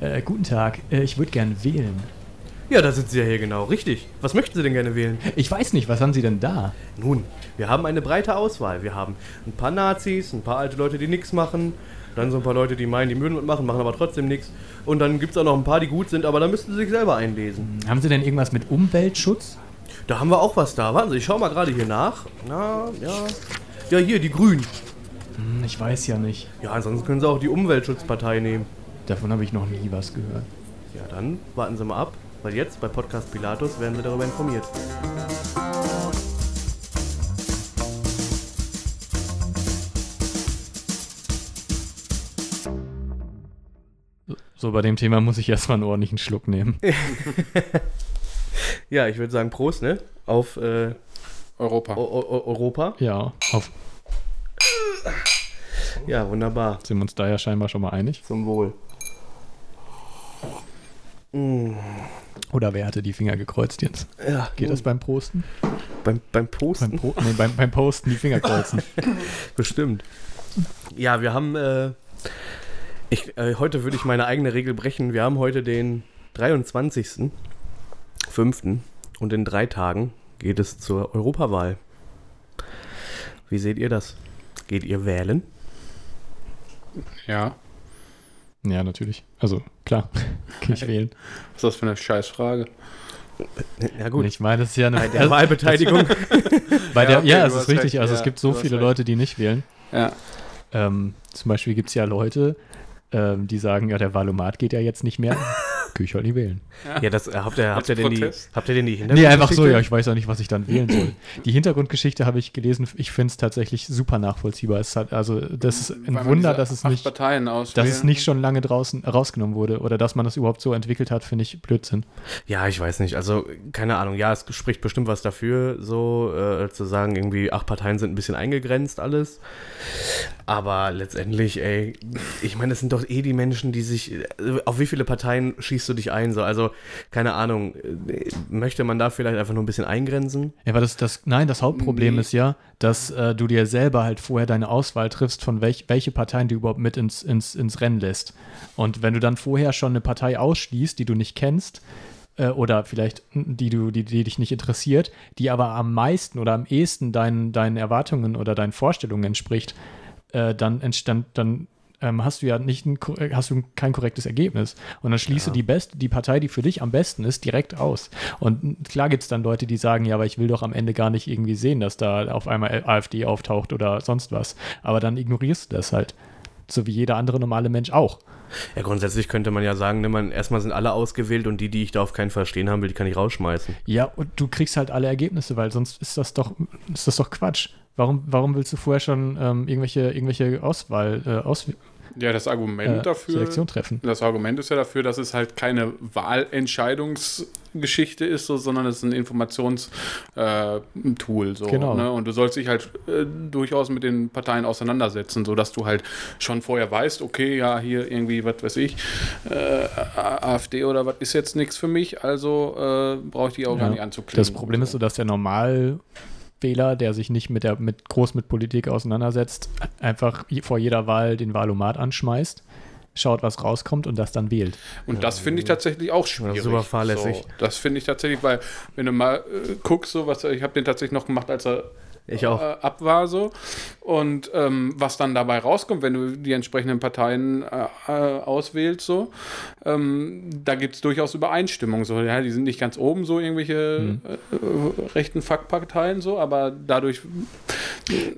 Äh, guten Tag, äh, ich würde gern wählen. Ja, da sind Sie ja hier genau. Richtig. Was möchten Sie denn gerne wählen? Ich weiß nicht, was haben Sie denn da? Nun, wir haben eine breite Auswahl. Wir haben ein paar Nazis, ein paar alte Leute, die nichts machen. Dann so ein paar Leute, die meinen, die würden was machen, machen aber trotzdem nichts. Und dann gibt es auch noch ein paar, die gut sind, aber da müssten Sie sich selber einlesen. Haben Sie denn irgendwas mit Umweltschutz? Da haben wir auch was da. Warten Sie, ich schau mal gerade hier nach. Na, ja. Ja, hier, die Grünen. Hm, ich weiß ja nicht. Ja, ansonsten können Sie auch die Umweltschutzpartei nehmen. Davon habe ich noch nie was gehört. Ja, dann warten Sie mal ab, weil jetzt bei Podcast Pilatus werden Sie darüber informiert. So, bei dem Thema muss ich erstmal einen ordentlichen Schluck nehmen. Ja, ich würde sagen Prost, ne? Auf äh, Europa. O o Europa. Ja, auf, Ja, wunderbar. sind wir uns da ja scheinbar schon mal einig. Zum Wohl. Oder wer hatte die Finger gekreuzt jetzt? Ja, Geht das beim Prosten? beim, beim Posten? Beim, Pro nee, beim, beim Posten die Finger kreuzen. Bestimmt. Ja, wir haben. Äh, ich, äh, heute würde ich meine eigene Regel brechen. Wir haben heute den 23.05. und in drei Tagen geht es zur Europawahl. Wie seht ihr das? Geht ihr wählen? Ja. Ja, natürlich. Also, klar, kann ich wählen. Was ist das für eine Scheißfrage? Ja, gut. Ich meine, das ist ja eine. Bei der Wahlbeteiligung. bei der, Ja, okay, ja, es ist richtig. recht, Also, ja, es gibt so viele recht. Leute, die nicht wählen. Ja. Ähm, zum Beispiel gibt es ja Leute, ähm, die sagen, ja, der Valomat geht ja jetzt nicht mehr. Kann ich halt nicht wählen. ja, das, äh, habt, ihr, habt, ihr denn die, habt ihr denn die Nee, Hintergrundgeschichte? einfach so, ja, ich weiß auch nicht, was ich dann wählen soll. Die Hintergrundgeschichte habe ich gelesen, ich finde es tatsächlich super nachvollziehbar. Es hat, also, das ist ein Wunder, dass es nicht, dass es nicht schon lange draußen rausgenommen wurde oder dass man das überhaupt so entwickelt hat, finde ich Blödsinn. Ja, ich weiß nicht. Also, keine Ahnung. Ja, es spricht bestimmt was dafür, so äh, zu sagen, irgendwie, acht Parteien sind ein bisschen eingegrenzt alles. Aber letztendlich, ey, ich meine, es sind doch eh die Menschen, die sich. Auf wie viele Parteien schießt du dich ein? So, also, keine Ahnung. Möchte man da vielleicht einfach nur ein bisschen eingrenzen? Ja, aber das, das, nein, das Hauptproblem Nee. ist ja, dass äh, du dir selber halt vorher deine Auswahl triffst, von welch, welche Parteien du überhaupt mit ins, ins, ins Rennen lässt. Und wenn du dann vorher schon eine Partei ausschließt, die du nicht kennst, äh, oder vielleicht die, du, die, die dich nicht interessiert, die aber am meisten oder am ehesten deinen, deinen Erwartungen oder deinen Vorstellungen entspricht, äh, dann, entstand, dann ähm, hast du ja nicht ein, äh, hast du kein korrektes Ergebnis. Und dann schließt du die beste, die Partei, die für dich am besten ist, direkt aus. Und klar gibt es dann Leute, die sagen, ja, aber ich will doch am Ende gar nicht irgendwie sehen, dass da auf einmal AfD auftaucht oder sonst was. Aber dann ignorierst du das halt. So wie jeder andere normale Mensch auch. Ja, grundsätzlich könnte man ja sagen, ne, man, erstmal sind alle ausgewählt und die, die ich da auf keinen Fall stehen haben will, die kann ich rausschmeißen. Ja, und du kriegst halt alle Ergebnisse, weil sonst ist das doch, ist das doch Quatsch. Warum, warum willst du vorher schon ähm, irgendwelche, irgendwelche Auswahl, äh, Aus, Ja, das Argument äh, dafür. Selektion treffen? Das Argument ist ja dafür, dass es halt keine Wahlentscheidungsgeschichte ist, so, sondern es ist ein Informationstool. Äh, so, Genau. Ne? Und du sollst dich halt äh, durchaus mit den Parteien auseinandersetzen, sodass du halt schon vorher weißt, okay, ja, hier irgendwie, was weiß ich, äh, AfD oder was ist jetzt nichts für mich, also äh, brauche ich die auch gar Ja. nicht anzuklicken. Das Problem ist so, dass der Normalwähler, der sich nicht mit der, mit, groß mit Politik auseinandersetzt, einfach vor jeder Wahl den Wahlomat anschmeißt, schaut, was rauskommt und das dann wählt. Und das finde ich tatsächlich auch schwierig. super fahrlässig. So, das finde ich tatsächlich, weil wenn du mal äh, guckst, so was, ich habe den tatsächlich noch gemacht, als er Ich auch. Äh, ab war so. Und ähm, was dann dabei rauskommt, wenn du die entsprechenden Parteien äh, äh, auswählst, so, ähm, da gibt es durchaus Übereinstimmung. So, ja, die sind nicht ganz oben, so irgendwelche äh, äh, rechten Fuckparteien, so, aber dadurch,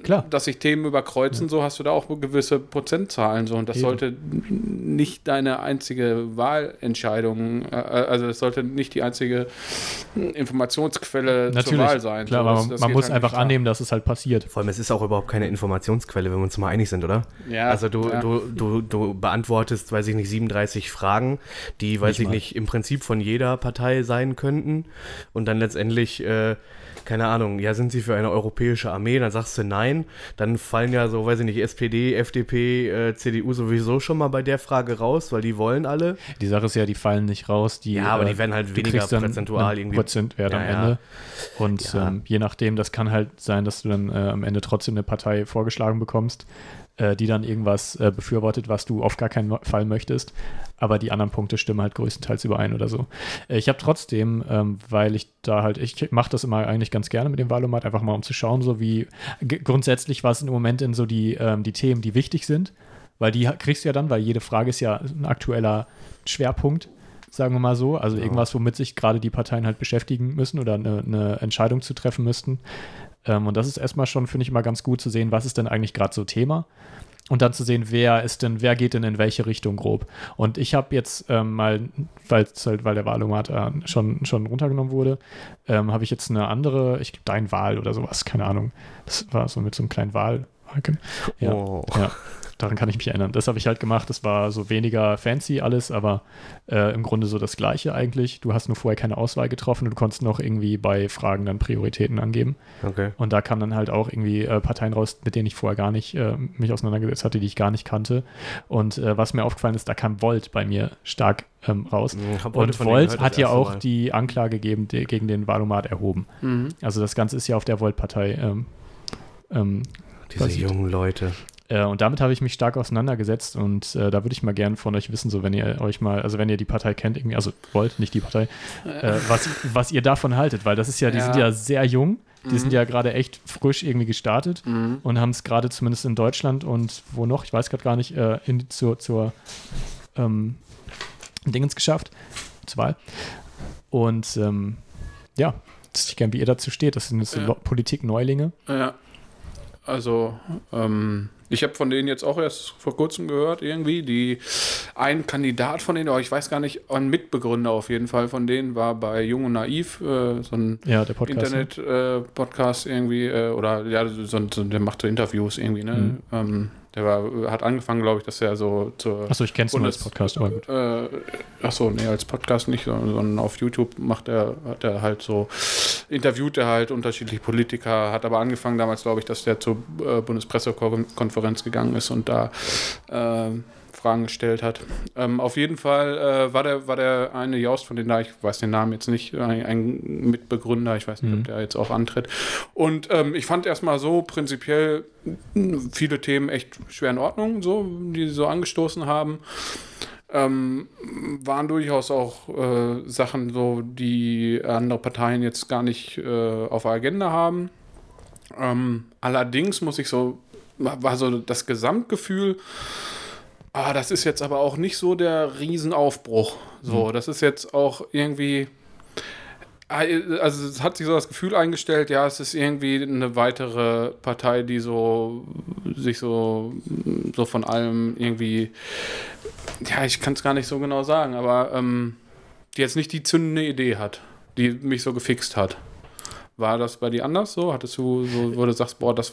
Klar. dass sich Themen überkreuzen, so hast du da auch gewisse Prozentzahlen so und das Eben. sollte nicht deine einzige Wahlentscheidung, äh, also es sollte nicht die einzige Informationsquelle zur Natürlich, Wahl sein. klar, so, aber das- man, das man muss halt einfach annehmen, dass es halt passiert. Vor allem, es ist auch überhaupt keine Informationsquelle, wenn wir uns mal einig sind, oder? Ja, also du, ja. du, du, du beantwortest, weiß ich nicht, 37 Fragen, die, weiß Nicht ich mal. nicht, im Prinzip von jeder Partei sein könnten. Und dann letztendlich, äh, keine Ahnung, ja, sind sie für eine europäische Armee? Dann sagst du nein. Dann fallen ja so, weiß ich nicht, SPD, FDP, äh, CDU sowieso schon mal bei der Frage raus, weil die wollen alle. Die Sache ist ja, die fallen nicht raus. Die, Ja, aber äh, die werden halt weniger prozentual irgendwie- Prozentwert am Ja, ja. Ende. Und Ja. ähm, je nachdem, das kann halt sein, dass du dann äh, am Ende trotzdem eine Partei vorgeschlagen bekommst, äh, die dann irgendwas äh, befürwortet, was du auf gar keinen Fall möchtest. Aber die anderen Punkte stimmen halt größtenteils überein oder so. Äh, ich habe trotzdem, ähm, weil ich da halt, ich mache das immer eigentlich ganz gerne mit dem Valomat, einfach mal um zu schauen, so wie grundsätzlich was im Moment in so die, ähm, die Themen, die wichtig sind. Weil die kriegst du ja dann, weil jede Frage ist ja ein aktueller Schwerpunkt sagen wir mal so. Also irgendwas, womit sich gerade die Parteien halt beschäftigen müssen oder eine, eine Entscheidung zu treffen müssten. Ähm, und das ist erstmal schon, finde ich, immer ganz gut zu sehen, was ist denn eigentlich gerade so Thema. Und dann zu sehen, wer ist denn, wer geht denn in welche Richtung grob. Und ich habe jetzt ähm, mal, halt, weil der Wahlomat äh, schon, schon runtergenommen wurde, ähm, habe ich jetzt eine andere, ich dein Wahl oder sowas, keine Ahnung. Das war so mit so einem kleinen Wahl. Ja, oh. ja daran kann ich mich erinnern. Das habe ich halt gemacht. Das war so weniger fancy alles, aber äh, im Grunde so das Gleiche eigentlich. Du hast nur vorher keine Auswahl getroffen und du konntest noch irgendwie bei Fragen dann Prioritäten angeben. Okay. Und da kamen dann halt auch irgendwie äh, Parteien raus, mit denen ich vorher gar nicht äh, mich auseinandergesetzt hatte, die ich gar nicht kannte. Und äh, was mir aufgefallen ist, da kam Volt bei mir stark ähm, raus. Mhm, und Volt hat ja auch Mal. die Anklage gegeben, die, gegen den Valomat erhoben. Mhm. Also das Ganze ist ja auf der Volt-Partei ähm, ähm, diese jungen Leute. Äh, und damit habe ich mich stark auseinandergesetzt und äh, da würde ich mal gerne von euch wissen, so wenn ihr euch mal, also wenn ihr die Partei kennt, irgendwie, also wollt, nicht die Partei, äh, was, was ihr davon haltet, weil das ist ja, die ja. sind ja sehr jung, die mhm. sind ja gerade echt frisch irgendwie gestartet mhm. und haben es gerade zumindest in Deutschland und wo noch, ich weiß gerade gar nicht, äh, in, zur, zur ähm, Dingens geschafft, zur Wahl. Und ähm, ja, ich gerne, wie ihr dazu steht. Das sind jetzt ja. Politik-Neulinge. Ja. Also, ähm, ich habe von denen jetzt auch erst vor kurzem gehört, irgendwie. Die ein Kandidat von denen, aber ich weiß gar nicht, ein Mitbegründer auf jeden Fall von denen war bei Jung und Naiv, äh, so ein ja, ne? Internet-Podcast äh, irgendwie, äh, oder ja, so, so, der macht so Interviews irgendwie, ne? Mhm. Ähm, der war, hat angefangen, glaube ich, dass er so zur. Achso, ich kenne es nur als Podcast. Äh, achso, nee, als Podcast nicht, sondern auf YouTube macht er, hat er halt so, interviewt er halt unterschiedliche Politiker, hat aber angefangen damals, glaube ich, dass der zur äh, Bundespressekonferenz gegangen ist und da äh, Fragen gestellt hat. Ähm, auf jeden Fall äh, war, der, war der eine Jaust von denen da, ich weiß den Namen jetzt nicht, ein, ein Mitbegründer, ich weiß nicht, mhm. ob der jetzt auch antritt. Und ähm, ich fand erstmal so prinzipiell viele Themen echt schwer in Ordnung, so, die sie so angestoßen haben. Ähm, waren durchaus auch äh, Sachen so, die andere Parteien jetzt gar nicht äh, auf der Agenda haben. Ähm, allerdings muss ich so, war so das Gesamtgefühl, Ah, das ist jetzt aber auch nicht so der Riesenaufbruch. So, mhm. das ist jetzt auch irgendwie. Ah, also es hat sich so das Gefühl eingestellt, ja, es ist irgendwie eine weitere Partei, die so sich so, so von allem irgendwie, ja, ich kann es gar nicht so genau sagen, aber ähm, die jetzt nicht die zündende Idee hat, die mich so gefixt hat. War das bei dir anders so? Hattest du so, wo du sagst, boah, das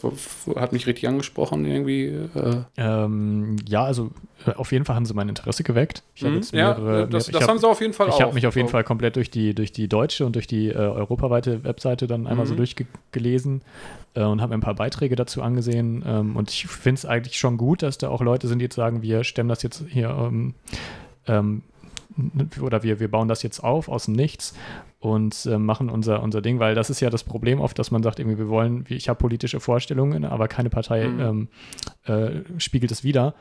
hat mich richtig angesprochen irgendwie? Äh? Ähm, ja, also äh, auf jeden Fall haben sie mein Interesse geweckt. Ich mhm, jetzt mehrere, ja, das, das hab, haben sie auf jeden Fall ich auch. Ich habe mich auf jeden. Fall komplett durch die, durch die deutsche und durch die äh, europaweite Webseite dann einmal mhm. so durchgelesen äh, und habe mir ein paar Beiträge dazu angesehen. Ähm, und ich finde es eigentlich schon gut, dass da auch Leute sind, die jetzt sagen, wir stemmen das jetzt hier ähm, ähm, oder wir, wir bauen das jetzt auf aus dem Nichts und äh, machen unser, unser Ding, weil das ist ja das Problem oft, dass man sagt, irgendwie, wir wollen, ich habe politische Vorstellungen, aber keine Partei mhm. ähm, äh, spiegelt es wieder.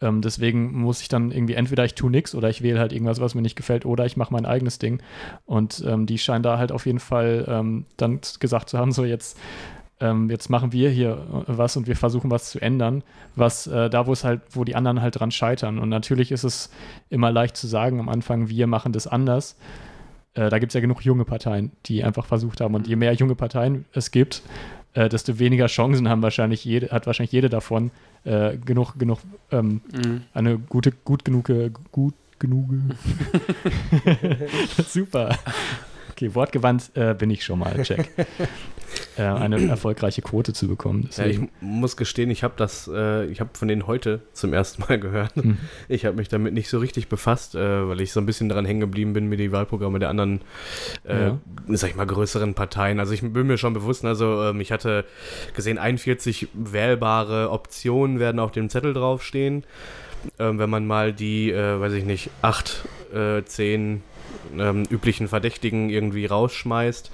Ähm, deswegen muss ich dann irgendwie entweder ich tue nichts oder ich wähle halt irgendwas, was mir nicht gefällt, oder ich mache mein eigenes Ding. Und ähm, die scheinen da halt auf jeden Fall ähm, dann gesagt zu haben, so jetzt ähm, jetzt machen wir hier äh, was und wir versuchen was zu ändern, was äh, da, wo es halt, wo die anderen halt dran scheitern. Und natürlich ist es immer leicht zu sagen am Anfang, wir machen das anders. Äh, da gibt es ja genug junge Parteien, die einfach versucht haben. Und je mehr junge Parteien es gibt, äh, desto weniger Chancen haben wahrscheinlich jede, hat wahrscheinlich jede davon, äh, genug, genug, ähm, mhm. eine gute, gut genug, gut genug. Super. Okay, wortgewandt äh, bin ich schon mal, check. äh, eine erfolgreiche Quote zu bekommen. Ja, ich muss gestehen, ich habe das, äh, ich habe von denen heute zum ersten Mal gehört. Mhm. Ich habe mich damit nicht so richtig befasst, äh, weil ich so ein bisschen daran hängen geblieben bin mit den Wahlprogrammen der anderen, äh, ja. sag ich mal, größeren Parteien. Also ich bin mir schon bewusst, also ähm, ich hatte gesehen, 41 wählbare Optionen werden auf dem Zettel draufstehen. Ähm, wenn man mal die, äh, weiß ich nicht, acht, äh, zehn ähm, üblichen Verdächtigen irgendwie rausschmeißt,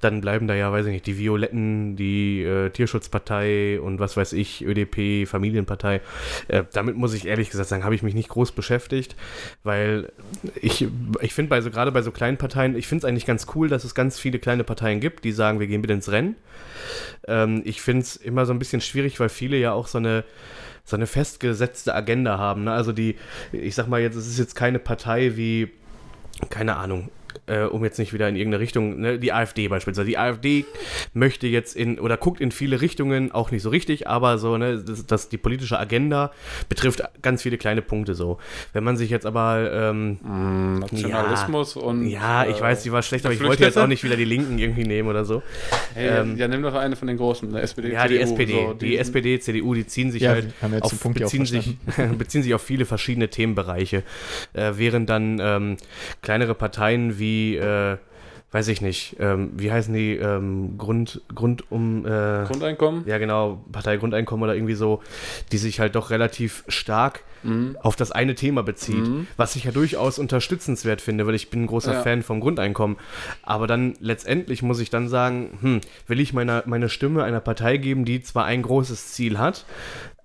dann bleiben da ja, weiß ich nicht, die Violetten, die äh, Tierschutzpartei und was weiß ich, ÖDP, Familienpartei. Äh, damit muss ich ehrlich gesagt sagen, habe ich mich nicht groß beschäftigt, weil ich, ich finde bei so, gerade bei so kleinen Parteien, ich finde es eigentlich ganz cool, dass es ganz viele kleine Parteien gibt, die sagen, wir gehen bitte ins Rennen. Ähm, ich finde es immer so ein bisschen schwierig, weil viele ja auch so eine so eine festgesetzte Agenda haben. Ne? Also die, ich sag mal jetzt, es ist jetzt keine Partei wie, keine Ahnung, äh, um jetzt nicht wieder in irgendeine Richtung, ne, die AfD beispielsweise. Die AfD möchte jetzt in oder guckt in viele Richtungen, auch nicht so richtig, aber so, ne, das, das die politische Agenda betrifft ganz viele kleine Punkte so. Wenn man sich jetzt aber ähm, mm, Nationalismus ja, und. Ja, ich weiß, die war schlecht, aber ich wollte jetzt auch nicht wieder die Linken irgendwie nehmen oder so. Hey, ähm, ja, nimm doch eine von den großen, der SPD. Ja, die SPD. So, die, die, SPD, CDU, die ziehen sich ja, halt auf, beziehen, sich, beziehen sich auf viele verschiedene Themenbereiche. Äh, während dann ähm, kleinere Parteien wie äh, weiß ich nicht, ähm, wie heißen die, ähm, Grund, Grund um... Äh, Grundeinkommen? Ja, genau, Partei Grundeinkommen oder irgendwie so, die sich halt doch relativ stark mhm. auf das eine Thema bezieht, mhm. was ich ja durchaus unterstützenswert finde, weil ich bin ein großer ja. Fan vom Grundeinkommen. Aber dann letztendlich muss ich dann sagen, hm, will ich meine, meine Stimme einer Partei geben, die zwar ein großes Ziel hat,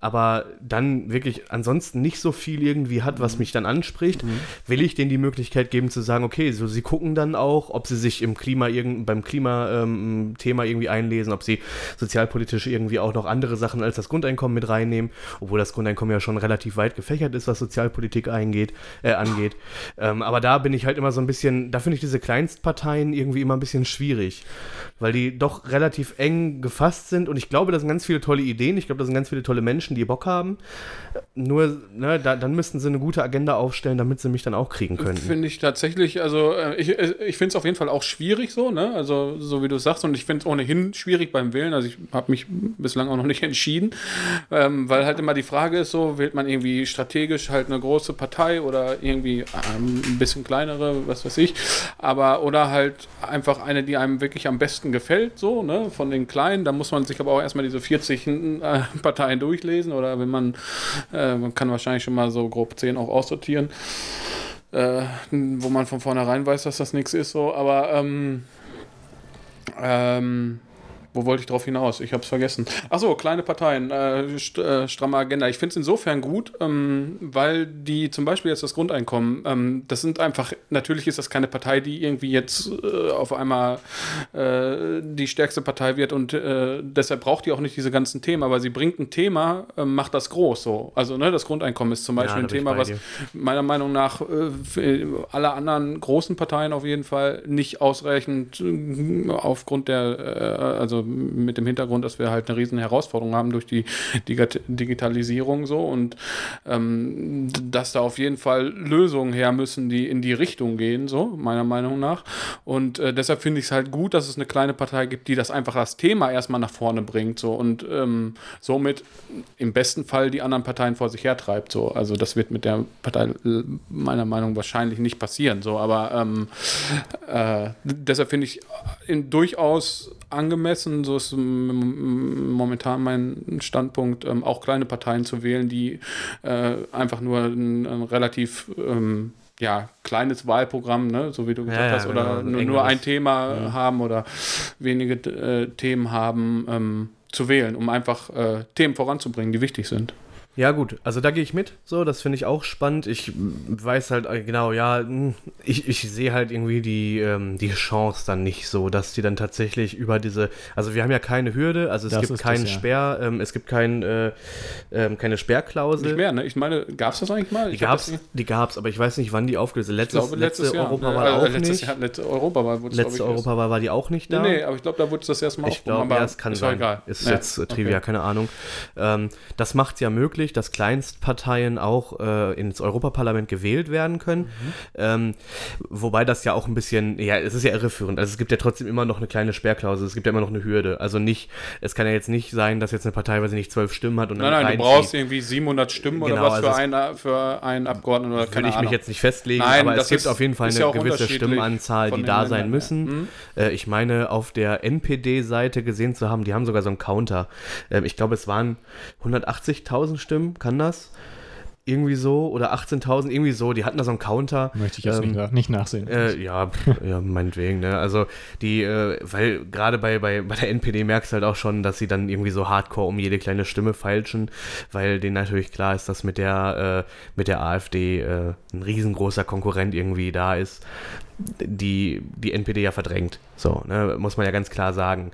aber dann wirklich ansonsten nicht so viel irgendwie hat, was mhm. mich dann anspricht, mhm. will ich denen die Möglichkeit geben zu sagen, okay, so sie gucken dann auch, ob sie sich im Klima irgend, beim Klimathema ähm, irgendwie einlesen, ob sie sozialpolitisch irgendwie auch noch andere Sachen als das Grundeinkommen mit reinnehmen, obwohl das Grundeinkommen ja schon relativ weit gefächert ist, was Sozialpolitik eingeht, äh, angeht. Ähm, aber da bin ich halt immer so ein bisschen, da finde ich diese Kleinstparteien irgendwie immer ein bisschen schwierig, weil die doch relativ eng gefasst sind und ich glaube, das sind ganz viele tolle Ideen, ich glaube, das sind ganz viele tolle Menschen, Menschen, die Bock haben. Nur, ne, da, dann müssten sie eine gute Agenda aufstellen, damit sie mich dann auch kriegen können. Finde ich tatsächlich, also äh, ich, äh, ich finde es auf jeden Fall auch schwierig so, ne? Also so wie du sagst, und ich finde es ohnehin schwierig beim Wählen. Also ich habe mich bislang auch noch nicht entschieden, ähm, weil halt immer die Frage ist so, wählt man irgendwie strategisch halt eine große Partei oder irgendwie ähm, ein bisschen kleinere, was weiß ich, aber oder halt einfach eine, die einem wirklich am besten gefällt, so, ne? Von den kleinen, da muss man sich aber auch erstmal diese 40 äh, Parteien durchlesen lesen oder wenn man, äh, man kann wahrscheinlich schon mal so grob 10 auch aussortieren, äh, wo man von vornherein weiß, dass das nichts ist, so, aber ähm, ähm, wo wollte ich drauf hinaus? Ich habe es vergessen. Achso, kleine Parteien, äh, st äh, stramme Agenda. Ich finde es insofern gut, ähm, weil die zum Beispiel jetzt das Grundeinkommen, ähm, das sind einfach, natürlich ist das keine Partei, die irgendwie jetzt äh, auf einmal äh, die stärkste Partei wird und äh, deshalb braucht die auch nicht diese ganzen Themen, aber sie bringt ein Thema, ähm, macht das groß so. Also ne, das Grundeinkommen ist zum Beispiel ja, ein Thema, was meiner Meinung nach äh, alle anderen großen Parteien auf jeden Fall nicht ausreichend aufgrund der, also mit dem Hintergrund, dass wir halt eine riesen Herausforderung haben durch die Digitalisierung so und ähm, dass da auf jeden Fall Lösungen her müssen, die in die Richtung gehen, so meiner Meinung nach. Und äh, deshalb finde ich es halt gut, dass es eine kleine Partei gibt, die das einfach das Thema erstmal nach vorne bringt so und ähm, somit im besten Fall die anderen Parteien vor sich hertreibt. So. Also das wird mit der Partei meiner Meinung nach wahrscheinlich nicht passieren. So, aber ähm, äh, deshalb finde ich in, durchaus angemessen, so ist momentan mein Standpunkt, ähm, auch kleine Parteien zu wählen, die äh, einfach nur ein, ein relativ ähm, ja, kleines Wahlprogramm, ne, so wie du gesagt ja, hast, oder genau, nur, nur, ein Thema ja. haben oder wenige äh, Themen haben, ähm, zu wählen, um einfach äh, Themen voranzubringen, die wichtig sind. Ja, gut, also da gehe ich mit, so, das finde ich auch spannend. Ich weiß halt, äh, genau, ja, ich, ich sehe halt irgendwie die, ähm, die Chance dann nicht so, dass die dann tatsächlich über diese, also wir haben ja keine Hürde, also es das gibt keinen das, ja. Sperr, ähm, es gibt kein, äh, ähm, keine Sperrklausel. Nicht mehr, ne? Ich meine, gab es das eigentlich mal? Die gab es, die gab's, aber ich weiß nicht, wann die aufgelöst sind. Letztes, glaube, letztes letzte Jahr, Europawahl ne, auch letztes nicht. Jahr, letzte Europawahl wurde Letzte Europawahl war die auch nicht da. Nee, nee aber ich glaube, da wurde es das erste Mal Ich glaube, ja, es kann ist sein. Egal. Ist ja. jetzt äh, Trivia, okay. keine Ahnung. Ähm, das macht es ja möglich, dass Kleinst Parteien auch äh, ins Europaparlament gewählt werden können. Mhm. Ähm, wobei das ja auch ein bisschen, ja, es ist ja irreführend. Also es gibt ja trotzdem immer noch eine kleine Sperrklausel, es gibt ja immer noch eine Hürde. Also nicht, es kann ja jetzt nicht sein, dass jetzt eine Partei, weil sie nicht zwölf Stimmen hat und dann. Nein, nein, du brauchst irgendwie 700 Stimmen genau, oder was also für, einen, für einen Abgeordneten oder keine Will ich mich jetzt nicht festlegen, nein, aber es gibt ist, auf jeden Fall eine ja gewisse Stimmenanzahl, die da sein müssen. Mhm. Äh, ich meine, auf der NPD-Seite gesehen zu haben, die haben sogar so einen Counter. Äh, ich glaube, es waren 180.000 Stimmen, kann das? irgendwie so oder 18.000, irgendwie so. Die hatten da so einen Counter. Möchte ich jetzt Ähm, nicht, nicht nachsehen. Äh, ja, ja, meinetwegen, ne? Also die, äh, weil gerade bei, bei, bei der NPD merkst du halt auch schon, dass sie dann irgendwie so hardcore um jede kleine Stimme feilschen, weil denen natürlich klar ist, dass mit der, äh, mit der AfD äh, ein riesengroßer Konkurrent irgendwie da ist, die die NPD ja verdrängt. So, ne? Muss man ja ganz klar sagen.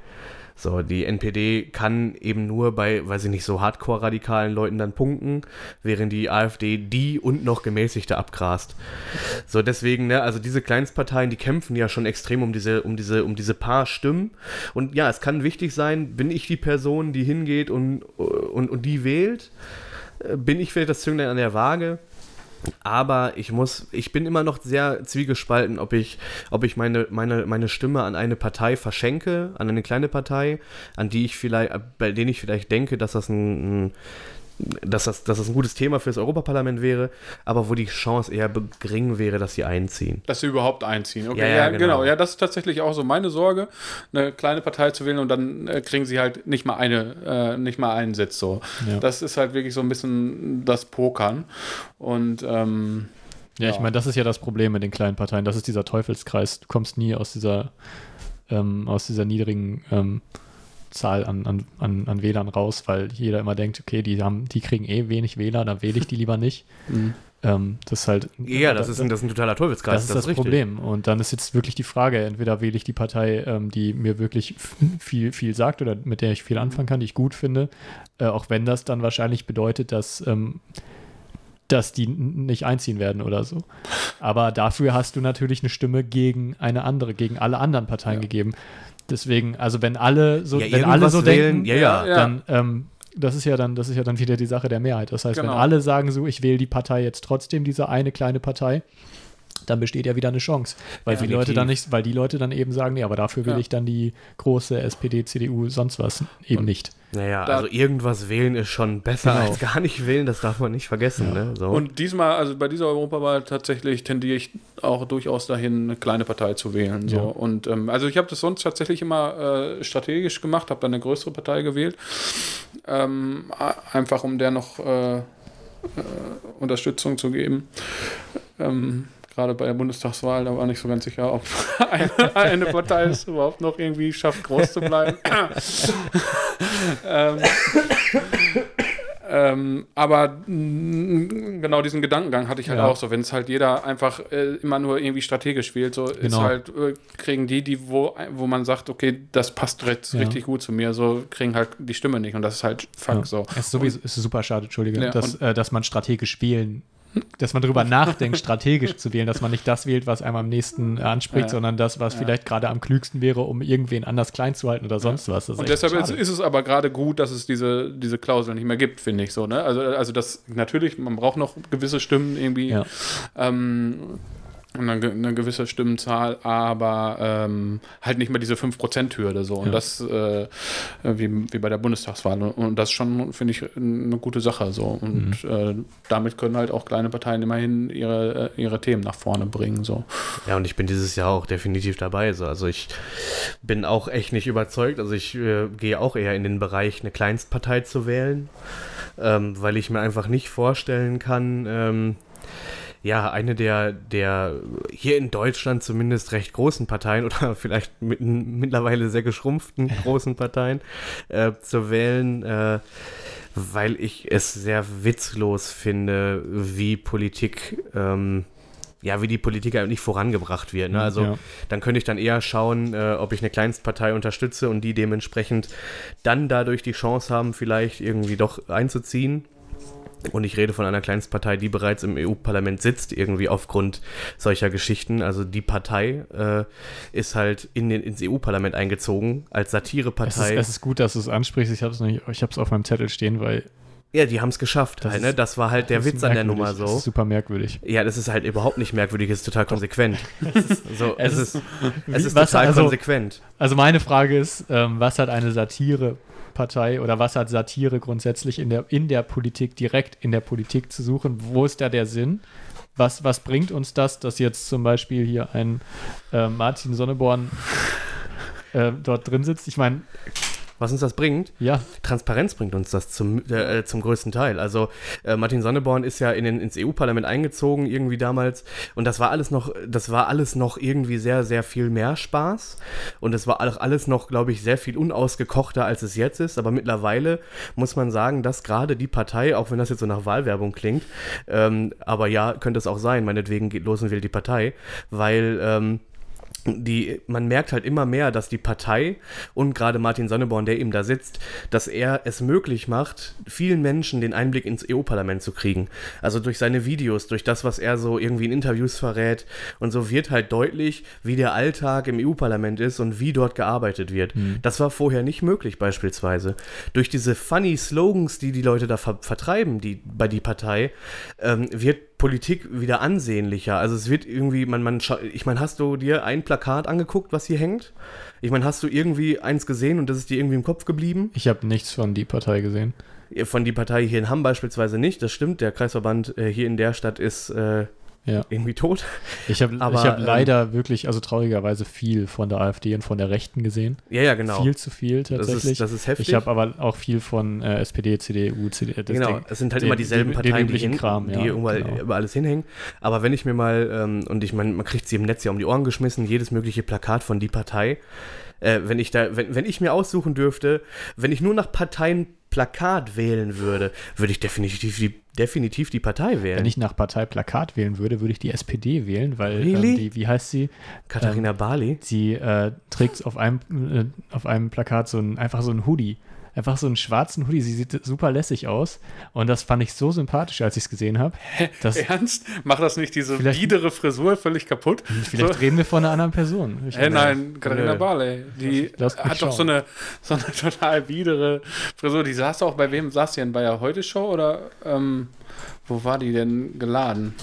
So, die NPD kann eben nur bei, weiß ich nicht, so hardcore-radikalen Leuten dann punkten, während die AfD die und noch gemäßigte abgrast. So, deswegen, ne, also diese Kleinstparteien, die kämpfen ja schon extrem um diese, um diese, um diese paar Stimmen. Und ja, es kann wichtig sein, bin ich die Person, die hingeht und, und, und die wählt? Äh, Bin ich vielleicht das Zünglein an der Waage? Aber ich muss, ich bin immer noch sehr zwiegespalten, ob ich, ob ich meine, meine, meine Stimme an eine Partei verschenke, an eine kleine Partei, an die ich vielleicht, bei denen ich vielleicht denke, dass das ein, ein dass das, dass das ein gutes Thema für das Europaparlament wäre, aber wo die Chance eher be- gering wäre, dass sie einziehen. Dass sie überhaupt einziehen. Okay, Ja, ja, ja, genau. genau. Ja, das ist tatsächlich auch so meine Sorge, eine kleine Partei zu wählen und dann äh, kriegen sie halt nicht mal eine, äh, nicht mal einen Sitz so. Ja. Das ist halt wirklich so ein bisschen das Pokern. Und ähm, Ja, ich Ja. meine, das ist ja das Problem mit den kleinen Parteien. Das ist dieser Teufelskreis. Du kommst nie aus dieser, ähm, aus dieser niedrigen ähm, Zahl an, an, an, an Wählern raus, weil jeder immer denkt, okay, die haben, die kriegen eh wenig Wähler, dann wähle ich die lieber nicht. Ähm, das ist halt. Ja, das ist ein, das ist ein totaler Teufelskreis. das ist das, richtig. Problem. Und dann ist jetzt wirklich die Frage, entweder wähle ich die Partei, ähm, die mir wirklich viel, viel sagt oder mit der ich viel anfangen kann, die ich gut finde, äh, auch wenn das dann wahrscheinlich bedeutet, dass, ähm, dass die nicht einziehen werden oder so. Aber dafür hast du natürlich eine Stimme gegen eine andere, gegen alle anderen Parteien gegeben. Deswegen, also wenn alle so, Ja, wenn alle so wählen, denken, ja. Ja. dann ähm, das ist ja dann, das ist ja dann wieder die Sache der Mehrheit. Das heißt, Genau. wenn alle sagen so, ich wähle die Partei jetzt trotzdem, diese eine kleine Partei, dann besteht ja wieder eine Chance. Weil die Definitiv. Leute dann nicht, weil die Leute dann eben sagen, nee, aber dafür will Ja. ich dann die große SPD, CDU, sonst was eben nicht. Naja, Da- also irgendwas wählen ist schon besser Genau. als gar nicht wählen, das darf man nicht vergessen. Ne? So. Und diesmal, also bei dieser Europawahl tatsächlich tendiere ich auch durchaus dahin, eine kleine Partei zu wählen. So. Ja. Und ähm, also ich habe das sonst tatsächlich immer äh, strategisch gemacht, habe dann eine größere Partei gewählt. Ähm, a- einfach um der noch äh, äh, Unterstützung zu geben. Ähm, Gerade bei der Bundestagswahl, da war nicht so ganz sicher, ob eine, eine Partei es überhaupt noch irgendwie schafft, groß zu bleiben. ähm, ähm, aber genau diesen Gedankengang hatte ich halt Ja. auch so. Wenn es halt jeder einfach äh, immer nur irgendwie strategisch wählt, so ist Genau. halt, äh, kriegen die, die, wo, wo man sagt, okay, das passt jetzt Ja. richtig gut zu mir, so kriegen halt die Stimme nicht. Und das ist halt fuck Ja. so. Es ist sowieso es ist super schade, Entschuldige, dass, und- äh, dass man strategisch wählen, dass man darüber nachdenkt, strategisch zu wählen, dass man nicht das wählt, was einem am nächsten äh, anspricht, Ja. sondern das, was vielleicht gerade am klügsten wäre, um irgendwen anders klein zu halten oder sonst was. Das ist Und deshalb ist, ist es aber gerade gut, dass es diese, diese Klausel nicht mehr gibt, finde ich so. Ne? Also, also das natürlich, man braucht noch gewisse Stimmen irgendwie. Ja. Ähm, eine, eine gewisse Stimmenzahl, aber ähm, halt nicht mehr diese 5%-Hürde so. Und Ja. das äh, wie, wie bei der Bundestagswahl. Und- Und das schon, finde ich, eine gute Sache so. Und Mhm. äh, damit können halt auch kleine Parteien immerhin ihre, äh, ihre Themen nach vorne bringen. So. Ja, und ich bin dieses Jahr auch definitiv dabei. So. Also ich bin auch echt nicht überzeugt. Also ich äh, gehe auch eher in den Bereich, eine Kleinstpartei zu wählen, ähm, weil ich mir einfach nicht vorstellen kann, ähm, ja, eine der, der hier in Deutschland zumindest recht großen Parteien oder vielleicht mit, mittlerweile sehr geschrumpften großen Parteien äh, zu wählen, äh, weil ich es sehr witzlos finde, wie Politik, ähm, ja, wie die Politik eigentlich vorangebracht wird. Ne? Also Ja. dann könnte ich dann eher schauen, äh, ob ich eine Kleinstpartei unterstütze und die dementsprechend dann dadurch die Chance haben, vielleicht irgendwie doch einzuziehen. Und ich rede von einer Kleinstpartei, die bereits im EU-Parlament sitzt, irgendwie aufgrund solcher Geschichten. Also die Partei äh, ist halt in den, ins EU-Parlament eingezogen als Es ist, Satirepartei. es ist gut, dass du es ansprichst. Ich habe es ich hab's auf meinem Zettel stehen, weil ja, die haben es geschafft. Das halt, ne? Das war halt der das Witz an der. Nummer Das so. ist super merkwürdig. Ja, das ist halt überhaupt nicht merkwürdig, es ist total konsequent. so, Es es, ist- es ist total also- konsequent. Also meine Frage ist, ähm, was hat eine Satirepartei oder was hat Satire grundsätzlich in der, in der Politik, direkt in der Politik zu suchen? Wo ist da der Sinn? Was, was bringt uns das, dass jetzt zum Beispiel hier ein äh, Martin Sonneborn äh, dort drin sitzt? Ich meine, was uns das bringt? Ja. Transparenz bringt uns das zum, äh, zum größten Teil. Also äh, Martin Sonneborn ist ja in den, ins EU-Parlament eingezogen irgendwie damals und das war alles noch, das war alles noch irgendwie sehr, sehr viel mehr Spaß und es war auch alles noch, glaube ich, sehr viel unausgekochter, als es jetzt ist. Aber mittlerweile muss man sagen, dass gerade die Partei, auch wenn das jetzt so nach Wahlwerbung klingt, ähm, aber ja, könnte es auch sein, meinetwegen geht los und wählt die Partei, weil ähm, die, man merkt halt immer mehr, dass die Partei und gerade Martin Sonneborn, der eben da sitzt, dass er es möglich macht, vielen Menschen den Einblick ins EU-Parlament zu kriegen. Also durch seine Videos, durch das, was er so irgendwie in Interviews verrät. Und so wird halt deutlich, wie der Alltag im EU-Parlament ist und wie dort gearbeitet wird. Mhm. Das war vorher nicht möglich beispielsweise. Durch diese funny Slogans, die die Leute da ver vertreiben, die bei die Partei, ähm, wird Politik wieder ansehnlicher. Also es wird irgendwie, man, man, ich meine, hast du dir ein Plakat angeguckt, was hier hängt? Ich meine, hast du irgendwie eins gesehen und das ist dir irgendwie im Kopf geblieben? Ich habe nichts von die Partei gesehen. Von die Partei hier in Hamm beispielsweise nicht, das stimmt. Der Kreisverband äh, hier in der Stadt ist äh, ja. irgendwie tot. Ich habe hab ähm, leider wirklich, also traurigerweise viel von der AfD und von der Rechten gesehen. Ja, ja, genau. Viel zu viel tatsächlich. Das ist, das ist heftig. Ich habe aber auch viel von äh, SPD, CDU, CDU. Genau, Ding, es sind halt den, immer dieselben den, Parteien, den die, hin, Kram, die ja, überall, genau. über alles hinhängen. Aber wenn ich mir mal, ähm, und ich meine, man kriegt sie im Netz ja um die Ohren geschmissen, jedes mögliche Plakat von die Partei. Äh, wenn ich da, wenn, wenn ich mir aussuchen dürfte, wenn ich nur nach Parteien Plakat wählen würde, würde ich definitiv die, definitiv die Partei wählen. Wenn ich nach Partei Plakat wählen würde, würde ich die SPD wählen, weil really? ähm, die, wie heißt sie? Katharina ähm, Barley. Sie äh, trägt auf einem, äh, auf einem Plakat so ein, einfach so ein Hoodie einfach so einen schwarzen Hoodie. Sie sieht super lässig aus. Und das fand ich so sympathisch, als ich es gesehen habe. Ernst? Macht das nicht diese biedere Frisur völlig kaputt? Vielleicht so? reden wir von einer anderen Person. Hä, nein, Katharina Barley. Die hat doch so eine, so eine total biedere Frisur. Die saß auch bei wem saß die denn? Bei der Heute-Show oder ähm, wo war die denn geladen?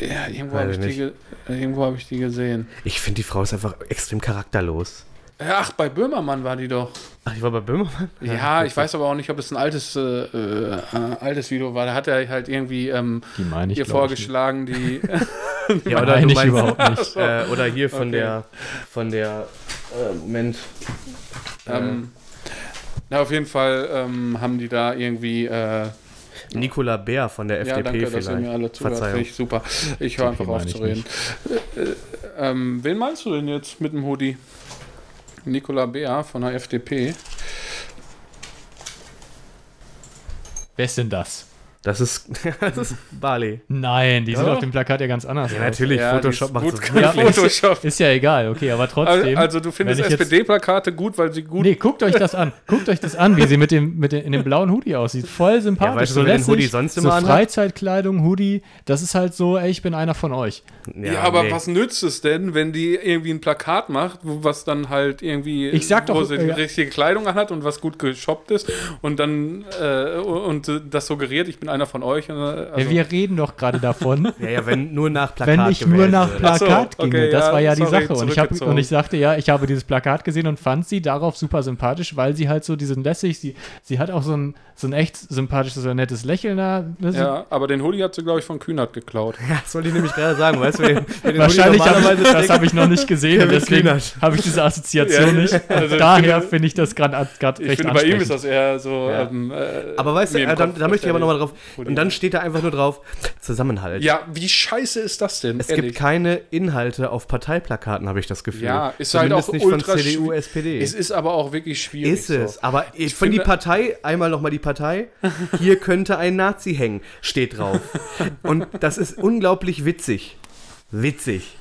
Ja, irgendwo habe ich, die, hab ich die gesehen. Ich finde, die Frau ist einfach extrem charakterlos. Ach, bei Böhmermann war die doch. Ach, ich war bei Böhmermann? Ja, ja ich weiß aber auch nicht, ob es ein altes, äh, äh, altes Video war. Da hat er halt irgendwie ähm, ich, ihr vorgeschlagen, die. ja, oder du meinst, überhaupt nicht. Äh, oder hier von okay. der, von der, äh, Moment. Ähm, na, auf jeden Fall ähm, haben die da irgendwie. Äh, Nicola Bär von der FDP ja, danke, vielleicht. dass ihr mir alle zuhört. Ich super. Ich höre einfach auf zu reden. Äh, äh, ähm, wen meinst du denn jetzt mit dem Hoodie? Nicola Beer von der FDP. Wer ist denn das? Das ist, das ist Bali. Nein, die ja. sieht auf dem Plakat ja ganz anders ja, aus. Natürlich, ja, Photoshop macht so. Ja, Photoshop. Ist, ja egal, okay, aber trotzdem. Also, du findest SPD-Plakate gut, weil sie gut. Nee, guckt euch das an. Guckt euch das an, wie sie mit dem, mit dem, in dem blauen Hoodie aussieht. Voll sympathisch. Ja, weißt du, so lässig, Hoodie sonst immer so Freizeitkleidung, Hoodie. Das ist halt so, ey, ich bin einer von euch. Ja, aber nee. was nützt es denn, wenn die irgendwie ein Plakat macht, was dann halt irgendwie. Ich sag doch, wo sie die richtige Kleidung anhat und was gut geshoppt ist und dann. Äh, und das suggeriert, ich bin einer von euch. Und, also ja, wir reden doch gerade davon. ja, ja, wenn nur nach Plakat Wenn ich nur nach Plakat so, ginge, das ja, war ja sorry, die Sache. Und ich, hab, und ich sagte, ja, ich habe dieses Plakat gesehen und fand sie darauf super sympathisch, weil sie halt so, die sind lässig, sie, sie hat auch so ein, so ein echt sympathisches oder nettes Lächeln da. Ja, aber den Hoodie hat sie, glaube ich, von Kühnert geklaut. Ja, das wollte ich nämlich gerade sagen, weißt du, Wahrscheinlich habe ich, das habe ich noch nicht gesehen und deswegen habe ich diese Assoziation ja, nicht. Also daher finde ich das gerade recht Ich finde, bei ihm ist das eher so. Ja. Ähm, äh, aber weißt du, äh, da, da möchte ich aber nochmal drauf. Und dann steht da einfach nur drauf, Zusammenhalt. Ja, wie scheiße ist das denn? Es ehrlich? gibt keine Inhalte auf Parteiplakaten, habe ich das Gefühl. Ja, ist halt Zumindest halt auch nicht von CDU, SPD. Es ist aber auch wirklich schwierig. Ist es, so. aber ich von die Partei, einmal nochmal die Partei, hier könnte ein Nazi hängen, steht drauf. Und das ist unglaublich witzig. Witzig.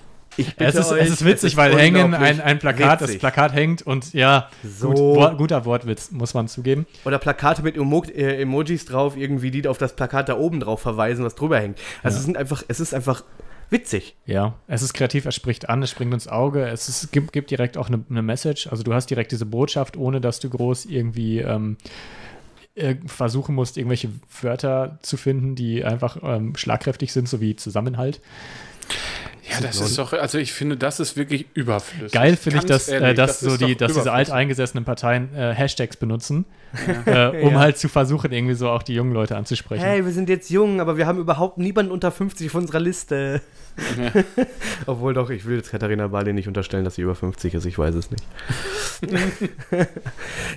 Es ist, euch, es ist witzig, es ist weil hängen ein, ein Plakat, witzig. das Plakat hängt und ja, so. Gut, guter Wortwitz, muss man zugeben. Oder Plakate mit Emo äh, Emojis drauf, irgendwie, die auf das Plakat da oben drauf verweisen, was drüber hängt. Also ja. es, sind einfach, es ist einfach witzig. Ja, es ist kreativ, es spricht an, es springt ins Auge, es ist, gibt, gibt direkt auch eine, eine, Message. Also du hast direkt diese Botschaft, ohne dass du groß irgendwie ähm, äh, versuchen musst, irgendwelche Wörter zu finden, die einfach ähm, schlagkräftig sind, so wie Zusammenhalt. Ja, das ist doch, also ich finde, das ist wirklich überflüssig. Geil finde ich, dass, äh, ehrlich, dass, das so die, dass diese alteingesessenen Parteien äh, Hashtags benutzen, äh, um Ja. halt zu versuchen, irgendwie so auch die jungen Leute anzusprechen. Hey, wir sind jetzt jung, aber wir haben überhaupt niemanden unter 50 auf unserer Liste. Obwohl doch, ich will jetzt Katharina Barley nicht unterstellen, dass sie über 50 ist, ich weiß es nicht.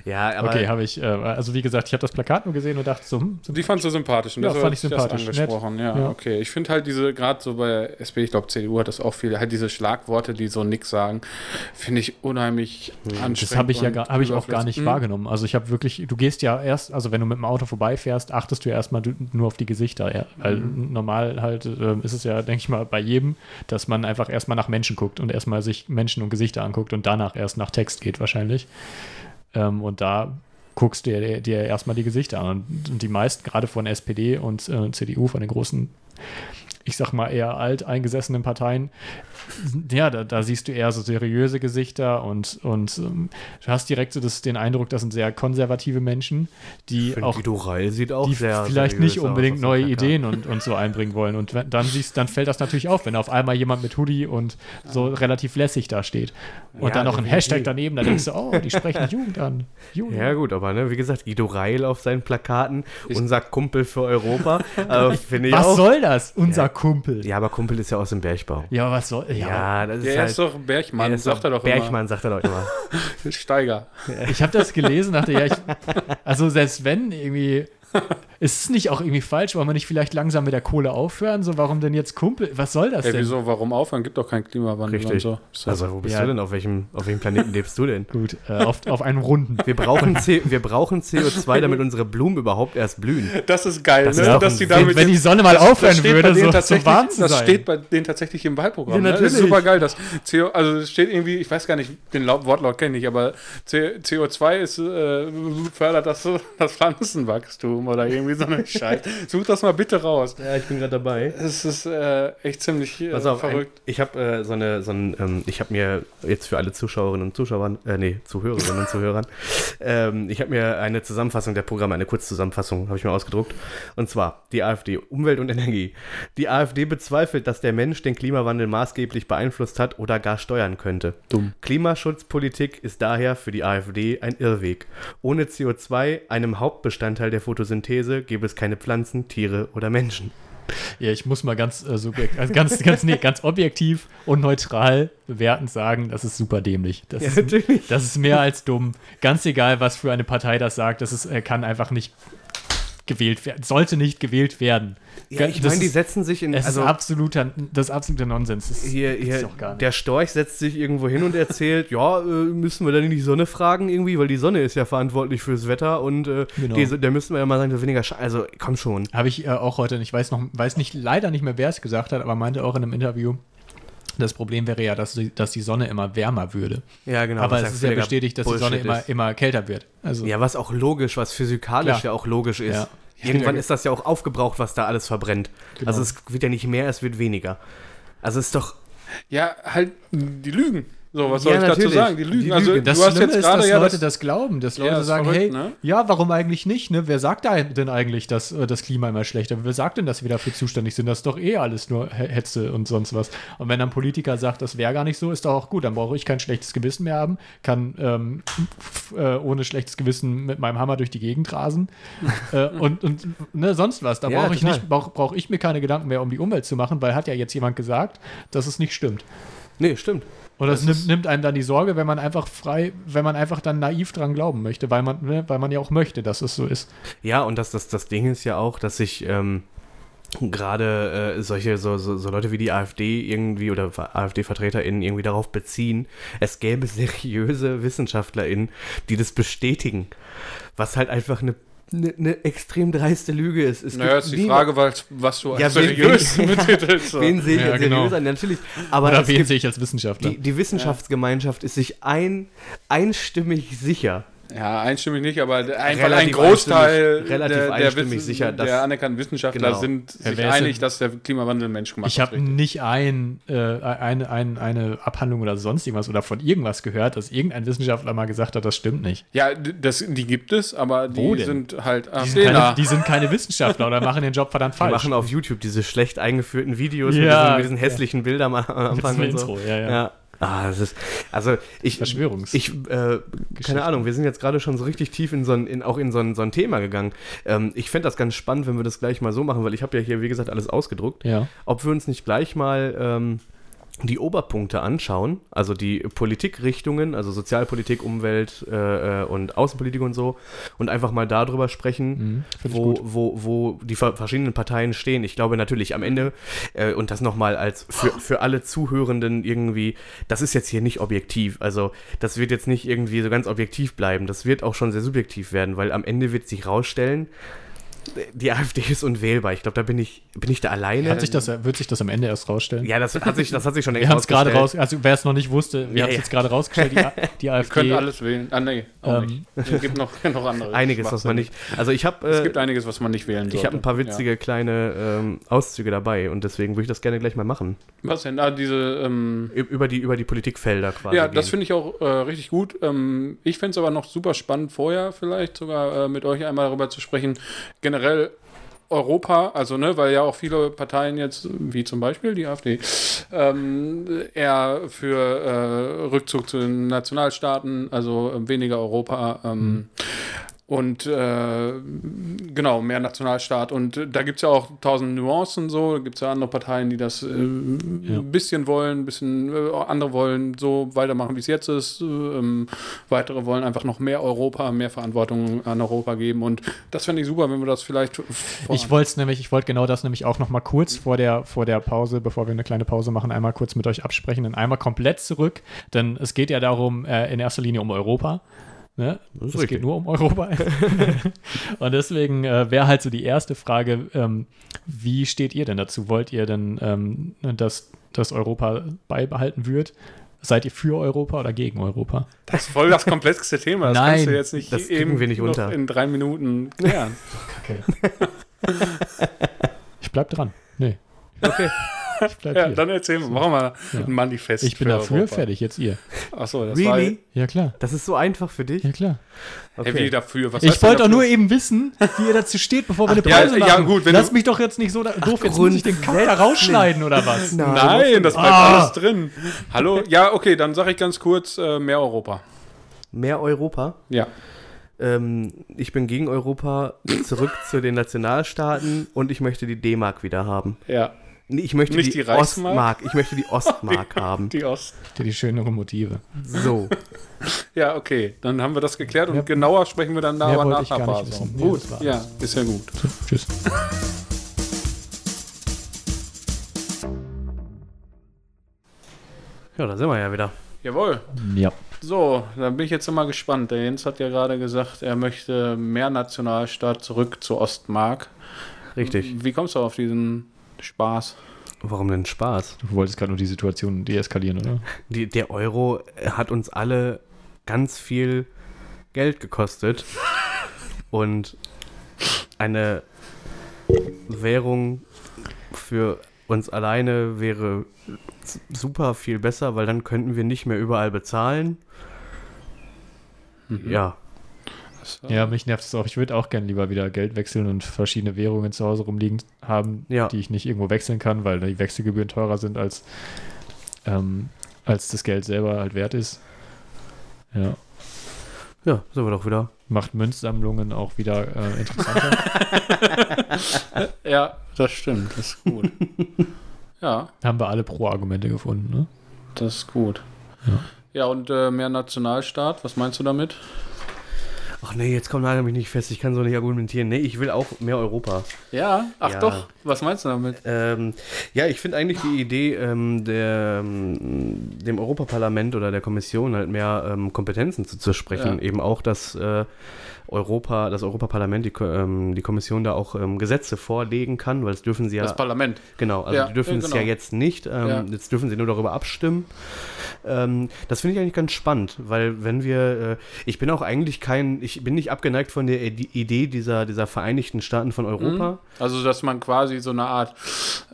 ja, aber okay, habe ich, äh, also wie gesagt, ich habe das Plakat nur gesehen und dachte so, hm, Die fandst du sympathisch und Ja, deshalb fand ich das sympathisch, angesprochen. Ja, Ja. okay. Ich finde halt diese, gerade so bei SPD, ich glaube CDU hat das auch viel, halt diese Schlagworte, die so nix sagen, finde ich unheimlich anstrengend. Das habe ich ja habe ich auch gar nicht Mhm. wahrgenommen. Also ich habe wirklich, du gehst ja erst, also wenn du mit dem Auto vorbeifährst, achtest du ja erstmal nur auf die Gesichter. Ja. Weil Mhm. normal halt ähm, ist es ja, denke ich mal, bei jedem, dass man einfach erstmal nach Menschen guckt und erstmal sich Menschen und Gesichter anguckt und danach erst nach Text geht wahrscheinlich. Ähm, und da guckst du dir, dir erstmal die Gesichter an. Und, und die meisten, gerade von SPD und äh, CDU, von den großen, ich sag mal eher alteingesessenen Parteien, ja, da, da siehst du eher so seriöse Gesichter und, und ähm, du hast direkt so das, den Eindruck, das sind sehr konservative Menschen, die ich auch Guido Reil sieht auch die sehr vielleicht nicht unbedingt neue. Ideen und, und so einbringen wollen. Und wenn, dann siehst, dann fällt das natürlich auf, wenn auf einmal jemand mit Hoodie und so relativ lässig da steht. Und Ja, dann noch ein definitiv. Hashtag daneben, da denkst du, oh, die sprechen Jugend an. Jugend. Ja, gut, aber ne, wie gesagt, Guido Reil auf seinen Plakaten, unser Kumpel für Europa, äh, finde ich was auch. soll das? Unser Ja. Kumpel. Ja. Ja, aber Kumpel ist ja aus dem Bergbau. was soll. Ja. Das ist Der halt. ist doch Bergmann, er ist sagt er doch Bergmann, sagt er doch immer. immer. Steiger. Ich habe das gelesen, dachte, ja, ich, also selbst wenn irgendwie. Ist es nicht auch irgendwie falsch? Wollen wir nicht vielleicht langsam mit der Kohle aufhören? So, warum denn jetzt Kumpel? Was soll das Ey, denn? wieso, warum aufhören? Gibt doch keinen Klimawandel Richtig. und so. so. Also, wo bist Ja. du denn? Auf welchem, auf welchem Planeten lebst du denn? Gut, äh, auf, auf einem runden. Wir brauchen, C wir brauchen CO2, damit unsere Blumen überhaupt erst blühen. Das ist geil, Das ne? ist dass ein die damit Wenn die Sonne mal das aufhören würde, so, so warm zu Das sein. steht bei denen tatsächlich im Wahlprogramm. Ja, ne? Das ist super geil. Das CO, also es steht irgendwie, ich weiß gar nicht, den Laut, Wortlaut kenne ich, aber C, CO2 ist, äh, fördert das, das Pflanzenwachstum oder irgendwie so eine Scheiß. Such das mal bitte raus. Ja, ich bin gerade dabei. Es ist äh, echt ziemlich äh, auf, ein, verrückt. ich habe äh, so eine, so ein, ähm, ich habe mir jetzt für alle Zuschauerinnen und Zuschauer, äh, nee, Zuhörerinnen und Zuhörern, ähm, ich habe mir eine Zusammenfassung der Programme, eine Kurzzusammenfassung, habe ich mir ausgedruckt. Und zwar die AfD, Umwelt und Energie. Die AfD bezweifelt, dass der Mensch den Klimawandel maßgeblich beeinflusst hat oder gar steuern könnte. Dumm. Klimaschutzpolitik ist daher für die AfD ein Irrweg. Ohne CO2, einem Hauptbestandteil der Photosynthese, gäbe es keine Pflanzen, Tiere oder Menschen. Ja, ich muss mal ganz, äh, subjekt, also ganz, ganz, nee, ganz objektiv und neutral bewertend sagen, das ist super dämlich. Das, Ja, ist, das ist mehr als dumm. Ganz egal, was für eine Partei das sagt, das ist, äh, kann einfach nicht gewählt werden, sollte nicht gewählt werden. Ja, ich Das meine, die setzen sich in. Es also, ist absoluter, das ist absoluter Nonsens. Das hier, hier, der Storch setzt sich irgendwo hin und erzählt, ja, äh, müssen wir dann in die Sonne fragen irgendwie, weil die Sonne ist ja verantwortlich fürs Wetter und äh, Genau. die, da müssten wir ja mal sagen, so weniger Sch Also, komm schon. Habe ich äh, auch heute, ich weiß noch, weiß nicht, leider nicht mehr, wer es gesagt hat, aber meinte auch in einem Interview, das Problem wäre ja, dass die, dass die Sonne immer wärmer würde. Ja, genau. aber es ist ja bestätigt, dass die Bullshit Sonne immer, immer kälter wird. Also, Ja, was auch logisch, was physikalisch Klar. ja auch logisch ist. Ja. Irgendwann Ja, ist das ja auch aufgebraucht, was da alles verbrennt. Genau. Also, es wird ja nicht mehr, es wird weniger. Also, es ist doch. Ja, halt, die lügen. So, was Ja, soll ich dazu natürlich. sagen? Die lügen. Die also, lügen. Das du hast Schlimme jetzt ist, gerade dass ja Leute das, das, glauben, dass Ja, Leute ist sagen, verrückt, hey, ne? ja, warum eigentlich nicht? Ne? Wer sagt da denn eigentlich, dass äh, das Klima immer schlechter wird? Wer sagt denn, dass wir dafür zuständig sind? Das ist doch eh alles nur He- Hetze und sonst was. Und wenn ein Politiker sagt, das wäre gar nicht so, ist doch auch gut. Dann brauche ich kein schlechtes Gewissen mehr haben, kann ähm, äh, ohne schlechtes Gewissen mit meinem Hammer durch die Gegend rasen äh, und, und ne, sonst was. Da Ja, brauche ich, nicht- brauch, brauch ich mir keine Gedanken mehr um die Umwelt zu machen, weil hat ja jetzt jemand gesagt, dass es nicht stimmt. Nee, stimmt. Das, Das nimmt, nimmt einem dann die Sorge, wenn man einfach frei, wenn man einfach dann naiv dran glauben möchte, weil man, ne, weil man ja auch möchte, dass es so ist. Ja, und das, das, das Ding ist ja auch, dass sich ähm, gerade äh, solche, so, so, so Leute wie die AfD irgendwie oder AfD-VertreterInnen irgendwie darauf beziehen, es gäbe seriöse WissenschaftlerInnen, die das bestätigen. Was halt einfach eine eine ne extrem dreiste Lüge ist. Es naja, ist die Frage, was, was du als Ja, seriös betitelst. Wen sehe ich Ja, als genau. seriös an? Natürlich. Aber Oder wen sehe ich als Wissenschaftler? die, die Wissenschaftsgemeinschaft ist sich ein, einstimmig sicher, Ja, einstimmig nicht, aber einfach ein Relativ Großteil einstimmig- relativ der, der, einstimmig Wissen, sicher, dass- der anerkannten Wissenschaftler Genau. sind Ja, sich einig, dass der Klimawandel menschgemacht Ich habe nicht ein, äh, eine, ein, eine Abhandlung oder sonst irgendwas oder von irgendwas gehört, dass irgendein Wissenschaftler mal gesagt hat, das stimmt nicht. Ja, das, die gibt es, aber die Wo denn? sind halt Die sind, keine, die sind keine Wissenschaftler oder machen den Job verdammt falsch. machen auf YouTube diese schlecht eingeführten Videos Ja, mit, diesen, mit diesen hässlichen Bildern am Anfang und so. Intro, ja, ja. Ah, das ist, also ich, Verschwörungs- ich, äh, keine Ahnung, wir sind jetzt gerade schon so richtig tief in so ein, in, auch in so ein, so ein Thema gegangen. Ähm, ich fände das ganz spannend, wenn wir das gleich mal so machen, weil ich habe ja hier, wie gesagt, alles ausgedruckt. Ja. Ob wir uns nicht gleich mal ähm, die Oberpunkte anschauen, also die Politikrichtungen, also Sozialpolitik, Umwelt äh, äh, und Außenpolitik und so, und einfach mal darüber sprechen, Mhm, wo, wo, wo die ver- verschiedenen Parteien stehen. Ich glaube natürlich am Ende, äh, und das nochmal als für, für alle Zuhörenden irgendwie, das ist jetzt hier nicht objektiv. Also das wird jetzt nicht irgendwie so ganz objektiv bleiben. Das wird auch schon sehr subjektiv werden, weil am Ende wird sich rausstellen, die AfD ist unwählbar. Ich glaube, da bin ich, bin ich da alleine. Hat sich das, wird sich das am Ende erst rausstellen? ja, das hat sich, das hat sich schon wir haben es gerade raus, also wer es noch nicht wusste, wir Ja, haben es ja. jetzt gerade rausgestellt, die, die Ihr AfD. könnt alles wählen. Ah, nee, auch Ähm, nicht. Es gibt noch, noch andere. Einiges, was man nicht. Also ich habe Es äh, gibt einiges, was man nicht wählen sollte. ich habe ein paar witzige kleine ähm, Auszüge dabei und deswegen würde ich das gerne gleich mal machen. Ja. Was denn? Ah, diese. Ähm, Über die, über die Politikfelder quasi. ja, das finde ich auch äh, richtig gut. Ähm, ich fände es aber noch super spannend, vorher vielleicht sogar äh, mit euch einmal darüber zu sprechen. Generell Europa, also ne, weil ja auch viele Parteien jetzt, wie zum Beispiel die AfD, ähm, eher für äh, Rückzug zu den Nationalstaaten, also äh, weniger Europa ähm, und äh, genau, mehr Nationalstaat. Und äh, da gibt es ja auch tausend Nuancen so. Da gibt es ja andere Parteien, die das äh, ein bisschen wollen, ein bisschen äh, andere wollen so weitermachen, wie es jetzt ist. Ähm, weitere wollen einfach noch mehr Europa, mehr Verantwortung an Europa geben. Und das fände ich super, wenn wir das vielleicht. Ich wollte es nämlich, ich wollte genau das nämlich auch noch mal kurz vor der, vor der Pause, bevor wir eine kleine Pause machen, einmal kurz mit euch absprechen, dann einmal komplett zurück, denn es geht ja darum, äh, in erster Linie um Europa. Ne? Das es geht nur um Europa. Und deswegen äh, wäre halt so die erste Frage, ähm, wie steht ihr denn dazu? Wollt ihr denn, ähm, dass, dass Europa beibehalten wird? Seid ihr für Europa oder gegen Europa? Das ist voll das komplexeste Thema. Das Nein, kannst du jetzt nicht das kriegen eben wir nicht unter. in drei Minuten klären. Ich bleib dran. Nee. Okay. Ich bleib ja, hier. dann erzählen wir. Machen wir Ja. ein Manifest. Ich bin für dafür, Europa. fertig, jetzt ihr. Achso, das Really? Ja, klar. Das ist so einfach für dich? Ja, klar. war. Hey, wie dafür? Was Ich wollte doch dafür? nur eben wissen, wie ihr dazu steht, bevor wir eine ja, Pause ja, machen. gut, wenn Lass du- mich doch jetzt nicht so da, doof, jetzt muss ich den Kack da rausschneiden oder was? Nein, das bleibt Ah. alles drin. Hallo? Ja, okay, dann sage ich ganz kurz, äh, mehr Europa. Mehr Europa? Ja. Ähm, ich bin gegen Europa, zurück zu den Nationalstaaten und ich möchte die D-Mark wieder haben. Ja. Nee, ich möchte Nicht die, die? Ostmark. Ich möchte die Ostmark haben. Die Ost. Die, die schöneren Motive. So. Ja, okay, dann haben wir das geklärt und Ja. genauer sprechen wir dann da aber nach der Phase. Gut, ja, ist ja gut. So, tschüss. Ja, da sind wir ja wieder. Jawohl. Ja. So, dann bin ich jetzt mal gespannt. Der Jens hat ja gerade gesagt, er möchte mehr Nationalstaat zurück zur Ostmark. Richtig. Wie kommst du auf diesen Spaß? Warum denn Spaß? Du wolltest gerade nur die Situation deeskalieren, oder? Die, der Euro hat uns alle ganz viel Geld gekostet. Und eine Währung für uns alleine wäre super viel besser, weil dann könnten wir nicht mehr überall bezahlen. Ja, Ja, mich nervt es auch. Ich würde auch gerne lieber wieder Geld wechseln und verschiedene Währungen zu Hause rumliegen haben, Ja. die ich nicht irgendwo wechseln kann, weil die Wechselgebühren teurer sind als, ähm, als das Geld selber halt wert ist. Ja. ja, sind wir doch wieder. Macht Münzsammlungen auch wieder äh, interessanter. Ja, das stimmt. Das ist gut. ja, Haben wir alle Pro-Argumente gefunden, ne? das ist gut. Ja. Ja, und äh, mehr Nationalstaat, was meinst du damit? Ach nee, jetzt kommt nagel mich nicht fest, ich kann so nicht argumentieren. Nee, ich will auch mehr Europa. Ja, ach Ja. doch. Was meinst du damit? Ähm, ja, ich finde eigentlich die Idee, ähm, der, ähm, dem Europaparlament oder der Kommission halt mehr ähm, Kompetenzen zuzusprechen. Ja. Eben auch, dass äh, Europa, das Europaparlament, die, ähm, die Kommission da auch ähm, Gesetze vorlegen kann, weil das dürfen sie ja. Das Parlament. Genau, also Ja, die dürfen ja, es genau. ja jetzt nicht. Ähm, Ja. Jetzt dürfen sie nur darüber abstimmen. Ähm, das finde ich eigentlich ganz spannend, weil wenn wir, äh, ich bin auch eigentlich kein, ich bin nicht abgeneigt von der Ide- Idee dieser, dieser Vereinigten Staaten von Europa. Also, dass man quasi so eine Art,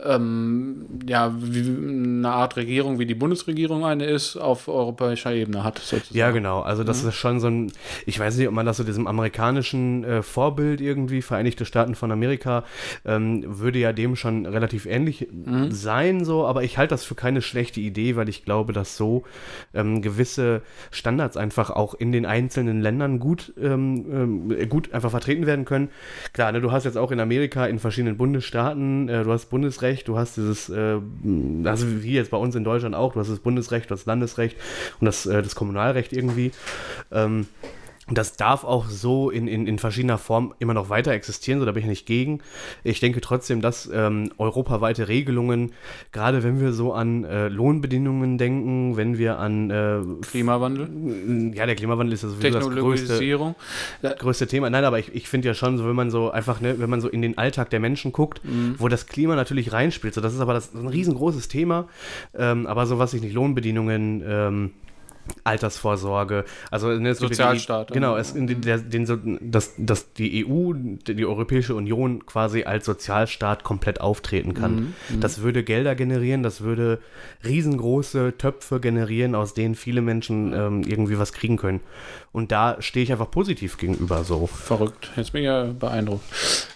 ähm, ja, eine Art Regierung, wie die Bundesregierung eine ist, auf europäischer Ebene hat, sozusagen. Ja, genau. Also das ist schon so ein, ich weiß nicht, ob man das so diesem amerikanischen äh, Vorbild irgendwie, Vereinigte Staaten von Amerika, ähm, würde ja dem schon relativ ähnlich sein, so, aber ich halte das für keine schlechte Idee, weil ich glaube, dass so ähm, gewisse Standards einfach auch in den einzelnen Ländern gut, ähm, ähm, gut einfach vertreten werden können. Klar, ne, du hast jetzt auch in Amerika in verschiedenen Bundesstaaten, äh, du hast Bundesrecht, du hast dieses, äh, also wie jetzt bei uns in Deutschland auch, du hast das Bundesrecht, du hast Landesrecht und das, äh, das Kommunalrecht irgendwie. Ähm, das darf auch so in, in, in verschiedener Form immer noch weiter existieren, so da bin ich nicht gegen. Ich denke trotzdem, dass ähm, europaweite Regelungen, gerade wenn wir so an äh, Lohnbedingungen denken, wenn wir an äh, Klimawandel, ja, der Klimawandel ist ja sowieso das größte, größte Thema. Nein, aber ich, ich finde ja schon, so wenn man so einfach, ne, wenn man so in den Alltag der Menschen guckt, wo das Klima natürlich reinspielt, so das ist aber das, ein riesengroßes Thema. Ähm, aber so was ich nicht, Lohnbedingungen, ähm, Altersvorsorge, also ne, Sozialstaat, Die, genau, es, den, der, den, so, dass, dass die EU, die, die Europäische Union quasi als Sozialstaat komplett auftreten kann. Mhm, Das würde Gelder generieren, das würde riesengroße Töpfe generieren, aus denen viele Menschen ähm, irgendwie was kriegen können. Und da stehe ich einfach positiv gegenüber so. Verrückt. Jetzt bin ich ja beeindruckt.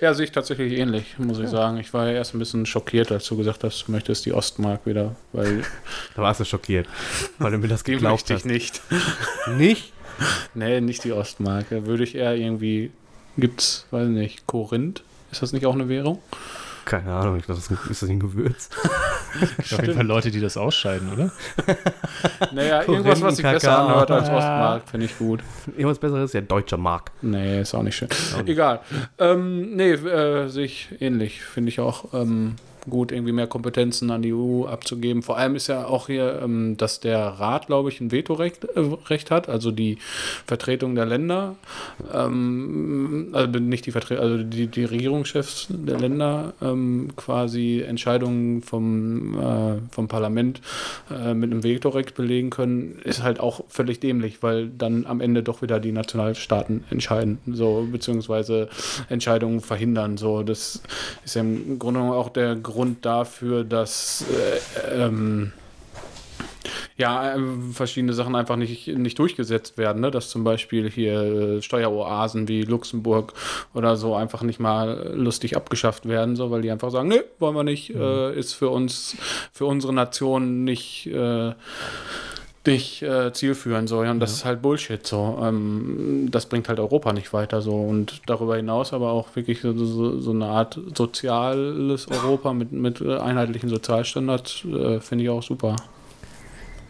Ja, sehe ich tatsächlich ähnlich, muss ich sagen. Ich war ja erst ein bisschen schockiert, als du gesagt hast, du möchtest die Ostmark wieder, weil Da warst du schockiert, weil du mir das die geglaubt ich hast. nicht. Nicht? Nee, nicht die Ostmark. Da würde ich eher irgendwie, gibt's, weiß nicht, Korinth? Ist das nicht auch eine Währung? Keine Ahnung, ich glaube, das ist ist das ein Gewürz. Auf jeden Fall Leute, die das ausscheiden, oder? Naja, irgendwas, was sich besser anhört als. Ostmark, finde ich gut. Irgendwas Besseres? Ja, deutscher Mark. Nee, ist auch nicht schön. Egal. Ähm, nee, äh, sehe ich ähnlich. Finde ich auch ähm, gut, irgendwie mehr Kompetenzen an die EU abzugeben. Vor allem ist ja auch hier, ähm, dass der Rat, glaube ich, ein Vetorecht äh, Recht hat, also die Vertretung der Länder. Ähm, also nicht die Vertretung, also die, die Regierungschefs der Länder ähm, quasi Entscheidungen vom, äh, vom Parlament äh, mit einem Vetorecht belegen können, ist halt auch völlig dämlich, weil dann am Ende doch wieder die Nationalstaaten entscheiden, so beziehungsweise Entscheidungen verhindern. So, das ist ja im Grunde auch der Grund dafür, dass äh, ähm, ja, äh, verschiedene Sachen einfach nicht, nicht durchgesetzt werden, ne? dass zum Beispiel hier äh, Steueroasen wie Luxemburg oder so einfach nicht mal lustig abgeschafft werden, so, weil die einfach sagen, nee, wollen wir nicht, äh, ist für uns, für unsere Nation nicht, äh, nicht äh, zielführend so, ja, und das ist halt Bullshit so. Ähm, das bringt halt Europa nicht weiter so und darüber hinaus aber auch wirklich so, so, so eine Art soziales Europa mit, mit äh, einheitlichen Sozialstandards äh, finde ich auch super.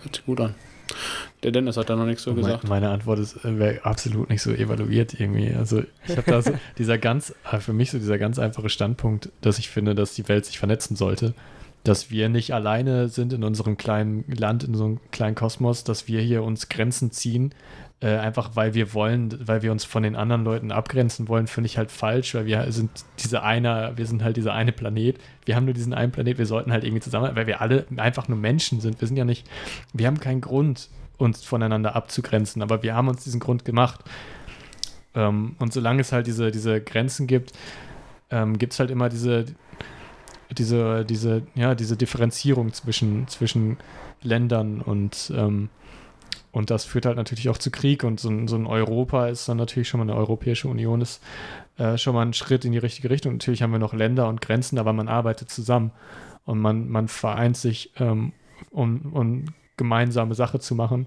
Hört sich gut an. Der Dennis hat da noch nichts so Meine, gesagt. meine Antwort ist äh, wäre absolut nicht so evaluiert irgendwie. Also ich habe da so dieser ganz, äh, für mich so dieser ganz einfache Standpunkt, dass ich finde, dass die Welt sich vernetzen sollte. Dass wir nicht alleine sind in unserem kleinen Land, in so einem kleinen Kosmos, dass wir hier uns Grenzen ziehen, äh, einfach weil wir wollen, weil wir uns von den anderen Leuten abgrenzen wollen, finde ich halt falsch, weil wir sind diese eine, wir sind halt dieser eine Planet, wir haben nur diesen einen Planet, wir sollten halt irgendwie zusammen, weil wir alle einfach nur Menschen sind, wir sind ja nicht, wir haben keinen Grund, uns voneinander abzugrenzen, aber wir haben uns diesen Grund gemacht. Ähm, und solange es halt diese, diese Grenzen gibt, ähm, gibt es halt immer diese, diese, diese, ja, diese Differenzierung zwischen, zwischen Ländern und, ähm, und das führt halt natürlich auch zu Krieg und so ein, so ein Europa ist dann natürlich schon mal eine Europäische Union ist äh, schon mal ein Schritt in die richtige Richtung. Natürlich haben wir noch Länder und Grenzen, aber man arbeitet zusammen und man, man vereint sich, ähm, um, um gemeinsame Sache zu machen.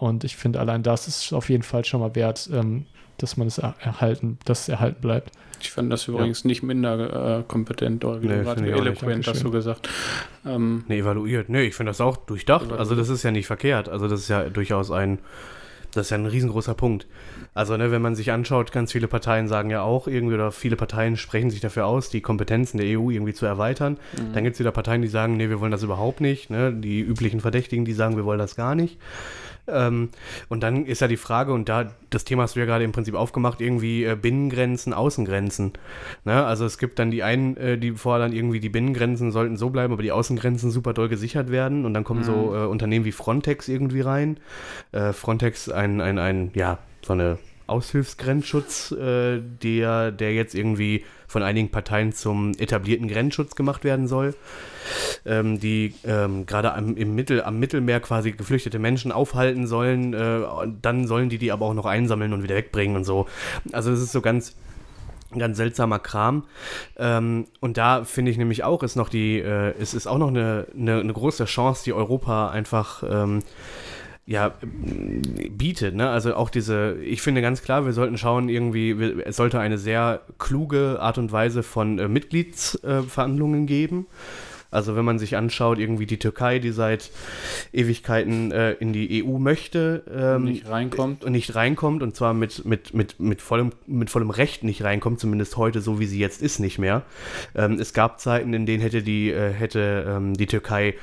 Und ich finde, allein das ist auf jeden Fall schon mal wert, ähm, dass man es er erhalten, dass es erhalten bleibt. Ich fand das übrigens nicht minder äh, kompetent oder wie Nee, du gerade eloquent hast du gesagt. Ähm, Nee, evaluiert. Nee, ich finde das auch durchdacht. Also das ist ja nicht verkehrt. Also das ist ja durchaus ein, Das ist ja ein riesengroßer Punkt. Also, ne, wenn man sich anschaut, ganz viele Parteien sagen ja auch irgendwie, oder viele Parteien sprechen sich dafür aus, die Kompetenzen der EU irgendwie zu erweitern. Mhm. Dann gibt es wieder Parteien, die sagen, nee, wir wollen das überhaupt nicht. Ne? Die üblichen Verdächtigen, die sagen, wir wollen das gar nicht. Ähm, und dann ist ja die Frage, und da, das Thema hast du ja gerade im Prinzip aufgemacht, irgendwie äh, Binnengrenzen, Außengrenzen. Ne? Also es gibt dann die einen, äh, die fordern irgendwie, die Binnengrenzen sollten so bleiben, aber die Außengrenzen super doll gesichert werden. Und dann kommen mhm. so äh, Unternehmen wie Frontex irgendwie rein. Äh, Frontex, ein, ein, ein, ja, so eine Aushilfsgrenzschutz, äh, der, der jetzt irgendwie von einigen Parteien zum etablierten Grenzschutz gemacht werden soll, ähm, die ähm, gerade am, im Mittel, am Mittelmeer quasi geflüchtete Menschen aufhalten sollen. Äh, dann sollen die die aber auch noch einsammeln und wieder wegbringen und so. Also es ist so ganz ganz seltsamer Kram. Ähm, und da finde ich nämlich auch, ist noch die, äh, es ist auch noch eine, eine, eine große Chance, die Europa einfach ähm, ja, bietet. Ne? Also auch diese, ich finde ganz klar, wir sollten schauen, irgendwie, es sollte eine sehr kluge Art und Weise von äh, Mitgliedsverhandlungen äh, geben. Also wenn man sich anschaut, irgendwie die Türkei, die seit Ewigkeiten äh, in die EU möchte, ähm, nicht reinkommt. Und nicht reinkommt und zwar mit, mit, mit, mit, vollem, mit vollem Recht nicht reinkommt, zumindest heute, so wie sie jetzt ist, nicht mehr. Ähm, es gab Zeiten, in denen hätte die, äh, hätte ähm, die Türkei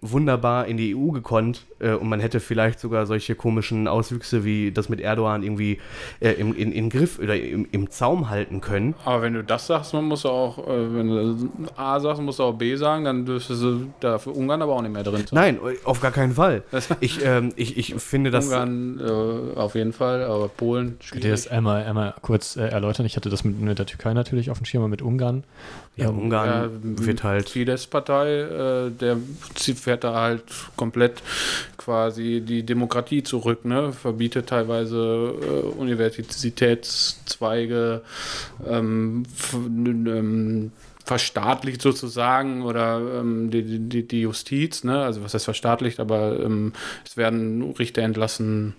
wunderbar in die EU gekonnt äh, und man hätte vielleicht sogar solche komischen Auswüchse wie das mit Erdogan irgendwie äh, im, in, in Griff oder im, im Zaum halten können. Aber wenn du das sagst, man muss auch, äh, wenn du A sagst, musst du auch B sagen, dann dürfte sie da für Ungarn aber auch nicht mehr drin sein. Nein, auf gar keinen Fall. Ich, ähm, ich, ich finde das. Ungarn äh, auf jeden Fall, aber Polen. Schwierig. Ihr das einmal, einmal kurz äh, erläutern? Ich hatte das mit, mit, der Türkei natürlich auf dem Schirm, mit Ungarn. Ja, ähm, Ungarn ja, wird halt. Fidesz-Partei, äh, der fährt da halt komplett quasi die Demokratie zurück, ne? verbietet teilweise äh, Universitätszweige, ähm, ähm, verstaatlicht sozusagen oder ähm, die, die, die Justiz, ne? also was heißt verstaatlicht, aber ähm, es werden Richter entlassen,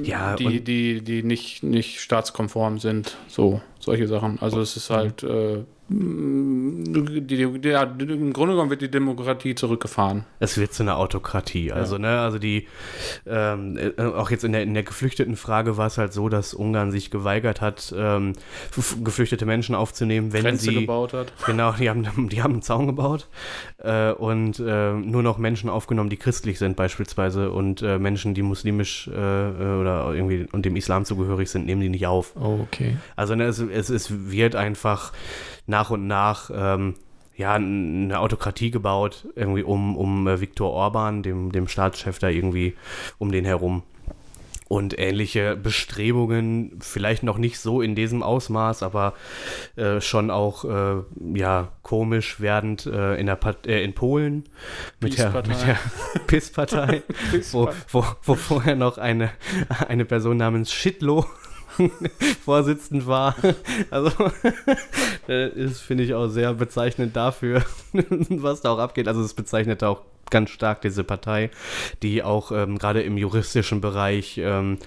ja, die, die, die nicht, nicht staatskonform sind, so solche Sachen. Also es ist halt äh, die, die, ja, im Grunde genommen wird die Demokratie zurückgefahren. Es wird zu einer Autokratie. Also, ja. ne, also die, ähm, äh, auch jetzt in der, in der geflüchteten Frage war es halt so, dass Ungarn sich geweigert hat, ähm, geflüchtete Menschen aufzunehmen, wenn Grenze sie. gebaut hat. Genau, die haben, die haben einen Zaun gebaut äh, und äh, nur noch Menschen aufgenommen, die christlich sind, beispielsweise, und äh, Menschen, die muslimisch äh, äh, oder irgendwie und dem Islam zugehörig sind, nehmen die nicht auf. Oh, okay. Also, ne, es, es, es wird einfach nach und nach ähm, ja, eine Autokratie gebaut, irgendwie um, um äh, Viktor Orban, dem, dem Staatschef da irgendwie um den herum. Und ähnliche Bestrebungen, vielleicht noch nicht so in diesem Ausmaß, aber äh, schon auch äh, ja, komisch werdend äh, in, der Part äh, in Polen mit der, mit der PIS-Partei, wo, wo, wo vorher noch eine, eine Person namens Schitlo Vorsitzend war. Also, das finde ich, auch sehr bezeichnend dafür, was da auch abgeht. Also, es bezeichnet auch ganz stark diese Partei, die auch ähm, gerade im juristischen Bereich ähm,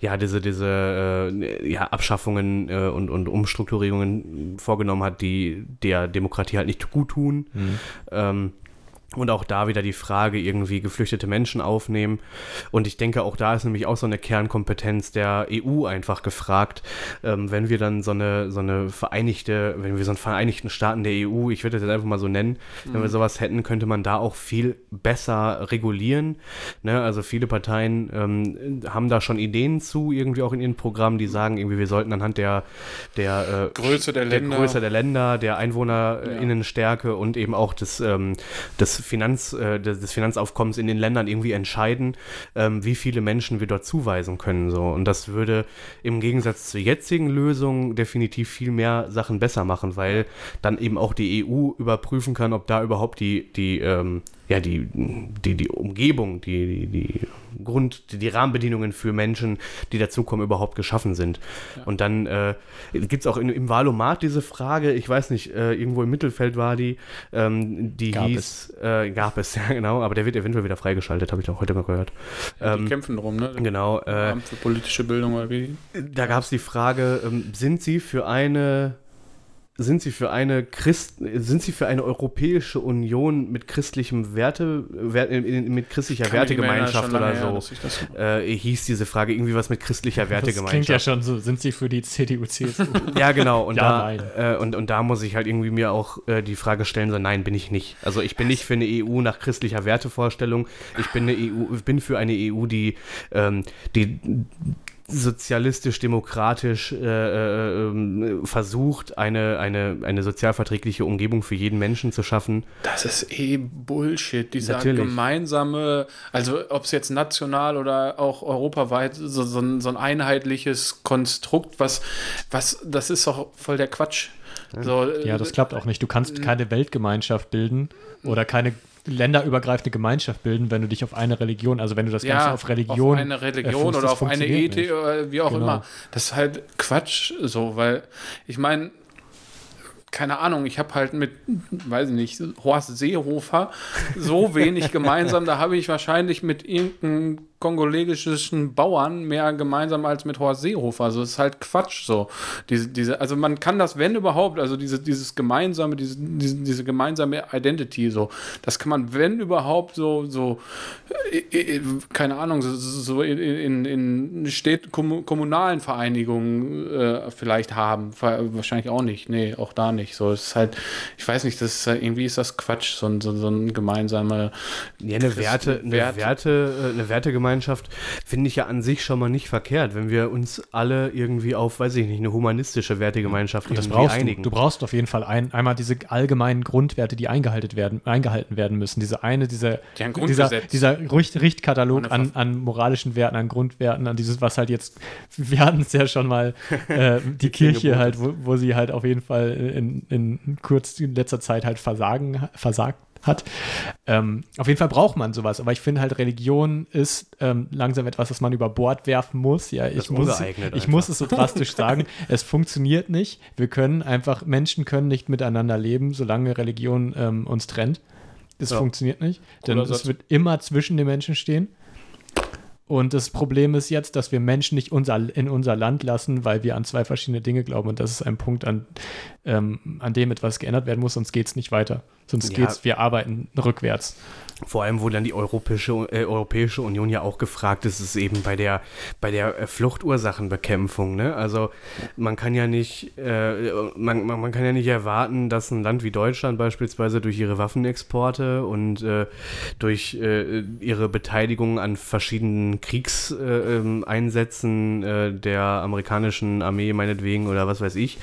ja diese diese äh, ja, Abschaffungen äh, und, und Umstrukturierungen vorgenommen hat, die der Demokratie halt nicht gut tun. Mhm. Ähm, und auch da wieder die Frage, irgendwie geflüchtete Menschen aufnehmen. Und ich denke, auch da ist nämlich auch so eine Kernkompetenz der EU einfach gefragt. Ähm, wenn wir dann so eine, so eine vereinigte, wenn wir so einen Vereinigten Staaten der EU, ich würde das jetzt einfach mal so nennen, mhm. wenn wir mhm. sowas hätten, könnte man da auch viel besser regulieren. Ne? Also viele Parteien ähm, haben da schon Ideen zu, irgendwie auch in ihren Programmen, die sagen, irgendwie, wir sollten anhand der, der, äh, Größe der, der Länder. Größe der Länder, der EinwohnerInnenstärke ja. und eben auch des, ähm, des Finanz, äh, des Finanzaufkommens in den Ländern irgendwie entscheiden, ähm, wie viele Menschen wir dort zuweisen können. So. Und das würde im Gegensatz zur jetzigen Lösung definitiv viel mehr Sachen besser machen, weil dann eben auch die EU überprüfen kann, ob da überhaupt die, die ähm, ja, die, die, die Umgebung, die, die, die Grund, die, die Rahmenbedingungen für Menschen, die dazukommen, überhaupt geschaffen sind. Ja. Und dann äh, gibt es auch in, im Wahlomat diese Frage, ich weiß nicht, äh, irgendwo im Mittelfeld war die, ähm, die gab hieß, es. Äh, gab es, ja genau, aber der wird eventuell wieder freigeschaltet, habe ich auch heute mal gehört. Ja, die ähm, kämpfen drum, ne? Genau. Äh, Amt für politische Bildung oder wie? Da gab es die Frage, ähm, sind Sie für eine sind Sie für eine Christ, sind Sie für eine europäische Union mit christlichem Werte, Wert, mit christlicher Kann Wertegemeinschaft oder her, so? dass ich das- Äh, hieß diese Frage irgendwie was mit christlicher Das klingt ja Wertegemeinschaft. schon so, sind sie für die CDU, CSU? Ja, genau. Und, Ja, da, äh, und, und da muss ich halt irgendwie mir auch äh, die Frage stellen, so nein, bin ich nicht. Also ich bin nicht für eine EU nach christlicher Wertevorstellung. Ich bin eine EU, ich bin für eine EU, die, ähm, die sozialistisch-demokratisch äh, äh, ähm, versucht, eine, eine, eine sozialverträgliche Umgebung für jeden Menschen zu schaffen. Das ist eh Bullshit. Dieser Natürlich. gemeinsame, also ob es jetzt national oder auch europaweit, so, so, ein, so ein einheitliches Konstrukt, was, was, das ist doch voll der Quatsch. So, Ja, das klappt auch nicht. Du kannst keine Weltgemeinschaft bilden oder keine länderübergreifende Gemeinschaft bilden, wenn du dich auf eine Religion, also wenn du das Ganze ja, auf Religion, auf eine Religion oder auf eine Ethik oder wie auch Genau. immer. Das ist halt Quatsch so, weil ich meine, keine Ahnung, ich habe halt mit, weiß ich nicht, Horst Seehofer so wenig gemeinsam, da habe ich wahrscheinlich mit irgendeinem kongolesischen Bauern mehr gemeinsam als mit Horst Seehofer. Also es ist halt Quatsch so. Diese, diese, also man kann das, wenn überhaupt, also diese, dieses gemeinsame, diese, diese, diese gemeinsame Identity so, das kann man, wenn überhaupt, so, so äh, äh, keine Ahnung, so, so in, in, in Städt, kommu- kommunalen Vereinigungen äh, vielleicht haben. Wahrscheinlich auch nicht. Nee, auch da nicht. So, es ist halt, ich weiß nicht, das ist, halt- irgendwie ist das Quatsch, so ein, so, so ein gemeinsamer. Ja, eine Werte, eine Wert- Werte, äh, eine Wertegemeinschaft finde ich ja an sich schon mal nicht verkehrt, wenn wir uns alle irgendwie auf, weiß ich nicht, eine humanistische Wertegemeinschaft das irgendwie brauchst einigen. du. Du brauchst auf jeden Fall ein, einmal diese allgemeinen Grundwerte, die eingehalten werden, eingehalten werden müssen. Diese eine, diese, ein dieser, dieser Richt, Richtkatalog an, an moralischen Werten, an Grundwerten, an dieses, was halt jetzt, wir hatten es ja schon mal, äh, die Kirche Gebote. halt, wo, wo sie halt auf jeden Fall in, in kurz in letzter Zeit halt versagen, versagt hat. Ähm, auf jeden Fall braucht man sowas, aber ich finde halt, Religion ist ähm, langsam etwas, das man über Bord werfen muss. Ja, ich, muss, ich einfach. muss es so drastisch sagen. Es funktioniert nicht. Wir können einfach, Menschen können nicht miteinander leben, solange Religion ähm, uns trennt. Das Ja. funktioniert nicht. Denn es wird immer zwischen den Menschen stehen. Und das Problem ist jetzt, dass wir Menschen nicht unser, in unser Land lassen, weil wir an zwei verschiedene Dinge glauben. Und das ist ein Punkt, an, ähm, an dem etwas geändert werden muss, sonst geht es nicht weiter. Sonst Ja. geht's, wir arbeiten rückwärts. Vor allem, wo dann die Europäische, äh, Europäische Union ja auch gefragt ist, ist eben bei der, bei der äh, Fluchtursachenbekämpfung. Ne? Also man kann ja nicht, äh, man, man, man kann ja nicht erwarten, dass ein Land wie Deutschland beispielsweise durch ihre Waffenexporte und äh, durch äh, ihre Beteiligung an verschiedenen Kriegseinsätzen äh, Einsätzen, äh, der amerikanischen Armee meinetwegen oder was weiß ich,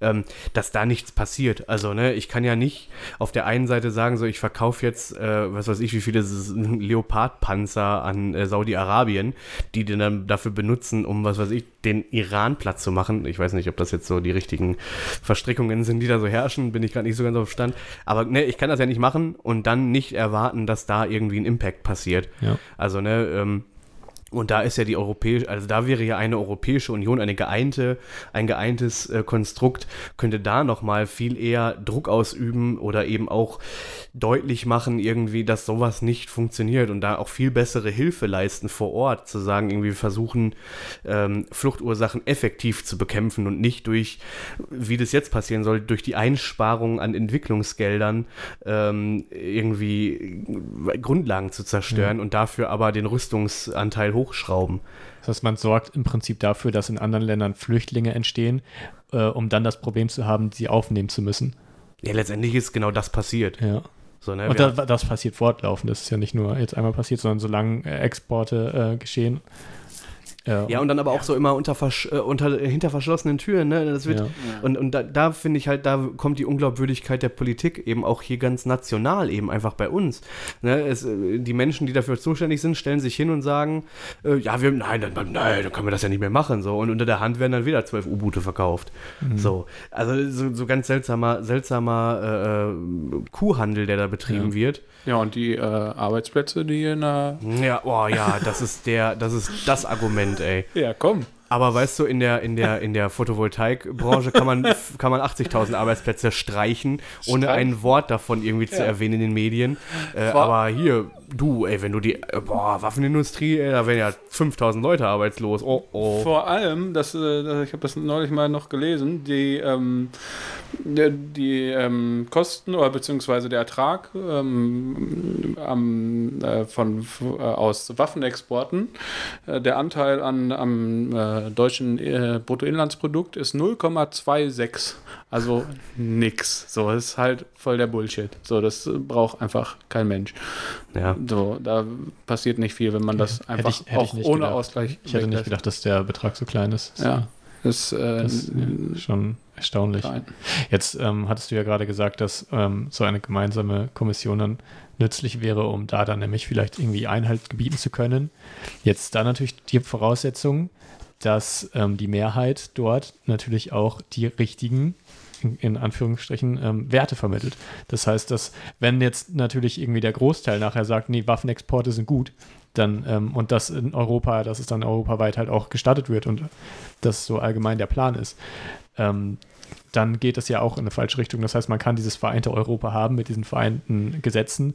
ähm, dass da nichts passiert. Also ne, ich kann ja nicht auf der einen Seite sagen, so ich verkaufe jetzt, äh, was weiß ich, wie viele Leopardpanzer an Saudi-Arabien, die den dann dafür benutzen, um, was weiß ich, den Iran platt zu machen. Ich weiß nicht, ob das jetzt so die richtigen Verstrickungen sind, die da so herrschen, bin ich gerade nicht so ganz auf Stand. Aber ne, ich kann das ja nicht machen und dann nicht erwarten, dass da irgendwie ein Impact passiert. Ja. Also, ne, ähm, und da ist ja die europäische, also da wäre ja eine Europäische Union, eine geeinte, ein geeintes äh, Konstrukt, könnte da nochmal viel eher Druck ausüben oder eben auch deutlich machen, irgendwie, dass sowas nicht funktioniert und da auch viel bessere Hilfe leisten vor Ort, zu sagen, irgendwie wir versuchen, ähm, Fluchtursachen effektiv zu bekämpfen und nicht durch, wie das jetzt passieren soll, durch die Einsparung an Entwicklungsgeldern ähm, irgendwie Grundlagen zu zerstören und dafür aber den Rüstungsanteil hochschrauben. Das heißt, man sorgt im Prinzip dafür, dass in anderen Ländern Flüchtlinge entstehen, äh, um dann das Problem zu haben, sie aufnehmen zu müssen. Ja, letztendlich ist genau das passiert. Ja. So, ne? Und das, das passiert fortlaufend. Das ist ja nicht nur jetzt einmal passiert, sondern solange Exporte äh, geschehen. Äh, ja, und dann aber auch so immer unter, versch äh, unter hinter verschlossenen Türen, ne? Das wird, Ja. Und, und da, da finde ich halt, da kommt die Unglaubwürdigkeit der Politik eben auch hier ganz national eben einfach bei uns. Ne? Es, äh, die Menschen, die dafür zuständig sind, stellen sich hin und sagen, äh, ja, wir, nein, dann, nein, dann können wir das ja nicht mehr machen. So. Und unter der Hand werden dann wieder zwölf U-Boote verkauft. So. Also so, so ganz seltsamer, seltsamer äh, äh, Kuhhandel, der da betrieben Ja. wird. Ja, und die äh, Arbeitsplätze, die in der. Ja, oh ja, das ist der, das ist das Argument, ey. Ja, komm. Aber weißt du, in der, in der, in der Photovoltaikbranche kann man, kann man 80.000 Arbeitsplätze streichen, ohne Streich- ein Wort davon irgendwie zu Ja. erwähnen in den Medien. Äh, aber hier, du, ey, wenn du die, äh, boah, Waffenindustrie, ey, da wären ja 5.000 Leute arbeitslos. Oh, oh. Vor allem, das, äh, das- ich habe das neulich mal noch gelesen, die, ähm, die, die ähm, Kosten oder beziehungsweise der Ertrag ähm, am, äh, von, äh, aus Waffenexporten, äh, der Anteil an, am äh, deutschen Bruttoinlandsprodukt ist 0,26. Also nix. So, das ist halt voll der Bullshit. So, das braucht einfach kein Mensch. Ja. So, da passiert nicht viel, wenn man das Hätte einfach ich- hätte ich auch nicht ohne gedacht. Ausgleich Ich hätte nicht gedacht, dass der Betrag so klein ist. Ja, das, äh, Das ist ja, schon erstaunlich. klein. Jetzt ähm, hattest du ja gerade gesagt, dass ähm, so eine gemeinsame Kommission dann nützlich wäre, um da dann nämlich vielleicht irgendwie Einhalt gebieten zu können. Jetzt da natürlich die Voraussetzung, dass ähm, die Mehrheit dort natürlich auch die richtigen, in, Anführungsstrichen, ähm, Werte vermittelt. Das heißt, dass wenn jetzt natürlich irgendwie der Großteil nachher sagt, nee, Waffenexporte sind gut, dann ähm, und das in Europa, dass es dann europaweit halt auch gestattet wird und das so allgemein der Plan ist, ähm, dann geht es ja auch in eine falsche Richtung. Das heißt, man kann dieses vereinte Europa haben mit diesen vereinten Gesetzen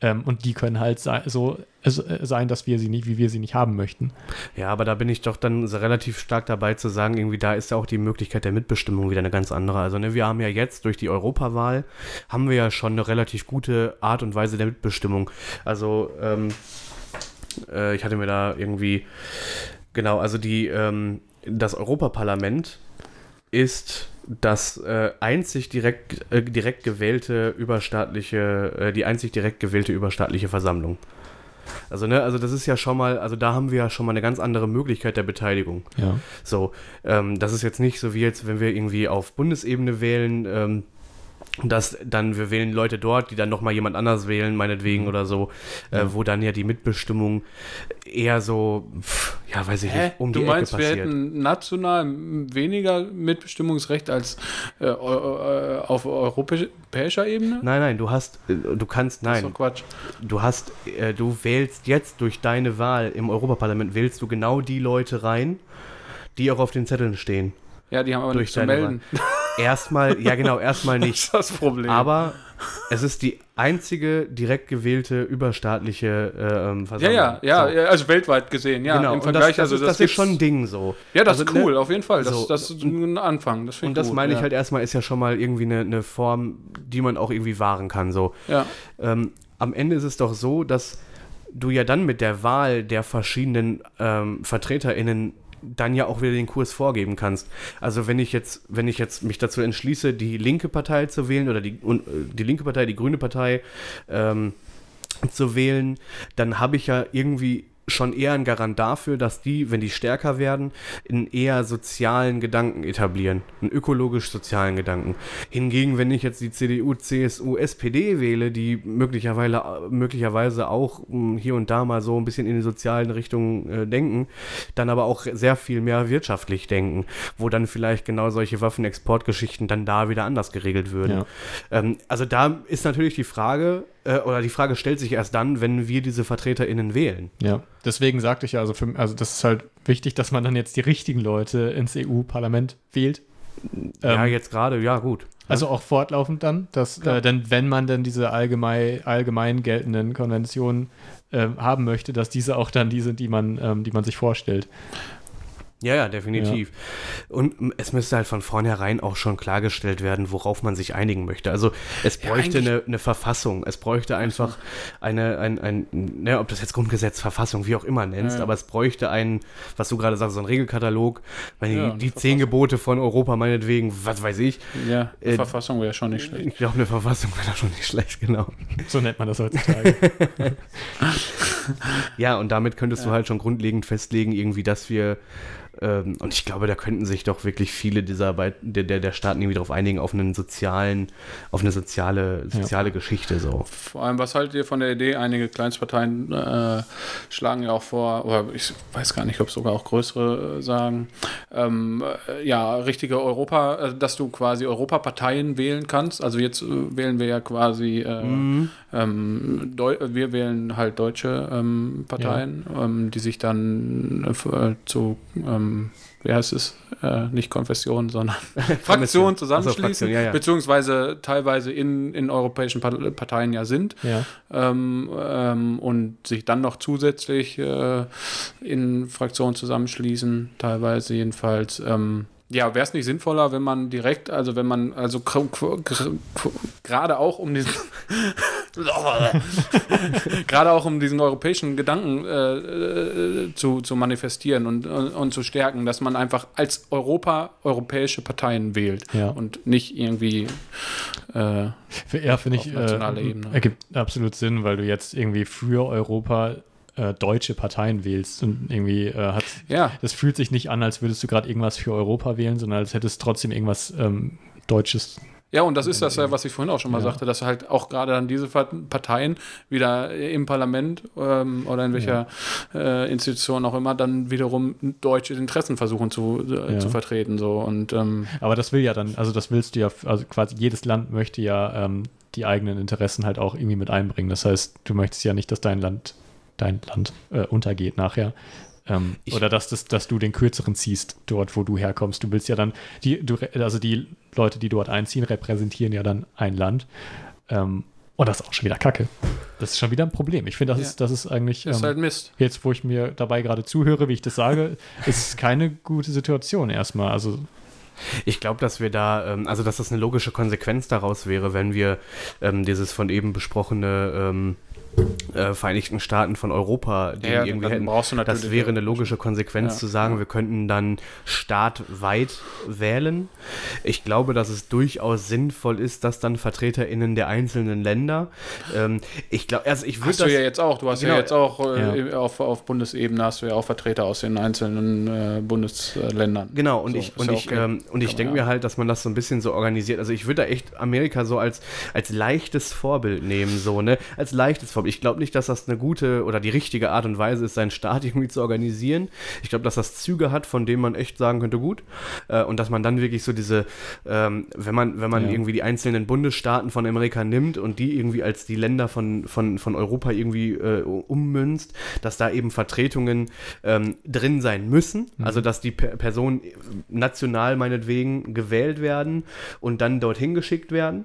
ähm, und die können halt sei, so äh, sein, dass wir sie nicht, wie wir sie nicht haben möchten. Ja, aber da bin ich doch dann relativ stark dabei zu sagen, irgendwie da ist ja auch die Möglichkeit der Mitbestimmung wieder eine ganz andere. Also ne, wir haben ja jetzt durch die Europawahl, haben wir ja schon eine relativ gute Art und Weise der Mitbestimmung. Also ähm, äh, ich hatte mir da irgendwie, genau, also die, ähm, das Europaparlament ist das äh, einzig direkt, äh, direkt gewählte überstaatliche, äh, die einzig direkt gewählte überstaatliche Versammlung. Also, ne, also das ist ja schon mal, also da haben wir ja schon mal eine ganz andere Möglichkeit der Beteiligung. Ja. So, ähm, das ist jetzt nicht so wie jetzt, wenn wir irgendwie auf Bundesebene wählen, ähm, dass dann wir wählen Leute dort, die dann nochmal jemand anders wählen, meinetwegen oder so, äh, wo dann ja die Mitbestimmung eher so, pff, ja, weiß ich Hä? nicht, um du die meinst, Ecke wir passiert. hätten national weniger Mitbestimmungsrecht als äh, äh, auf europäischer Ebene? Nein, nein, du hast, äh, du kannst, Das ist nein, doch Quatsch. du hast, äh, du wählst jetzt durch deine Wahl im Europaparlament, wählst du genau die Leute rein, die auch auf den Zetteln stehen. Ja, die haben aber nichts zu melden. Erstmal, ja genau, erstmal Das nicht. ist das Problem. Aber es ist die einzige direkt gewählte überstaatliche äh, ähm, Versammlung. ja, ja, ja, also weltweit gesehen, ja, genau. im Vergleich, das, das, also ist, das ist schon ein Ding so. Ja, das Also, ist cool, ne, auf jeden Fall. Das, so. das ist ein Anfang. Das Und das gut, meine ja. ich halt erstmal, ist ja schon mal irgendwie eine, eine Form, die man auch irgendwie wahren kann. So. Ja, Ähm, am Ende ist es doch so, dass du ja dann mit der Wahl der verschiedenen ähm, VertreterInnen dann ja auch wieder den Kurs vorgeben kannst. Also wenn ich jetzt, wenn ich jetzt mich dazu entschließe, die linke Partei zu wählen oder die, äh, die linke Partei, die grüne Partei ähm, zu wählen, dann habe ich ja irgendwie schon eher einen Garant dafür, dass die, wenn die stärker werden, einen eher sozialen Gedanken etablieren, einen ökologisch-sozialen Gedanken. Hingegen, wenn ich jetzt die CDU, CSU, SPD wähle, die möglicherweise, möglicherweise auch mh, hier und da mal so ein bisschen in die sozialen Richtungen äh, denken, dann aber auch sehr viel mehr wirtschaftlich denken, wo dann vielleicht genau solche Waffenexportgeschichten dann da wieder anders geregelt würden. Ja. Ähm, also da ist natürlich die Frage, äh, oder die Frage stellt sich erst dann, wenn wir diese VertreterInnen wählen. Ja, deswegen sagte ich ja, also, für, also das ist halt wichtig, dass man dann jetzt die richtigen Leute ins EU-Parlament wählt. ja, Ähm, jetzt gerade, ja, gut. Also auch fortlaufend dann, dass, äh, denn wenn man dann diese allgemein, allgemein geltenden Konventionen ähm, haben möchte, dass diese auch dann die sind, die man, ähm, die man sich vorstellt. Ja, ja, definitiv. Und m, es müsste halt von vornherein auch schon klargestellt werden, worauf man sich einigen möchte. Also es Ja, bräuchte eigentlich- eine, eine Verfassung, es bräuchte einfach eine, ein, ein, ne, ob das jetzt Grundgesetz, Verfassung, wie auch immer nennst, Ja, ja. aber es bräuchte einen, was du gerade sagst, so ein Regelkatalog, wenn Ja, die, eine die zehn. Gebote von Europa meinetwegen, was weiß ich. ja Äh, Verfassung wäre schon nicht schlecht. Ich glaube, eine Verfassung wäre schon nicht schlecht, genau. So nennt man das heutzutage. Ja, und damit könntest du Ja. halt schon grundlegend festlegen, irgendwie, dass wir, ähm, und ich glaube, da könnten sich doch wirklich viele dieser Beit der, der, der Staaten irgendwie darauf einigen, auf einen sozialen, auf eine soziale, soziale Geschichte so. Vor allem, was haltet ihr von der Idee? Einige Kleinstparteien äh, schlagen ja auch vor, oder ich weiß gar nicht, ob sogar auch größere äh, sagen, ähm, äh, ja, richtige Europa, äh, dass du quasi Europaparteien wählen kannst. Also jetzt äh, wählen wir ja quasi, äh, ähm, Deu wir wählen halt deutsche ähm, Parteien, ähm, die sich dann zu ähm, ähm, wie heißt es, äh, nicht Konfession, sondern Fraktionen zusammenschließen, Fraktion, ja, ja. beziehungsweise teilweise in, in europäischen Par- Parteien ja sind Ja. ähm, ähm, und sich dann noch zusätzlich äh, in Fraktionen zusammenschließen, teilweise jedenfalls. Ähm, ja, wäre es nicht sinnvoller, wenn man direkt, also wenn man, also gerade auch um diesen, gerade auch um diesen europäischen Gedanken äh, äh, zu, zu manifestieren und, und, und zu stärken, dass man einfach als Europa europäische Parteien wählt Ja. und nicht irgendwie äh, Für- Ja, finde Auf ich, nationaler äh, Ebene. ergibt absolut Sinn, weil du jetzt irgendwie für Europa äh, deutsche Parteien wählst und irgendwie äh, hat ja, das fühlt sich nicht an, als würdest du gerade irgendwas für Europa wählen, sondern als hättest trotzdem irgendwas ähm, Deutsches. Ja, und das ist das, ja, was ich vorhin auch schon mal Ja. sagte, dass halt auch gerade dann diese Parteien wieder im Parlament ähm, oder in welcher äh, Institution auch immer dann wiederum deutsche Interessen versuchen zu, äh, Ja. zu vertreten. So. Und ähm, Aber das will ja dann, also das willst du ja, also quasi jedes Land möchte ja ähm, die eigenen Interessen halt auch irgendwie mit einbringen. Das heißt, du möchtest ja nicht, dass dein Land, dein Land äh, untergeht nachher. Ähm, oder dass, das, dass du den kürzeren ziehst, dort, wo du herkommst. Du willst ja dann, die, du, also die Leute, die dort einziehen, repräsentieren ja dann ein Land. Ähm, und das ist auch schon wieder Kacke. Das ist schon wieder ein Problem. Ich finde, das, Ja. ist, das ist eigentlich. ist ähm, halt Mist. jetzt, wo ich mir dabei gerade zuhöre, wie ich das sage, ist es keine gute Situation erstmal. Also, Ich glaube, dass wir da, ähm, also dass das eine logische Konsequenz daraus wäre, wenn wir ähm, dieses von eben besprochene ähm, äh, Vereinigten Staaten von Europa die Ja, irgendwie hätten. du das wäre eine logische Konsequenz Ja, zu sagen, wir könnten dann staatweit wählen. Ich glaube, dass es durchaus sinnvoll ist, dass dann VertreterInnen der einzelnen Länder, ähm, ich glaube, also ich würde Hast du das. ja jetzt auch, du hast Genau. ja jetzt auch äh, Ja. Auf, auf Bundesebene hast du ja auch Vertreter aus den einzelnen äh, Bundesländern. Genau, und So, ich, und ich, okay. ähm, und ich denke mir halt, dass man das so ein bisschen so organisiert. Also ich würde da echt Amerika so als, als leichtes Vorbild nehmen, so, ne? Als leichtes Vorbild. Ich glaube nicht, dass das eine gute oder die richtige Art und Weise ist, seinen Staat irgendwie zu organisieren. Ich glaube, dass das Züge hat, von denen man echt sagen könnte, gut. Äh, und dass man dann wirklich so diese, ähm, wenn man, wenn man Ja. irgendwie die einzelnen Bundesstaaten von Amerika nimmt und die irgendwie als die Länder von, von, von Europa irgendwie äh, ummünzt, dass da eben Vertretungen ähm, drin sein müssen. Also dass die per Personen national meinetwegen gewählt werden und dann dorthin geschickt werden.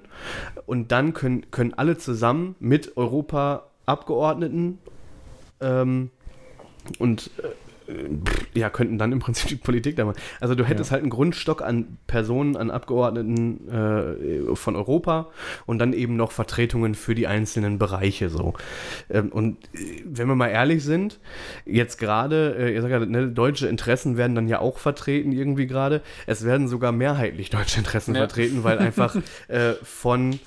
Und dann können, können alle zusammen mit Europa-Abgeordneten ähm, und äh, ja, könnten dann im Prinzip die Politik da machen. Also du hättest halt einen Grundstock an Personen, an Abgeordneten äh, von Europa und dann eben noch Vertretungen für die einzelnen Bereiche so. Ähm, und äh, wenn wir mal ehrlich sind, jetzt gerade, äh, ihr sagt ja, ne, deutsche Interessen werden dann ja auch vertreten irgendwie gerade. Es werden sogar mehrheitlich deutsche Interessen Ja. vertreten, weil einfach äh, von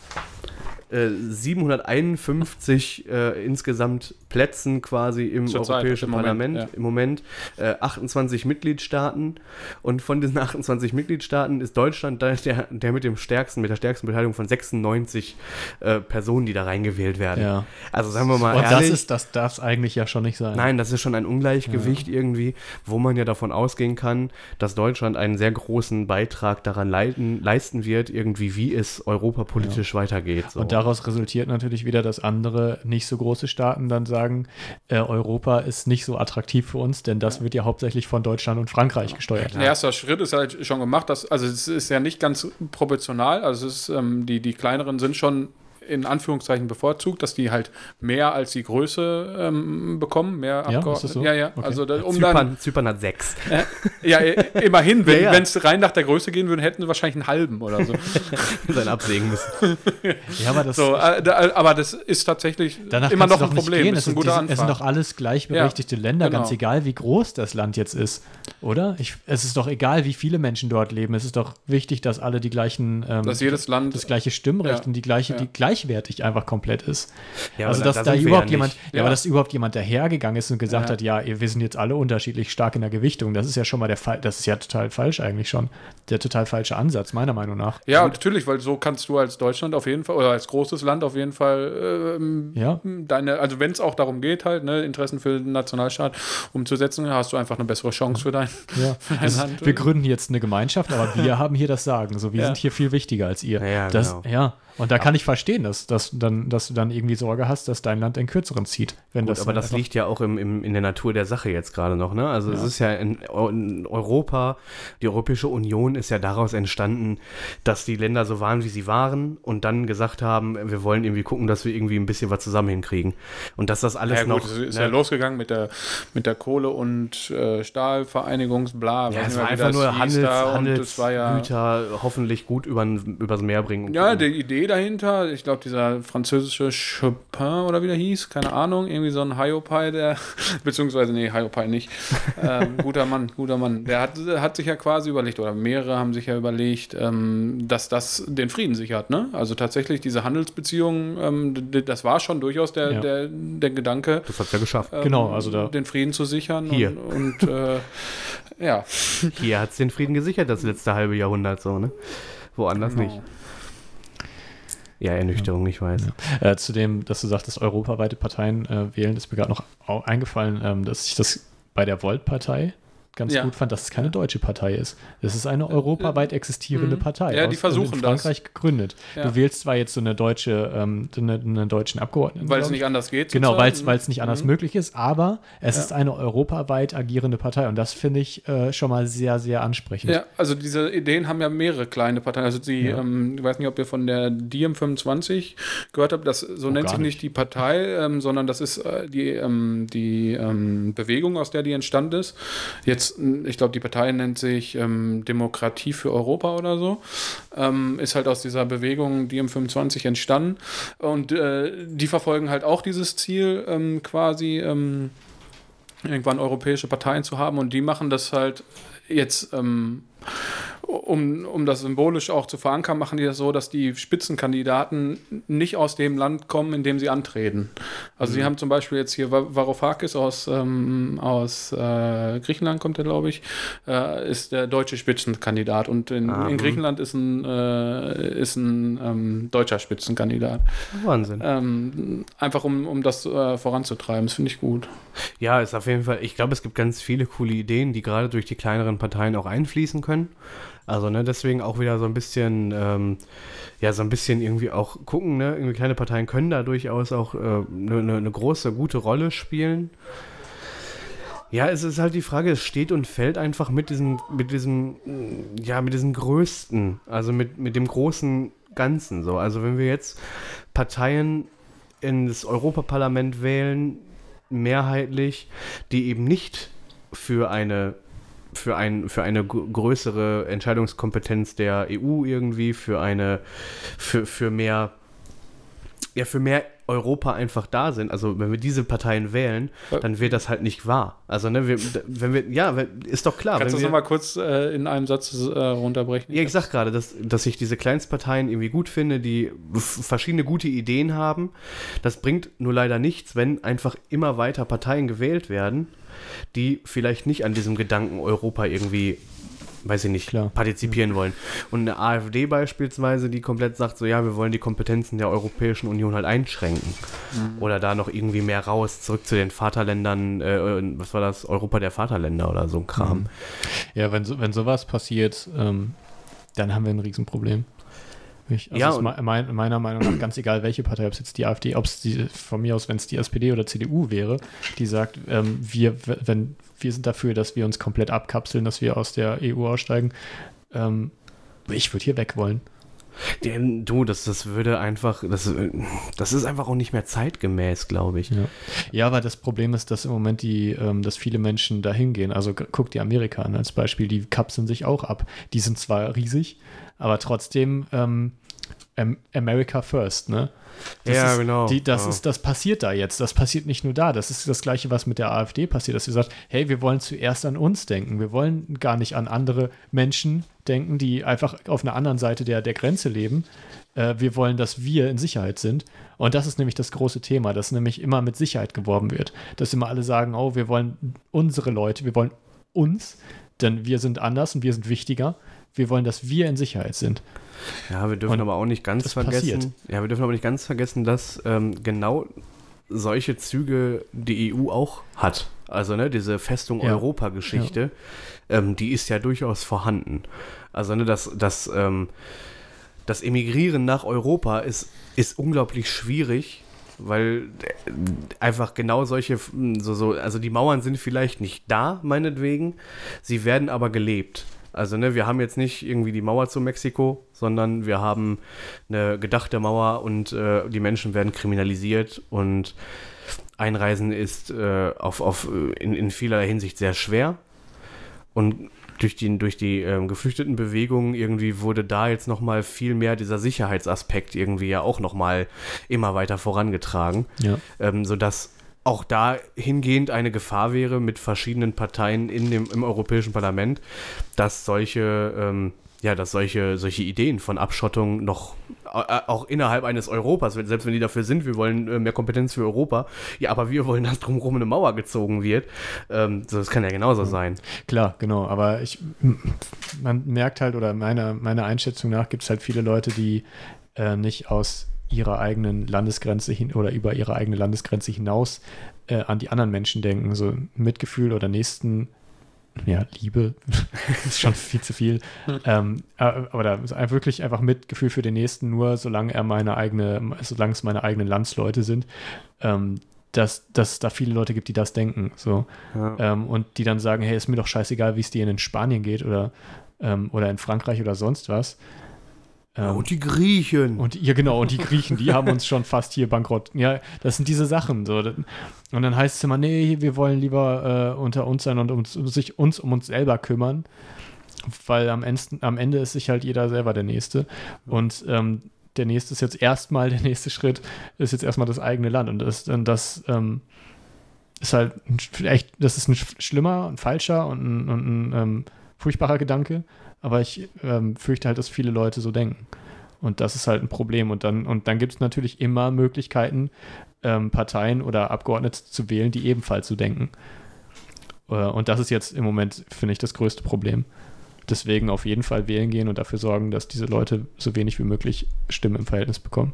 751 äh, insgesamt Plätzen quasi im Zur Zeit, Europäischen im Moment, Parlament ja. im Moment äh, 28 Mitgliedstaaten und von diesen 28 Mitgliedstaaten ist Deutschland der, der mit dem stärksten, mit der stärksten Beteiligung von 96 äh, Personen, die da reingewählt werden. ja. Also sagen wir mal Und ehrlich, das ist, das darf es eigentlich ja schon nicht sein. Nein, das ist schon ein Ungleichgewicht irgendwie, wo man ja davon ausgehen kann, dass Deutschland einen sehr großen Beitrag daran leiten, leisten wird, irgendwie, wie es europapolitisch weitergeht. So. Und daraus resultiert natürlich wieder, dass andere nicht so große Staaten dann sagen, äh, Europa ist nicht so attraktiv für uns, denn das wird ja hauptsächlich von Deutschland und Frankreich gesteuert. Ein erster Schritt ist halt schon gemacht. Dass, also es ist ja nicht ganz proportional. Also ist, ähm, die, die kleineren sind schon in Anführungszeichen bevorzugt, dass die halt mehr als die Größe ähm, bekommen, mehr Ja, das so? Ja, ja. Okay. Also da, um dann, Zypern, Zypern hat sechs. ja, äh, immerhin, wenn Ja, ja. es rein nach der Größe gehen würde, hätten sie wahrscheinlich einen halben oder so. sein absägen müssen. Ja, aber das, so äh, da, aber das ist tatsächlich danach immer noch ein Problem. Gehen. Ist Es, ein ist, guter die, es sind Anfang. doch alles gleichberechtigte Länder, genau. ganz egal, wie groß das Land jetzt ist. Oder? Ich, es ist doch egal, wie viele Menschen dort leben. Es ist doch wichtig, dass alle die gleichen, ähm, dass jedes Land das gleiche Stimmrecht Ja. und die gleiche, Ja. die gleichwertig einfach komplett ist. Ja, also, aber dass da, wir überhaupt ja jemand, ja. Aber dass überhaupt jemand dahergegangen ist und gesagt Ja. hat, ja, wir sind jetzt alle unterschiedlich stark in der Gewichtung, das ist ja schon mal der Fall, das ist ja total falsch eigentlich schon. Der total falsche Ansatz, meiner Meinung nach. Ja, natürlich, weil so kannst du als Deutschland auf jeden Fall oder als großes Land auf jeden Fall ähm, Ja. deine, also wenn es auch darum geht, halt, ne, Interessen für den Nationalstaat umzusetzen, hast du einfach eine bessere Chance für dein, Ja. dein Das ist, Land. wir gründen jetzt eine Gemeinschaft, aber wir haben hier das Sagen. So, wir Ja. sind hier viel wichtiger als ihr. Ja, ja, das, genau. ja. Und da kann ich verstehen, dass, dass, dann, dass du dann irgendwie Sorge hast, dass dein Land den kürzeren zieht. Wenn Gut, das aber das liegt ja auch im, im, in der Natur der Sache jetzt gerade noch. Ne? Also es Ja. ist ja in, in Europa, die Europäische Union ist ja daraus entstanden, dass die Länder so waren, wie sie waren und dann gesagt haben, wir wollen irgendwie gucken, dass wir irgendwie ein bisschen was zusammen hinkriegen. Und dass das alles Ja, gut, noch... es ist ne, ja losgegangen mit der, mit der Kohle- und äh, Stahlvereinigungs-Bla. Ja, weiß es nicht war einfach das nur Handels, es war ja, Handelsgüter hoffentlich gut über, übers Meer bringen. Ja, die Idee dahinter, ich glaube, dieser französische Chopin oder wie der hieß, keine Ahnung, irgendwie so ein Hiopai, der, beziehungsweise, nee, Hiopai nicht, ähm, guter Mann, guter Mann, der hat, hat sich ja quasi überlegt, oder mehrere haben sich ja überlegt, ähm, dass das den Frieden sichert, ne? Also tatsächlich diese Handelsbeziehungen, ähm, das war schon durchaus der, Ja. der, der Gedanke, das hat ja geschafft. ähm, Genau, also da- den Frieden zu sichern Hier. und, und äh, ja. Hier hat es den Frieden gesichert, das letzte halbe Jahrhundert so, ne? Woanders Genau. nicht. Ja, Ernüchterung, ich weiß. Äh, zu dem, dass du sagtest, europaweite Parteien äh, wählen, ist mir gerade noch eingefallen, ähm, dass ich das bei der Volt-Partei ganz Ja. gut fand, dass es keine deutsche Partei ist. Es ist eine europaweit existierende mhm. Partei. Ja, die aus- versuchen in das. Frankreich gegründet. Ja. Du wählst zwar jetzt so eine deutsche, ähm, eine, einen deutschen Abgeordneten. Weil es nicht anders geht. Genau, weil es nicht anders Mhm. möglich ist, aber es Ja. ist eine europaweit agierende Partei und das finde ich äh, schon mal sehr, sehr ansprechend. Ja, also diese Ideen haben ja mehrere kleine Parteien. Also die, ähm, ich weiß nicht, ob ihr von der Diem25 gehört habt, das so Oh, nennt sich nicht nicht. die Partei, ähm, sondern das ist äh, die, ähm, die ähm, Bewegung, aus der die entstanden ist. Jetzt, ich glaube, die Partei nennt sich ähm, Demokratie für Europa oder so. Ähm, ist halt aus dieser Bewegung Diem25 entstanden. Und äh, die verfolgen halt auch dieses Ziel ähm, quasi. Ähm, irgendwann europäische Parteien zu haben und die machen das halt jetzt, ähm, um, um das symbolisch auch zu verankern, machen die das so, dass die Spitzenkandidaten nicht aus dem Land kommen, in dem sie antreten. Also sie haben zum Beispiel jetzt hier Va- Varoufakis aus, ähm, aus äh, Griechenland, kommt er glaube ich, äh, ist der deutsche Spitzenkandidat und in, Ah, in hm. Griechenland ist ein, äh, ist ein ähm, deutscher Spitzenkandidat. Wahnsinn. Ähm, einfach um, um das äh, voranzutreiben, das finde ich gut. Ja, ist auf jeden Fall, ich glaube, es gibt ganz viele coole Ideen, die gerade durch die kleineren Parteien auch einfließen können. Also, ne, deswegen auch wieder so ein bisschen, ähm, ja, so ein bisschen irgendwie auch gucken, ne, irgendwie kleine Parteien können da durchaus auch eine äh, ne, ne große, gute Rolle spielen. Ja, es ist halt die Frage, es steht und fällt einfach mit diesem, mit diesem, ja, mit diesem Größten, also mit, mit dem großen Ganzen so. Also wenn wir jetzt Parteien ins Europaparlament wählen, mehrheitlich, die eben nicht für eine für, ein, für eine gr- größere Entscheidungskompetenz der EU irgendwie, für eine, für, für mehr, ja, für mehr Europa einfach da sind. Also wenn wir diese Parteien wählen, dann wird das halt nicht wahr. Also, ne, wir, wenn wir, ja, ist doch klar. Kannst du das nochmal kurz äh, in einem Satz äh, runterbrechen? ja, ich sag gerade, dass, dass ich diese Kleinstparteien irgendwie gut finde, die verschiedene gute Ideen haben. Das bringt nur leider nichts, wenn einfach immer weiter Parteien gewählt werden, die vielleicht nicht an diesem Gedanken Europa irgendwie, weiß ich nicht, Klar. partizipieren wollen. Und eine AfD beispielsweise, die komplett sagt, so ja, wir wollen die Kompetenzen der Europäischen Union halt einschränken. Oder da noch irgendwie mehr raus, zurück zu den Vaterländern, äh, was war das, Europa der Vaterländer oder so ein Kram. Ja, wenn, so, wenn sowas passiert, ähm, dann haben wir ein Riesenproblem. Ich, also Ja, ist mein, meiner Meinung nach ganz egal, welche Partei, ob es jetzt die AfD, ob es die, von mir aus, wenn es die SPD oder CDU wäre, die sagt, ähm, wir, wenn, wir sind dafür, dass wir uns komplett abkapseln, dass wir aus der EU aussteigen. Ähm, ich würde hier weg wollen. Den, du, das, das würde einfach, das, das ist einfach auch nicht mehr zeitgemäß, glaube ich. Ja. ja, aber das Problem ist, dass im Moment die, ähm, dass viele Menschen dahin gehen. Also guck dir Amerika an als Beispiel, die kapseln sich auch ab. Die sind zwar riesig, aber trotzdem ähm, Am- America first, ne? Das Ja, ist, genau. Die, das, Ja. ist, das passiert da jetzt. Das passiert nicht nur da. Das ist das Gleiche, was mit der AfD passiert, dass sie sagt, hey, wir wollen zuerst an uns denken. Wir wollen gar nicht an andere Menschen denken, die einfach auf einer anderen Seite der, der Grenze leben. Äh, wir wollen, dass wir in Sicherheit sind. Und das ist nämlich das große Thema, dass nämlich immer mit Sicherheit geworben wird. Dass immer alle sagen, oh, wir wollen unsere Leute, wir wollen uns, denn wir sind anders und wir sind wichtiger. Wir wollen, dass wir in Sicherheit sind. Ja, wir dürfen Und aber auch nicht ganz das vergessen. passiert. Ja, wir dürfen aber nicht ganz vergessen, dass ähm, genau solche Züge die EU auch hat. Also ne, diese Festung Ja. Europa-Geschichte, ähm, die ist ja durchaus vorhanden. Also ne, dass, dass ähm, das Emigrieren nach Europa ist, ist unglaublich schwierig, weil äh, einfach genau solche, so, so, also die Mauern sind vielleicht nicht da, meinetwegen, sie werden aber gelebt. Also, ne, wir haben jetzt nicht irgendwie die Mauer zu Mexiko, sondern wir haben eine gedachte Mauer und äh, die Menschen werden kriminalisiert und Einreisen ist äh, auf, auf, in, in vielerlei Hinsicht sehr schwer. Und durch die, durch die ähm, Geflüchtetenbewegung irgendwie wurde da jetzt nochmal viel mehr dieser Sicherheitsaspekt irgendwie ja auch nochmal immer weiter vorangetragen. Ja. Ähm, sodass auch dahingehend eine Gefahr wäre mit verschiedenen Parteien in dem, im Europäischen Parlament, dass solche, ähm, ja, dass solche, solche Ideen von Abschottung noch äh, auch innerhalb eines Europas, selbst wenn die dafür sind, wir wollen äh, mehr Kompetenz für Europa, ja, aber wir wollen, dass drumherum eine Mauer gezogen wird. Ähm, so, das kann ja genauso sein. Klar, genau. Aber ich, man merkt halt, oder meiner, meiner Einschätzung nach gibt es halt viele Leute, die äh, nicht aus ihrer eigenen Landesgrenze hin oder über ihre eigene Landesgrenze hinaus äh, an die anderen Menschen denken. So Mitgefühl oder Nächsten, ja, Liebe ist schon viel zu viel. ähm, äh, aber da ist einfach wirklich einfach Mitgefühl für den Nächsten, nur solange er meine eigene, solange es meine eigenen Landsleute sind. Ähm, dass, dass es da viele Leute gibt, die das denken. So. Ja. Ähm, und die dann sagen, hey, ist mir doch scheißegal, wie es dir in Spanien geht oder, ähm, oder in Frankreich oder sonst was. Ähm, und die Griechen. und ja, genau, und die Griechen, die haben uns schon fast hier bankrott. Ja, das sind diese Sachen. So. Und dann heißt es immer, nee, wir wollen lieber äh, unter uns sein und uns, sich uns um uns selber kümmern. Weil am Ende, am Ende ist sich halt jeder selber der Nächste. Und ähm, der nächste ist jetzt erstmal, der nächste Schritt ist jetzt erstmal das eigene Land. Und das, und das ähm, ist halt vielleicht, das ist ein sch- schlimmer, ein falscher und ein, und ein ähm, furchtbarer Gedanke. Aber ich ähm, fürchte halt, dass viele Leute so denken. Und das ist halt ein Problem. Und dann, und dann gibt es natürlich immer Möglichkeiten, ähm, Parteien oder Abgeordnete zu wählen, die ebenfalls so denken. Äh, und das ist jetzt im Moment, finde ich, das größte Problem. Deswegen auf jeden Fall wählen gehen und dafür sorgen, dass diese Leute so wenig wie möglich Stimmen im Verhältnis bekommen.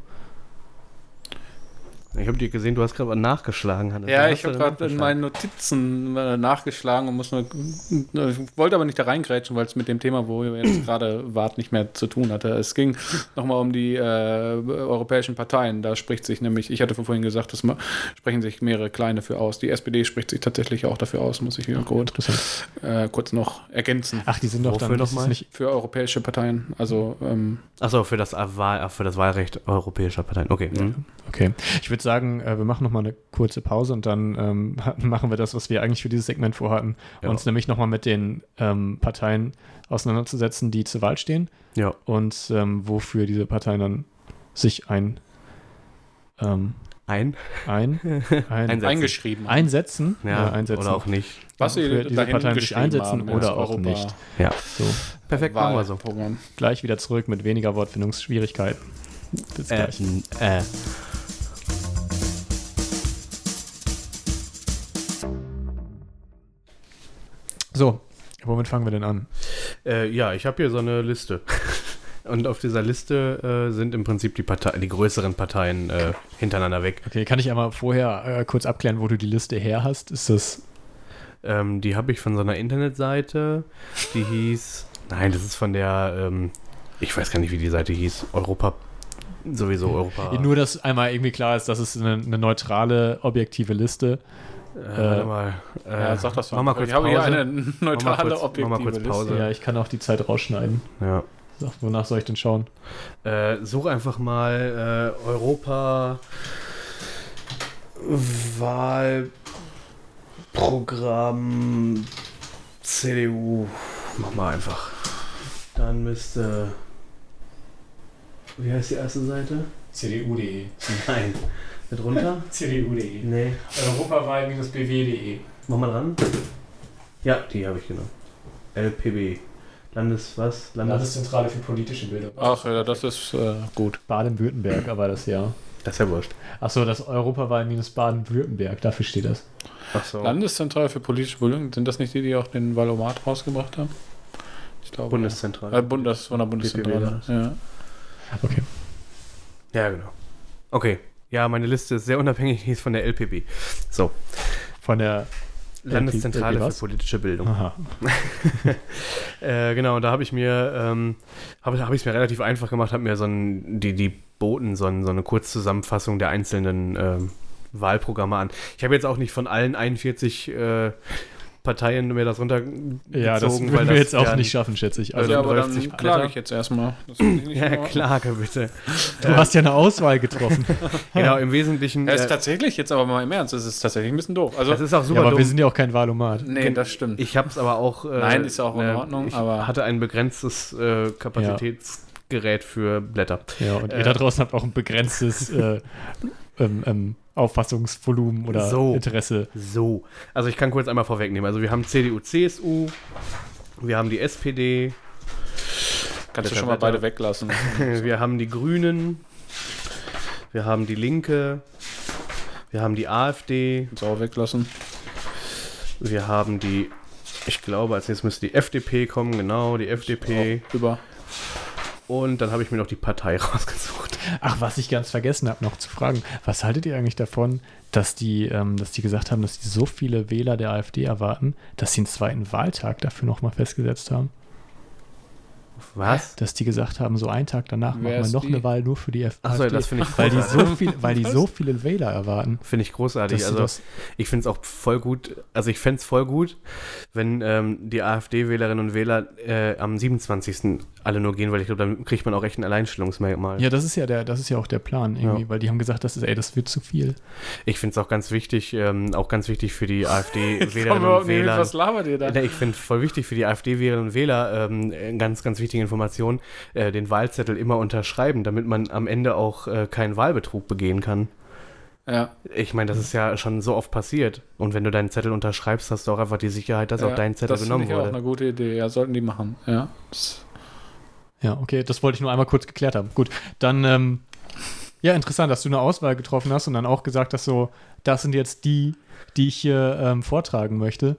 Ich habe dir gesehen, du hast gerade nachgeschlagen, Hannes. Ja, ich habe gerade in meinen Notizen äh, nachgeschlagen und muss nur, ich wollte aber nicht da reingrätschen, weil es mit dem Thema, wo ihr jetzt gerade wart, nicht mehr zu tun hatte. Es ging nochmal um die äh, europäischen Parteien. Da spricht sich nämlich, ich hatte vorhin gesagt, das sprechen sich mehrere kleine für aus. Die SPD spricht sich tatsächlich auch dafür aus, muss ich wieder kurz, äh, kurz noch ergänzen. Ach, die sind doch Wofür dann noch ist es mal? nicht. Für europäische Parteien. Also, ähm, Achso, für das, Wahl, für das Wahlrecht europäischer Parteien. Okay. Mhm. Okay. Ich würde sagen, äh, wir machen nochmal eine kurze Pause und dann ähm, machen wir das, was wir eigentlich für dieses Segment vorhatten. Ja. Uns nämlich nochmal mit den ähm, Parteien auseinanderzusetzen, die zur Wahl stehen Ja. und ähm, wofür diese Parteien dann sich ein, ähm, Ein. ein, ein, Einsetzen. eingeschrieben. einsetzen, Ja, äh, einsetzen, oder auch nicht. Was sie für diese Parteien sich einsetzen haben, oder auch Europa- nicht. Ja. So, Perfekt, machen wir so. Wahlprogramm. gleich wieder zurück mit weniger Wortfindungsschwierigkeiten. Bis Äh, gleich. äh. So, womit fangen wir denn an? Äh, ja, ich habe hier so eine Liste. Und auf dieser Liste äh, sind im Prinzip die, Partei die größeren Parteien äh, hintereinander weg. Okay, kann ich einmal vorher äh, kurz abklären, wo du die Liste her hast? Ist das Ähm, die habe ich von so einer Internetseite, die hieß. Nein, das ist von der. Ähm, ich weiß gar nicht, wie die Seite hieß. Europa. Sowieso Europa. Nur, dass einmal irgendwie klar ist, dass es eine, eine neutrale, objektive Liste. Äh, warte mal. Äh, Ja, sag das Mach mal kurz Ich habe hier Pause. eine neutrale, kurz- mach mal objektive. Pause. Ja, ich kann auch die Zeit rausschneiden. Ja. So, wonach soll ich denn schauen? Äh, such einfach mal äh, Europa Wahlprogramm CDU. Mach mal einfach. Dann müsste. Wie heißt die erste Seite? CDU.de. Nein. Mit runter? CDU.de. Nee. Europawahl-bw.de. Mach mal dran. Ja, die habe ich genommen. LPB. Landes was? Landes. Landeszentrale für politische Bildung. Ach ja, das ist äh, gut. Baden-Württemberg, aber das ja. Das ist ja wurscht. Achso, das Europawahl-Baden-Württemberg, dafür steht das. Ach so. Landeszentrale für politische Bildung, sind das nicht die, die auch den Valomat rausgebracht haben? Ich glaube. Bundeszentrale. Äh, Bund, das von der Bundeszentrale. Ja. Okay. Ja, genau. Okay. Ja, meine Liste ist sehr unabhängig, die ist von der LPB. So. Von der Landeszentrale für politische Bildung. Aha. Äh, genau, da habe ich mir, ähm, habe hab ich es mir relativ einfach gemacht, habe mir so ein, die, die boten so, ein, so eine Kurzzusammenfassung der einzelnen ähm, Wahlprogramme an. Ich habe jetzt auch nicht von allen 41 äh, Parteien mir das runtergezogen, Ja, das weil würden wir das jetzt auch ja- nicht schaffen, schätze ich. Also, ja, Also aber 30 dann klage ich jetzt erstmal. Ja, klage bitte. du hast ja eine Auswahl getroffen. Genau, im Wesentlichen. Ja, ist äh, tatsächlich, jetzt aber mal im Ernst, das ist tatsächlich ein bisschen doof. Also, das ist auch ja, super aber dumm. wir sind ja auch kein Wahlomat. nee, das stimmt. Ich habe es aber auch. Äh, Nein, ist auch in ne, Ordnung, Ich aber- hatte ein begrenztes äh, Kapazitätsgerät für Blätter. Ja, und ihr Äh, da draußen habt auch ein begrenztes äh, ähm, ähm, Auffassungsvolumen oder So. Interesse. So, also ich kann kurz einmal vorwegnehmen. Also wir haben CDU, CSU, wir haben die SPD, Kannst du schon mal beide weglassen. wir haben die Grünen, wir haben die Linke, wir haben die AfD, Kannst du auch weglassen. wir haben die, ich glaube, als nächstes müsste die FDP kommen, genau, die FDP. Über. Und dann habe ich mir noch die Partei rausgesucht. Ach, was ich ganz vergessen habe, noch zu fragen. Was haltet ihr eigentlich davon, dass die, ähm, dass die gesagt haben, dass die so viele Wähler der AfD erwarten, dass sie einen zweiten Wahltag dafür nochmal festgesetzt haben? Was? Dass die gesagt haben, so einen Tag danach Wer machen wir noch die? eine Wahl nur für die AfD. Achso, das finde ich weil die großartig. so viel, weil die so viele Wähler erwarten. Finde ich großartig. Also das, ich finde es auch voll gut, also ich fände es voll gut, wenn ähm, die AfD-Wählerinnen und Wähler äh, am 27. alle nur gehen, weil ich glaube, dann kriegt man auch echt ein Alleinstellungsmerkmal. ja, das ist ja der, das ist ja auch der Plan irgendwie, Ja. weil die haben gesagt, das ist, ey, das wird zu viel. Ich finde es auch ganz wichtig, ähm, auch ganz wichtig für die AfD-Wählerinnen und Wähler. was labert ihr da? Ich finde voll wichtig für die AfD-Wählerinnen und Wähler, ähm, äh, ganz, ganz wichtige Information, äh, den Wahlzettel immer unterschreiben, damit man am Ende auch äh, keinen Wahlbetrug begehen kann. Ja, Ich meine, das ist ja schon so oft passiert. Und wenn du deinen Zettel unterschreibst, hast du auch einfach die Sicherheit, dass ja, auch dein Zettel das genommen finde ich auch wurde. eine gute Idee. Ja, sollten die machen. Ja. Das- Ja, okay, das wollte ich nur einmal kurz geklärt haben. Gut, dann, ähm, ja, interessant, dass du eine Auswahl getroffen hast und dann auch gesagt hast, so, das sind jetzt die, die ich hier ähm, vortragen möchte.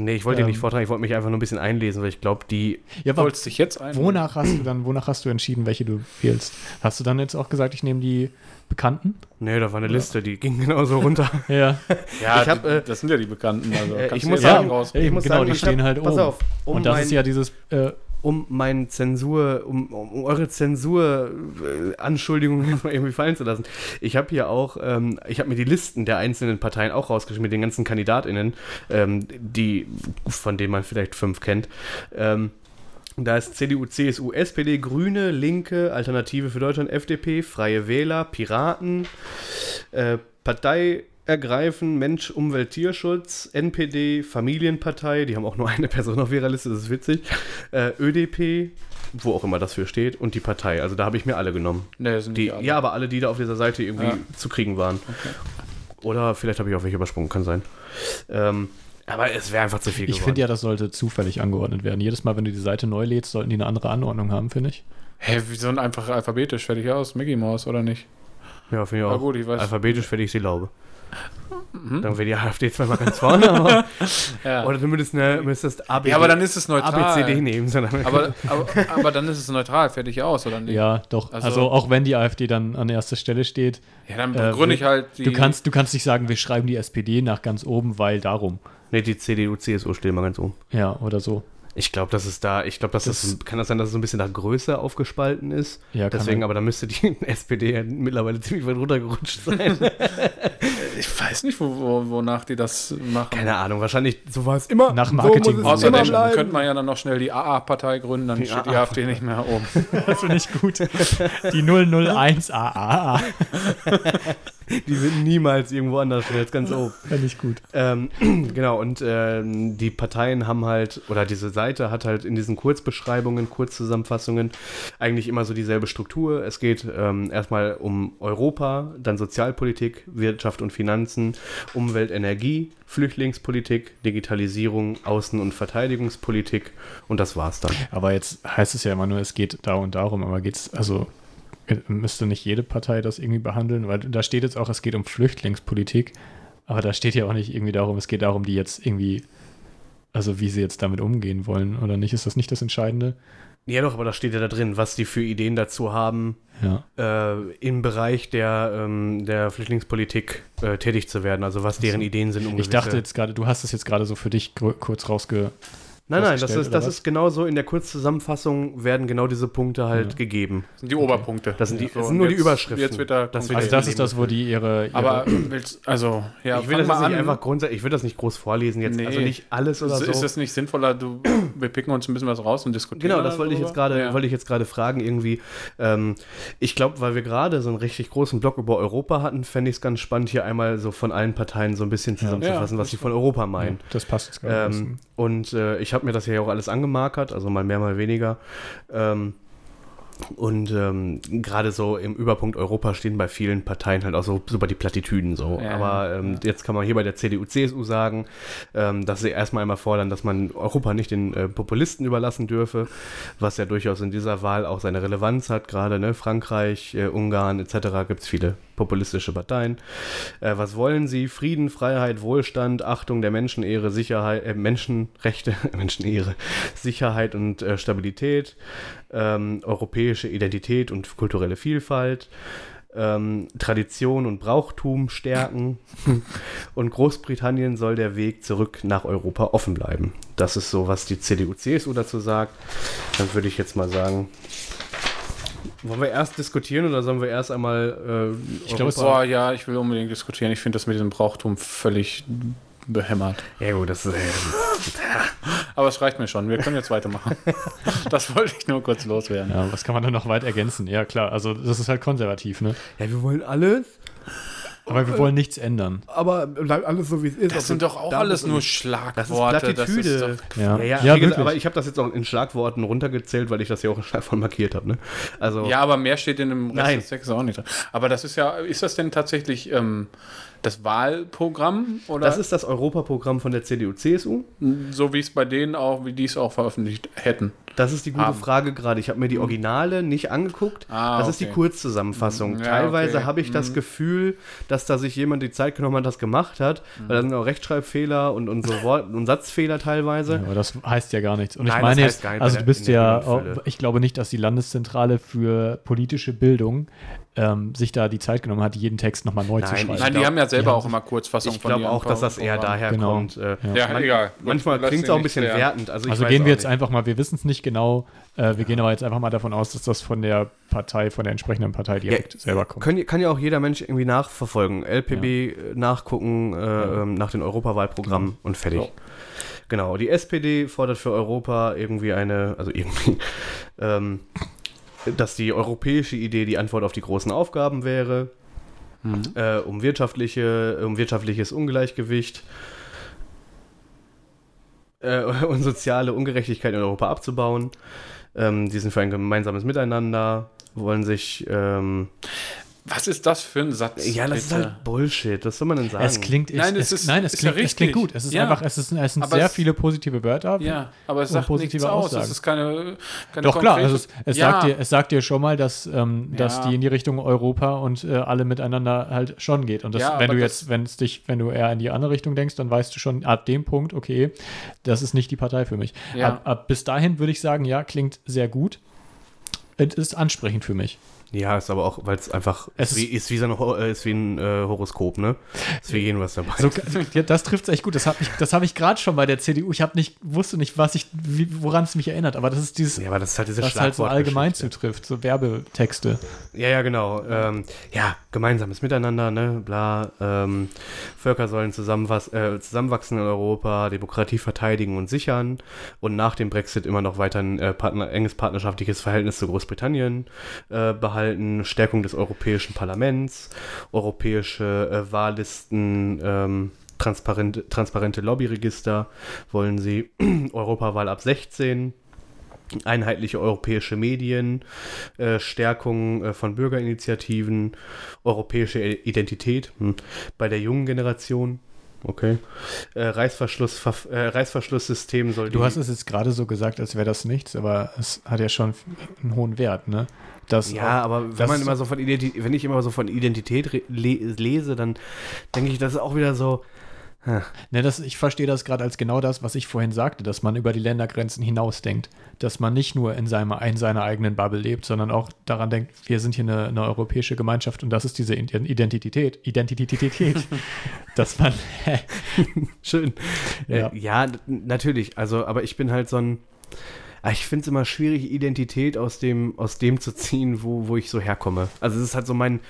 Nee, ich wollte Ähm. dir nicht vortragen, ich wollte mich einfach nur ein bisschen einlesen, weil ich glaube, die. Ja, Du aber wolltest dich jetzt ein. wonach hast du dann, wonach hast du entschieden, welche du wählst? Hast du dann jetzt auch gesagt, ich nehme die Bekannten? Nee, da war eine Liste, die ging genauso runter. Ja, Ja, Ich hab, die- äh, das sind ja die Bekannten. Also äh, ich muss sagen- nicht raus. Eben, genau, die ich stehen halt pass oben. auf, um und das mein, ist ja dieses, äh, um mein Zensur, um, um eure Zensur-Anschuldigungen jetzt mal irgendwie fallen zu lassen. Ich habe hier auch, ähm, ich habe mir die Listen der einzelnen Parteien auch rausgeschrieben mit den ganzen KandidatInnen, ähm, die, von denen man vielleicht fünf kennt. Ähm, da ist CDU, CSU, SPD, Grüne, Linke, Alternative für Deutschland, FDP, Freie Wähler, Piraten, äh, Partei ergreifen, Mensch, Umwelt, Tierschutz, NPD, Familienpartei, die haben auch nur eine Person auf ihrer Liste, das ist witzig, äh, ÖDP, wo auch immer das für steht, und die Partei. Also da habe ich mir alle genommen. Nee, sind Die, alle. ja, aber alle, die da auf dieser Seite irgendwie Ja. zu kriegen waren. Oder vielleicht habe ich auch welche übersprungen, kann sein. Ähm, aber es wäre einfach zu viel ich finde ja, das sollte zufällig angeordnet werden. Jedes Mal, wenn du die Seite neu lädst, sollten die eine andere Anordnung haben, finde ich. Hä, wie so ein einfach alphabetisch fertig aus? Mickey Mouse, oder nicht? Ja, finde ich Na auch. gut, ich weiß. Alphabetisch werde ich sie laube. Mhm. Dann wäre die AfD zweimal ganz vorne, aber. Ja. Oder du müsstest, eine, müsstest ABD, ja, aber dann ist es neutral. ABCD nehmen. Sondern aber, aber, aber dann ist es neutral, fertig aus, oder nicht? Ja, doch. Also, Also- auch wenn die AfD dann an erster Stelle steht, Ja, dann Äh, begründe ich halt die. du kannst, du kannst nicht sagen, wir schreiben die SPD nach ganz oben, weil darum. nee, die CDU, CSU stehen mal ganz oben. Ja, oder so. Ich glaube, das ist da, ich glaube, dass das, Das- kann das sein, dass es so ein bisschen nach Größe aufgespalten ist. Ja, kann Deswegen, aber da müsste die SPD ja mittlerweile ziemlich weit runtergerutscht sein. ich weiß nicht, wo, wo, wonach die das machen. Keine Ahnung, wahrscheinlich, so war es immer. Nach so Marketing- muss es Außerdem immer bleiben. könnte man ja dann noch schnell die AA-Partei gründen, dann Die steht die AA. AfD nicht mehr oben. Das finde ich gut. Die 001 AAA. Die sind niemals irgendwo anders jetzt ganz oben. Finde ich gut. Ähm, genau, und ähm, die Parteien haben halt, oder diese Seite hat halt in diesen Kurzbeschreibungen, Kurzzusammenfassungen eigentlich immer so dieselbe Struktur. Es geht ähm, erstmal um Europa, dann Sozialpolitik, Wirtschaft und Finanzen, Umwelt, Energie, Flüchtlingspolitik, Digitalisierung, Außen- und Verteidigungspolitik und das war's dann. Aber jetzt heißt es ja immer nur, es geht da und darum, aber geht's, also müsste nicht jede Partei das irgendwie behandeln? Weil da steht jetzt auch, es geht um Flüchtlingspolitik, aber da steht ja auch nicht irgendwie darum, es geht darum, die jetzt irgendwie, also wie sie jetzt damit umgehen wollen oder nicht. Ist das nicht das Entscheidende? Ja, doch, aber da steht ja da drin, was die für Ideen dazu haben, Ja. äh, im Bereich der, ähm, der Flüchtlingspolitik äh, tätig zu werden. Also was deren Ideen sind. Um Ich dachte jetzt gerade, du hast es jetzt gerade so für dich kurz rausge. Nein, nein, das ist, das was? ist genau so. In der Kurzzusammenfassung werden genau diese Punkte halt Ja. gegeben. Das sind die Oberpunkte. Das sind die- So, das sind nur die jetzt- Überschriften. Jetzt wird da Das. Also das ist das, wo die ihre. ihre Aber willst, also, ja, ich will das nicht an. einfach grundsätzlich, ich will das nicht groß vorlesen jetzt. Nee. Also nicht alles oder ist, so. ist es nicht sinnvoller, du, wir picken uns ein bisschen was raus und diskutieren? Genau, das wollte ich jetzt gerade, Ja. wollte ich jetzt gerade fragen irgendwie. Ähm, ich glaube, weil wir gerade so einen richtig großen Block über Europa hatten, fände ich es ganz spannend, hier einmal so von allen Parteien so ein bisschen zusammenzufassen, Ja, was sie von Europa meinen. das passt jetzt gerade. Ähm, und äh, ich habe mir das ja auch alles angemarkert, also mal mehr, mal weniger. Ähm, und ähm, gerade so im Überpunkt Europa stehen bei vielen Parteien halt auch so super die Plattitüden so. Ja, Aber ähm, jetzt kann man hier bei der CDU, CSU sagen, ähm, dass sie erstmal einmal fordern, dass man Europa nicht den äh, Populisten überlassen dürfe, was ja durchaus in dieser Wahl auch seine Relevanz hat. Gerade ne, Frankreich, äh, Ungarn etc. gibt es viele populistische Parteien. Äh, was wollen sie? Frieden, Freiheit, Wohlstand, Achtung der Menschenehre, Sicherheit, äh, Menschenrechte, Menschenehre, Sicherheit und äh, Stabilität, ähm, europäische Identität und kulturelle Vielfalt, ähm, Tradition und Brauchtum stärken und Großbritannien soll der Weg zurück nach Europa offen bleiben. Das ist so, was die CDU-CSU dazu sagt. Dann würde ich jetzt mal sagen, wollen wir erst diskutieren oder sollen wir erst einmal äh, Ich glaube, Boah, ja, ich will unbedingt diskutieren. Ich finde das mit diesem Brauchtum völlig behämmert. Ja gut, das ist, äh, Aber es reicht mir schon. Wir können jetzt weitermachen. das wollte ich nur kurz loswerden. Ja, was kann man da noch weit ergänzen? Ja, klar, also das ist halt konservativ, ne? ja, wir wollen alles, Aber wir wollen nichts ändern. aber bleibt alles so, wie es ist. Das sind doch auch alles nur Schlagworte. Das ist Plattitüde. doch- Ja, Ja, ja, gesagt, wirklich. aber ich habe das jetzt auch in Schlagworten runtergezählt, weil ich das ja auch in Schlagworten markiert habe. Ne? Also, Ja, aber mehr steht in dem Rest Nein. des Textes auch nicht drin. Aber das ist ja, ist das denn tatsächlich ähm, das Wahlprogramm oder das ist das Europaprogramm von der CDU-CSU. so wie es bei denen auch, wie die es auch veröffentlicht hätten? Das ist die gute Haben. Frage gerade. Ich habe mir die Originale nicht angeguckt. Ah, das ist die okay. Kurzzusammenfassung. Ja, Teilweise okay. habe ich das Gefühl, dass da sich jemand die Zeit genommen hat, das gemacht hat. Weil da sind auch Rechtschreibfehler und, und so Wort- und Satzfehler teilweise. Ja, aber das heißt ja gar nichts. Und ich Nein, meine das heißt jetzt, gar nicht also du bist ja, Fülle. ich glaube nicht, dass die Landeszentrale für politische Bildung ähm, sich da die Zeit genommen hat, jeden Text nochmal neu zu Nein, schreiben. ich Nein, die haben ja selber auch immer Kurzfassungen Ich glaube ihren auch, dass das eher daher Genau. kommt. Äh, Ja, man- egal. Manchmal klingt es auch ein bisschen klären. wertend. Also, ich Also gehen wir jetzt nicht. einfach mal, wir wissen es nicht genau, äh, wir gehen aber jetzt einfach mal davon aus, dass das von der Partei, von der entsprechenden Partei direkt selber kommt. Können, kann ja auch jeder Mensch irgendwie nachverfolgen. LPB äh, nachgucken äh, ähm, nach den Europawahlprogrammen und fertig. So. Genau. Die SPD fordert für Europa irgendwie eine, also irgendwie, ähm, dass die europäische Idee die Antwort auf die großen Aufgaben wäre, Mhm. äh, um wirtschaftliche, um wirtschaftliches Ungleichgewicht äh, und soziale Ungerechtigkeit in Europa abzubauen. Ähm, die sind für ein gemeinsames Miteinander, wollen sich ähm, Was ist das für ein Satz? ja, das ist bitte? halt Bullshit. Was soll man denn sagen? Es klingt, Nein, es, es ist- nein, es ist ja klingt, es klingt gut. Es ist Ja. einfach, es, ist, es sind Aber sehr es- viele positive Wörter. Ja, aber es sagt positive nichts aus. Aussagen. Es ist keine, keine Doch klar, also es, es, Ja. sagt dir, es sagt dir schon mal, dass, ähm, dass Ja. die in die Richtung Europa und äh, alle miteinander halt schon geht. Und das, Ja, wenn du das- jetzt, wenn es dich, wenn du eher in die andere Richtung denkst, dann weißt du schon ab dem Punkt, okay, das ist nicht die Partei für mich. Ja. Ab, ab bis dahin würde ich sagen, ja, klingt sehr gut. Es ist ansprechend für mich. Ja, ist aber auch, weil es einfach Es ist, wie, ist wie so ein, Ho- äh, ist wie ein äh, Horoskop, ne? Ist für jeden was dabei. So, ja, das trifft es echt gut. Das habe ich, das hab ich gerade schon bei der CDU. Ich nicht, wusste nicht, was ich, wie, woran es mich erinnert. Aber das ist dieses, ja, aber das ist halt diese was halt so allgemein zutrifft, so Werbetexte. Ja, ja, genau. Ähm, ja, gemeinsames Miteinander, ne, bla. Ähm, Völker sollen zusammenwas äh, zusammenwachsen in Europa, Demokratie verteidigen und sichern und nach dem Brexit immer noch weiter ein äh, Partner, enges partnerschaftliches Verhältnis zu Großbritannien äh, behalten, Stärkung des Europäischen Parlaments, europäische äh, Wahllisten, ähm, transparente, transparente Lobbyregister wollen sie, Europawahl ab 16 einheitliche europäische Medien, äh, Stärkung äh, von Bürgerinitiativen, europäische Identität hm. bei der jungen Generation. Okay. Äh, Reißverschluss, äh, Reißverschlusssystem soll Du hast es jetzt gerade so gesagt, als wäre das nichts, aber es hat ja schon einen hohen Wert, ne? Das ja, aber wenn das man immer so von Identität, wenn ich immer so von Identität le lese, dann denke ich, das ist auch wieder so, Ne, das, ich verstehe das gerade als genau das, was ich vorhin sagte, dass man über die Ländergrenzen hinausdenkt. Dass man nicht nur in, seinem, in seiner eigenen Bubble lebt, sondern auch daran denkt, wir sind hier eine, eine europäische Gemeinschaft und das ist diese Identität. Identität. dass man. Schön. Ja. Äh, ja, natürlich. Also, aber ich bin halt so ein. Ah, Ich finde es immer schwierig, Identität aus dem, aus dem zu ziehen, wo, wo ich so herkomme. Also es ist halt so mein,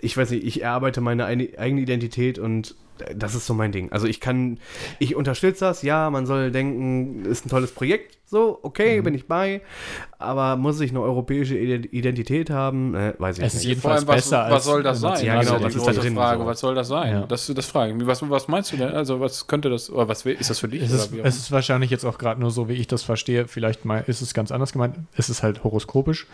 ich weiß nicht, ich erarbeite meine eine, eigene Identität und das ist so mein Ding. Also ich kann, ich unterstütze das, ja, man soll denken, ist ein tolles Projekt, so, okay, bin ich bei, aber muss ich eine europäische Ide- Identität haben? Äh, weiß ich Es ist nicht. Vor allem, jedenfalls was, besser was als soll das sein? Ja, Das ist genau, die was ist da große drin, Frage, so? was soll das sein? Ja. Das, das frage ich mich. Was, was meinst du denn? Also, was könnte das, oder was ist das für dich? Es ist, es ist wahrscheinlich jetzt auch gerade nur so, wie ich das verstehe. Vielleicht mal ist es ganz anders gemeint. Es ist halt horoskopisch.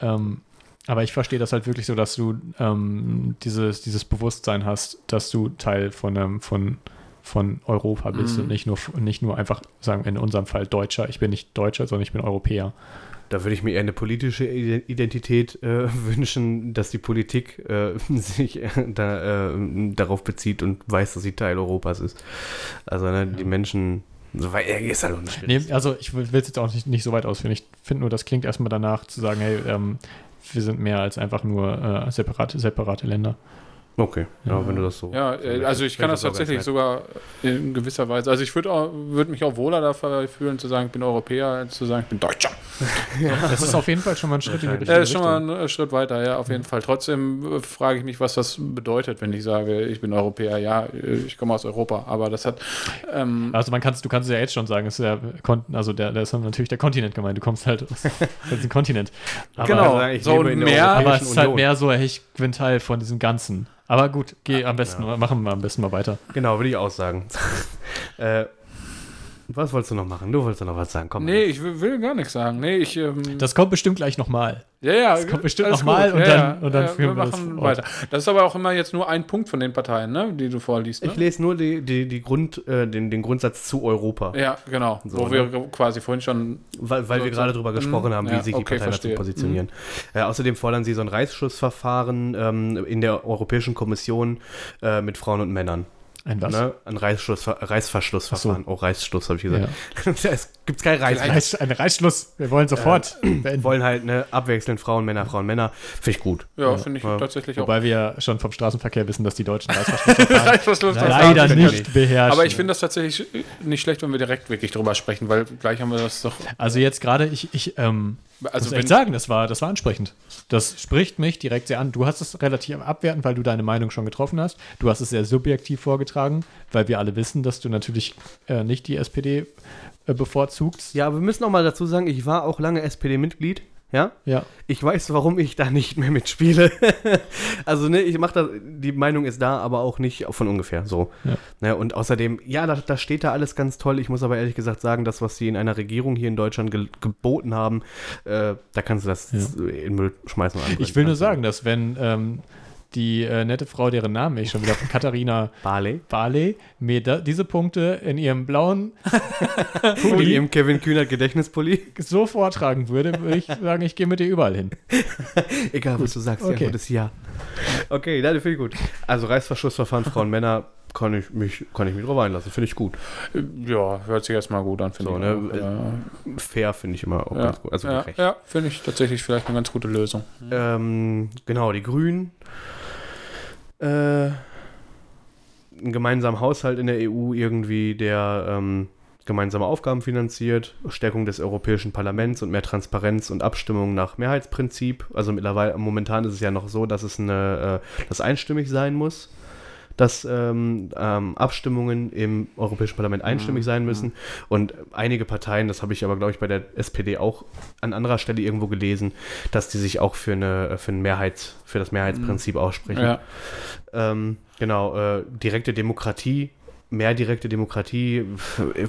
Ähm, aber ich verstehe das halt wirklich so, dass du ähm, dieses, dieses Bewusstsein hast, dass du Teil von, ähm, von, von Europa bist Mhm. und nicht nur, nicht nur einfach sagen, in unserem Fall Deutscher. Ich bin nicht Deutscher, sondern ich bin Europäer. Da würde ich mir eher eine politische Ide- Identität äh, wünschen, dass die Politik äh, sich äh, da, äh, darauf bezieht und weiß, dass sie Teil Europas ist. Also ne, die Menschen, so weit äh, ist halt. Nee, also ich will es jetzt auch nicht, nicht so weit ausführen. Ich finde nur, das klingt erstmal danach zu sagen, hey, ähm, wir sind mehr als einfach nur äh, separate, separate Länder. Okay, ja, wenn du das so. Ja, äh, also ich kann das tatsächlich sogar in gewisser Weise. Also ich würde würd mich auch wohler dafür fühlen, zu sagen, ich bin Europäer, als zu sagen, ich bin Deutscher. Das ist auf jeden Fall schon mal ein Schritt in die richtige Ja, ist schon Richtung. mal ein äh, Schritt weiter, ja, auf jeden Fall. Trotzdem äh, frage ich mich, was das bedeutet, wenn ich sage, ich bin Europäer. Ja, äh, ich komme aus Europa, aber das hat. Ähm, Also man kannst, du kannst es ja jetzt schon sagen, es ist ja Kon also der, der ist natürlich der Kontinent gemeint. Du kommst halt aus diesem Kontinent. Aber, genau, ich so lebe und in der mehr. aber es ist halt mehr so, ich bin Teil von diesem Ganzen. Aber gut, geh am besten, machen wir am besten mal weiter. Genau, würde ich auch sagen. äh, was wolltest du noch machen? Du wolltest noch was sagen. Komm. Nee, ich will, will gar nichts sagen. Nee, ich. Ähm, Das kommt bestimmt gleich nochmal. ja, ja. das kommt bestimmt alles noch mal gut. und ja, dann- ja, und dann ja, führen wir das machen fort. weiter. Das ist aber auch immer jetzt nur ein Punkt von den Parteien, ne, die du vorliest. Ne? Ich lese nur die, die, die Grund, äh, den, den Grundsatz zu Europa, ja, genau. So, wo ne? wir quasi vorhin schon. weil, weil wir So- gerade darüber gesprochen haben, wie ja, sich die okay, Parteien verstehe. dazu positionieren. Äh, außerdem fordern sie so ein Reißschussverfahren ähm, in der Europäischen Kommission äh, mit Frauen und Männern. Ein was? Ne? Ein Reißschluss, Reißverschlussverfahren. Oh, Reißschluss, habe ich gesagt. es gibt kein Reiß. Reiß, ein Reißschluss. Wir wollen sofort Wir beenden. wollen halt ne, abwechselnd Frauen, Männer, Frauen, Männer. Finde ich gut. Ja, finde ich Ja. tatsächlich auch. Wobei wir ja schon vom Straßenverkehr wissen, dass die Deutschen Reißverschlussverfahren Reißverschlussverfahren leider nicht beherrschen. Aber ich finde das tatsächlich nicht schlecht, wenn wir direkt wirklich drüber sprechen, weil gleich haben wir das doch. Also jetzt gerade, ich, ich ähm, Also muss echt sagen, das war, das war ansprechend. Das spricht mich direkt sehr an. Du hast es relativ abwertend, weil du deine Meinung schon getroffen hast. Du hast es sehr subjektiv vorgetragen, weil wir alle wissen, dass du natürlich äh, nicht die SPD äh, bevorzugst. Ja, wir müssen auch mal dazu sagen, ich war auch lange SPD-Mitglied. Ja, Ja. ich weiß, warum ich da nicht mehr mitspiele. also, ne, ich mache das, die Meinung ist da, aber auch nicht von ungefähr so. Ja. Ne, und außerdem, ja, da, da steht da alles ganz toll. Ich muss aber ehrlich gesagt sagen, das, was sie in einer Regierung hier in Deutschland ge geboten haben, äh, da kannst du das Ja. in Müll schmeißen. Ich will nur sagen, dass wenn ähm, die äh, nette Frau, deren Namen ich schon wieder, Katharina Barley. Barley, mir da, diese Punkte in ihrem blauen Pulli ihrem Kevin Kühnert Gedächtnispulli. so vortragen würde, würde ich sagen, ich gehe mit ihr überall hin. Egal, was du sagst, die Okay. Antwort ist ja. Okay, nein, finde ich gut. Also Reißverschlussverfahren, Frauen, Männer, kann ich mich, kann ich mich drauf einlassen. Finde ich gut. ja, hört sich erstmal gut an, finde So, ich. ne, auch. Fair finde ich immer auch ja, ganz gut. Also ja, ja finde ich tatsächlich vielleicht eine ganz gute Lösung. Ähm, genau, die Grünen. Äh, einen gemeinsamen Haushalt in der EU irgendwie, der ähm, gemeinsame Aufgaben finanziert, Stärkung des Europäischen Parlaments und mehr Transparenz und Abstimmung nach Mehrheitsprinzip. Also mittlerweile, momentan ist es ja noch so, dass es eine, äh, das einstimmig sein muss, dass ähm, ähm, Abstimmungen im Europäischen Parlament einstimmig sein müssen. Und einige Parteien, das habe ich aber, glaube ich, bei der SPD auch an anderer Stelle irgendwo gelesen, dass die sich auch für eine für ein Mehrheits, für das Mehrheitsprinzip aussprechen. Ja. Ähm, genau, äh, direkte Demokratie, mehr direkte Demokratie,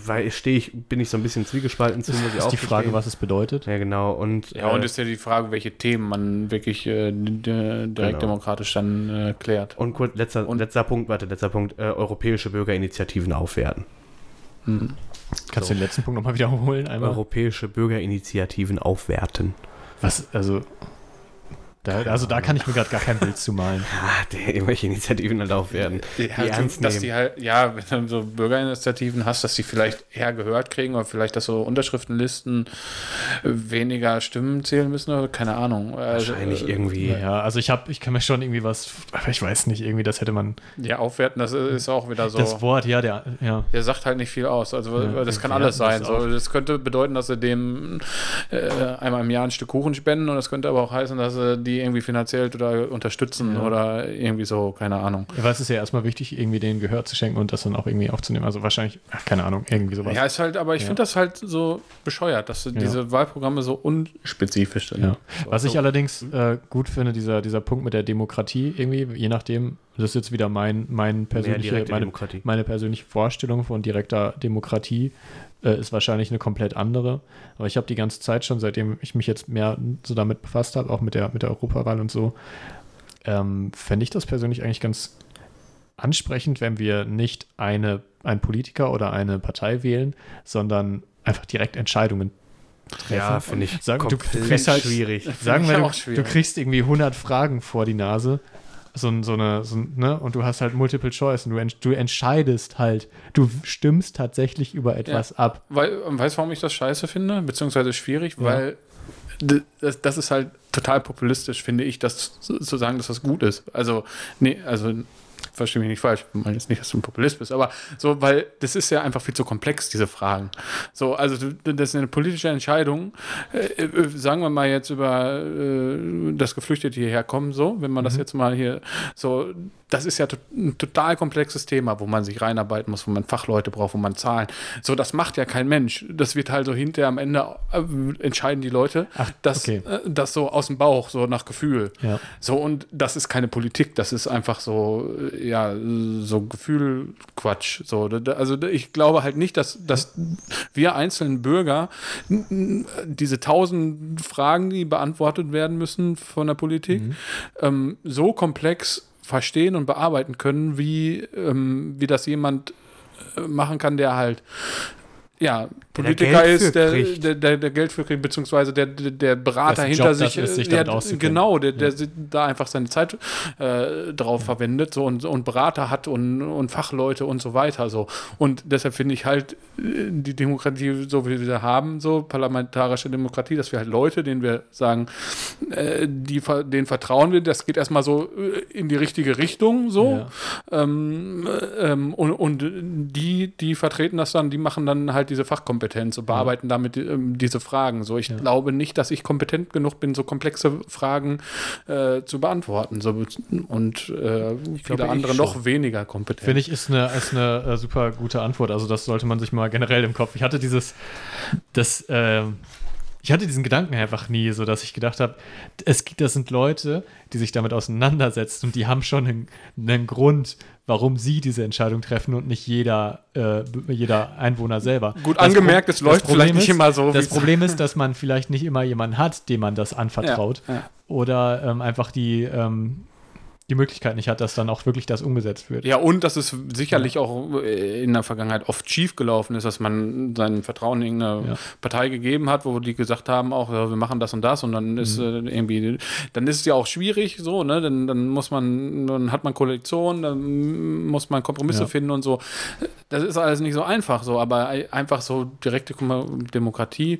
weil stehe ich, bin ich so ein bisschen zwiegespalten zu, muss ich ist auch die Frage, was es bedeutet. Ja, genau. Und, Ja, und äh, ist ja die Frage, welche Themen man wirklich äh, direkt Genau. demokratisch dann äh, klärt. und kurz, letzter, Und- letzter Punkt, warte, letzter Punkt, äh, europäische Bürgerinitiativen aufwerten. Mhm. Kannst So. du den letzten Punkt nochmal wiederholen? Einmal. Europäische Bürgerinitiativen aufwerten. Was, also, Da, also da kann ich mir gerade gar kein Bild zu malen. Ah, der, irgendwelche Initiativen erlaubt werden. Ja, die also, ernst dass nehmen. die halt, ja, wenn du so Bürgerinitiativen hast, dass die vielleicht eher gehört kriegen oder vielleicht, dass so Unterschriftenlisten weniger Stimmen zählen müssen oder keine Ahnung. Also, Wahrscheinlich äh, irgendwie. Ja, also ich habe, ich kann mir schon irgendwie was, aber ich weiß nicht, irgendwie das hätte man. Ja, aufwerten, das ist auch wieder so. Das Wort, ja, der, ja. Der sagt halt nicht viel aus. Also Ja, das kann alles sein. das So, das könnte bedeuten, dass sie dem äh, einmal im Jahr ein Stück Kuchen spenden und das könnte aber auch heißen, dass sie die irgendwie finanziell oder unterstützen Ja. oder irgendwie so, keine Ahnung. Aber es ist ja erstmal wichtig, irgendwie denen Gehör zu schenken und das dann auch irgendwie aufzunehmen. Also wahrscheinlich, ach, keine Ahnung, irgendwie sowas. Ja, ist halt, aber ich Ja. finde das halt so bescheuert, dass diese Wahlprogramme so unspezifisch sind. Ja. So, Was ich so. allerdings äh, gut finde, dieser, dieser Punkt mit der Demokratie, irgendwie, je nachdem, das ist jetzt wieder mein, mein persönliche, meine, meine persönliche Vorstellung von direkter Demokratie äh, ist wahrscheinlich eine komplett andere. Aber ich habe die ganze Zeit schon, seitdem ich mich jetzt mehr so damit befasst habe, auch mit der, mit der Europawahl und so, ähm, fände ich das persönlich eigentlich ganz ansprechend, wenn wir nicht eine, einen Politiker oder eine Partei wählen, sondern einfach direkt Entscheidungen treffen. Ja, finde ich Sagen, du, kriegst halt, schwierig. Sagen wir, du, du kriegst irgendwie 100 Fragen vor die Nase. So, so eine, so, ne? Und du hast halt Multiple Choice und du, ent, du entscheidest halt, du stimmst tatsächlich über etwas ab. Weil, weißt du, warum ich das scheiße finde? Beziehungsweise schwierig? Ja. Weil das, das ist halt total populistisch, finde ich, das zu zu sagen, dass das gut ist. Also, nee, also verstehe mich nicht falsch, ich meine jetzt nicht, dass du ein Populist bist, aber so, weil das ist ja einfach viel zu komplex, diese Fragen. So, also das ist eine politische Entscheidung. Äh, äh, sagen wir mal jetzt über äh, das Geflüchtete hierher kommen, so, wenn man das jetzt mal hier so, das ist ja ein total komplexes Thema, wo man sich reinarbeiten muss, wo man Fachleute braucht, wo man Zahlen. So, das macht ja kein Mensch. Das wird halt so hinterher am Ende äh, entscheiden die Leute, dass okay. äh, das so aus dem Bauch, so nach Gefühl. Ja. So, und das ist keine Politik, das ist einfach so, ja, so Gefühlquatsch. So, also ich glaube halt nicht, dass, dass wir einzelnen Bürger diese tausend Fragen, die beantwortet werden müssen von der Politik, ähm, so komplex verstehen und bearbeiten können, wie, ähm, wie das jemand äh, machen kann, der halt ja, Politiker für ist, der, der, der, der Geld für kriegt, beziehungsweise der, der, der Berater hinter Job sich, ist, sich ja, auszukennen. genau, der, der si- da einfach seine Zeit äh, drauf verwendet so, und, und Berater hat und, und Fachleute und so weiter. So. Und deshalb finde ich halt äh, die Demokratie, so wie wir sie haben, so parlamentarische Demokratie, dass wir halt Leute, denen wir sagen, äh, die, denen vertrauen wir, das geht erstmal so äh, in die richtige Richtung, so. Ja. Ähm, äh, ähm, und, und die, die vertreten das dann, die machen dann halt diese Fachkompetenz und bearbeiten damit ähm, diese Fragen. So, ich glaube nicht, dass ich kompetent genug bin, so komplexe Fragen äh, zu beantworten. So, und äh, viele ich andere schon. noch weniger kompetent. Finde ich, ist eine, ist eine äh, super gute Antwort. Also, das sollte man sich mal generell im Kopf. Ich hatte dieses, das, ähm, ich hatte diesen Gedanken einfach nie, so dass ich gedacht habe, es gibt, das sind Leute, die sich damit auseinandersetzen und die haben schon einen, einen Grund, warum sie diese Entscheidung treffen und nicht jeder, äh, jeder Einwohner selber. Gut Das angemerkt, Pro- es läuft Problem vielleicht nicht ist, immer so, Das Problem ist, dass man vielleicht nicht immer jemanden hat, dem man das anvertraut. Ja, ja. Oder ähm, einfach die, ähm, die Möglichkeit nicht hat, dass dann auch wirklich das umgesetzt wird. Ja, und dass es sicherlich auch äh, in der Vergangenheit oft schief gelaufen ist, dass man sein Vertrauen in irgendeine Ja. Partei gegeben hat, wo die gesagt haben, auch ja, wir machen das und das und dann ist Mhm. irgendwie, dann ist es ja auch schwierig, so, ne? Dann, dann muss man, dann hat man Koalition, dann muss man Kompromisse Ja. finden und so. Das ist alles nicht so einfach, so, aber einfach so direkte Demokratie.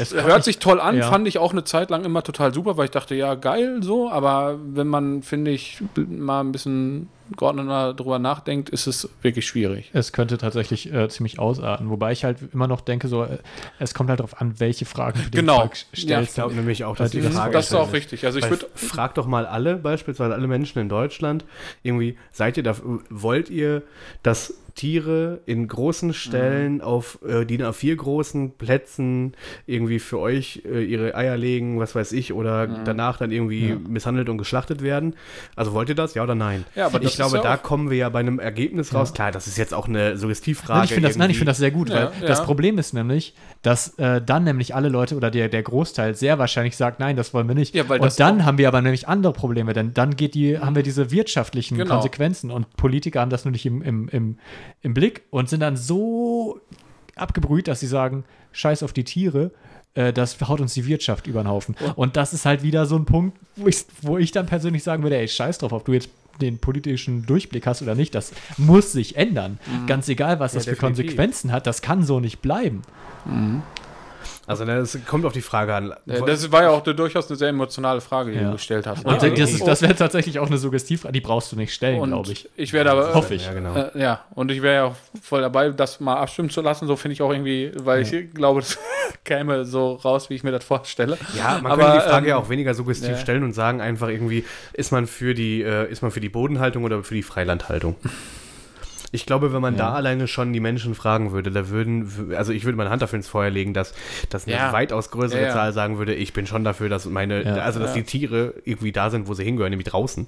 Es Hört sich toll an, Ja. fand ich auch eine Zeit lang immer total super, weil ich dachte, ja, geil, so, aber wenn man, finde ich, mal ein bisschen geordneter drüber nachdenkt, ist es wirklich schwierig. Es könnte tatsächlich äh, ziemlich ausarten, wobei ich halt immer noch denke, so, äh, es kommt halt darauf an, welche Fragen du Genau. Ja. stellst. Ich glaube nämlich auch, dass die das- Frage das ist auch entscheidend richtig. Also ich würde frag doch mal alle, beispielsweise alle Menschen in Deutschland, irgendwie, seid ihr da, wollt ihr, dass Tiere in großen Stellen auf äh, DIN A4 großen Plätzen irgendwie für euch äh, ihre Eier legen, was weiß ich, oder danach dann irgendwie misshandelt und geschlachtet werden? Also wollt ihr das, ja oder nein? Ja, aber ich glaube, ist ja da kommen wir ja bei einem Ergebnis raus. Klar, das ist jetzt auch eine Suggestivfrage. Nein, ich finde das, nein, ich finde das sehr gut, Ja, weil ja. das Problem ist nämlich, dass äh, dann nämlich alle Leute oder der, der Großteil sehr wahrscheinlich sagt, nein, das wollen wir nicht. Ja, weil und dann haben wir aber nämlich andere Probleme, denn dann geht die, haben wir diese wirtschaftlichen Genau. Konsequenzen und Politiker haben das nur nicht im, im, im, im Blick und sind dann so abgebrüht, dass sie sagen, scheiß auf die Tiere, äh, das haut uns die Wirtschaft über den Haufen. Und das ist halt wieder so ein Punkt, wo ich, wo ich dann persönlich sagen würde, ey, scheiß drauf, ob du jetzt den politischen Durchblick hast oder nicht, das muss sich ändern. Ganz egal, was Ja, das für definitiv. Konsequenzen hat, das kann so nicht bleiben. Also ne, es kommt auf die Frage an. Äh, Das war ja auch durchaus eine sehr emotionale Frage, die Ja. du gestellt hast. Und ne? das, ist- das wäre tatsächlich auch eine Suggestivfrage, die brauchst du nicht stellen, glaube ich. Ich werde aber. Hoffe ich. Ja, genau. Äh, ja, und ich wäre ja auch voll dabei, das mal abstimmen zu lassen. So finde ich auch irgendwie, weil ich glaube, das käme so raus, wie ich mir das vorstelle. Ja, man Aber, könnte die Frage ähm, ja auch weniger suggestiv ja. stellen und sagen einfach irgendwie, ist man für die, äh, ist man für die Bodenhaltung oder für die Freilandhaltung? Ich glaube, wenn man Ja. da alleine schon die Menschen fragen würde, da würden, also ich würde meine Hand dafür ins Feuer legen, dass, dass eine Ja. weitaus größere Ja, ja. Zahl sagen würde, ich bin schon dafür, dass meine, Ja. also dass Ja. die Tiere irgendwie da sind, wo sie hingehören, nämlich draußen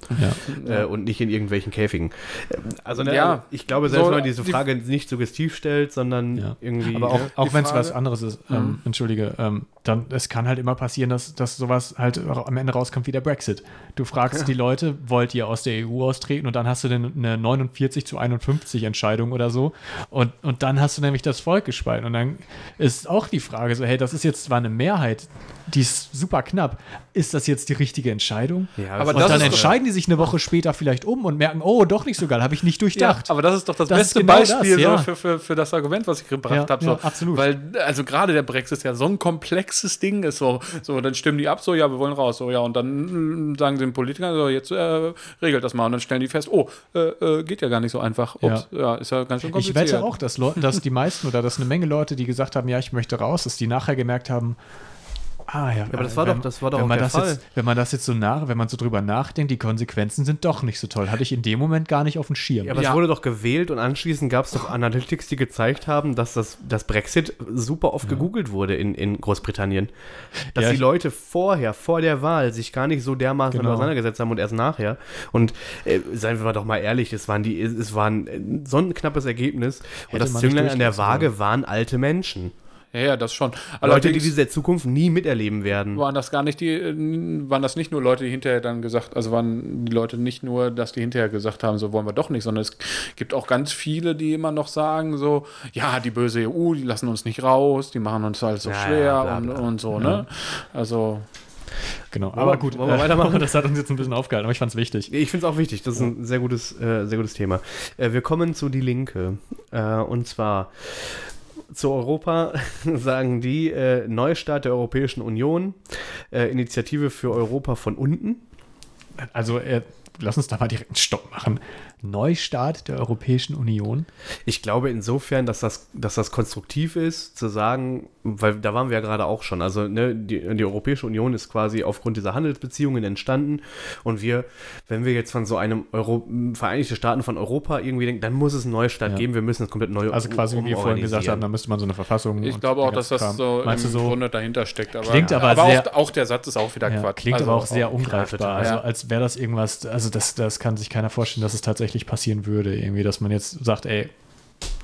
Ja. äh, und nicht in irgendwelchen Käfigen. Ähm, Also ne, Ja. ich glaube, selbst So, wenn man diese die- Frage nicht suggestiv stellt, sondern Ja. irgendwie. Aber auch, ne? auch Die wenn es was anderes ist, ähm, entschuldige, ähm, dann es kann halt immer passieren, dass, dass sowas halt am Ende rauskommt wie der Brexit. Du fragst die Leute, wollt ihr aus der EU austreten und dann hast du dann eine 49 zu 51 Entscheidung oder so. Und, und dann hast du nämlich das Volk gespalten. Und dann ist auch die Frage so, hey, das ist jetzt zwar eine Mehrheit, die ist super knapp, ist das jetzt die richtige Entscheidung? Ja, Aber Und dann entscheiden die sich eine Woche später vielleicht um und merken, oh, doch nicht so geil, habe ich nicht Ja, durchdacht. aber das ist doch das, Das beste genau Beispiel das, ja. so für, für, für das Argument, was ich gebracht Ja, habe. So. ja, absolut. Weil, also gerade der Brexit ja so ein komplexes Ding ist. So, so, dann stimmen die ab, so, ja, wir wollen raus. So, ja, und dann mm, sagen sie den Politikern, so, jetzt äh, regelt das mal. Und dann stellen die fest, oh, äh, äh, geht ja gar nicht so einfach. Ups, ja. ist ja ganz schön Ich kompliziert. wette auch, dass, Leute, dass die meisten oder dass eine Menge Leute, die gesagt haben, ja, ich möchte raus, dass die nachher gemerkt haben, ah ja, aber das war wenn, doch- das war doch wenn auch man der das Fall. Jetzt, wenn man das jetzt so nach, wenn man so drüber nachdenkt, die Konsequenzen sind doch nicht so toll. Hatte ich in dem Moment gar nicht auf dem Schirm. Ja, aber Ja. es wurde doch gewählt und anschließend gab es doch Analytics, die gezeigt haben, dass das, das Brexit super oft gegoogelt wurde in, in Großbritannien. Dass Ja, die Leute vorher, vor der Wahl, sich gar nicht so dermaßen Genau. auseinandergesetzt haben und erst nachher. Und äh, seien wir doch mal ehrlich, es, waren die, es war ein, äh, so ein knappes Ergebnis. Und Hätte das man nicht Zünglein an der Waage waren alte Menschen. Ja, ja, das schon. Leute, die diese Zukunft nie miterleben werden. waren das gar nicht die, äh, waren das nicht nur Leute, die hinterher dann gesagt, also waren die Leute nicht nur, dass die hinterher gesagt haben, so wollen wir doch nicht, sondern es gibt auch ganz viele, die immer noch sagen, so, ja, die böse EU, die lassen uns nicht raus, die machen uns alles so Ja, ja, schwer bla, und, und so, ne? Also, genau. wir- Aber gut, wollen wir weitermachen? das hat uns jetzt ein bisschen aufgehalten, aber ich fand es wichtig. Ich finde es auch wichtig. Das ist ein sehr gutes, äh, sehr gutes Thema. Äh, wir kommen zu Die Linke. Äh, und zwar zu Europa sagen die äh, Neustart der Europäischen Union, äh, Initiative für Europa von unten. Also, äh, lass uns da mal direkt einen Stopp machen. Neustart der Europäischen Union. Ich glaube insofern, dass das, dass das konstruktiv ist, zu sagen, weil da waren wir ja gerade auch schon. Also ne, die, die Europäische Union ist quasi aufgrund dieser Handelsbeziehungen entstanden. Und wir, wenn wir jetzt von so einem Euro, Vereinigte Staaten von Europa irgendwie denken, dann muss es einen Neustart Ja. geben. Wir müssen das komplett neu Also quasi, wie wir vorhin gesagt haben, da müsste man so eine Verfassung. ich glaube auch, dass das so Meinst im so? Grunde dahinter steckt. Aber, Klingt aber aber sehr- auch, auch der Satz ist auch wieder Ja, Quatsch. klingt Also aber auch sehr ungreifbar. total. Also Ja. als wäre das irgendwas, also das, das kann sich keiner vorstellen, dass es tatsächlich passieren würde. Irgendwie, dass man jetzt sagt, ey,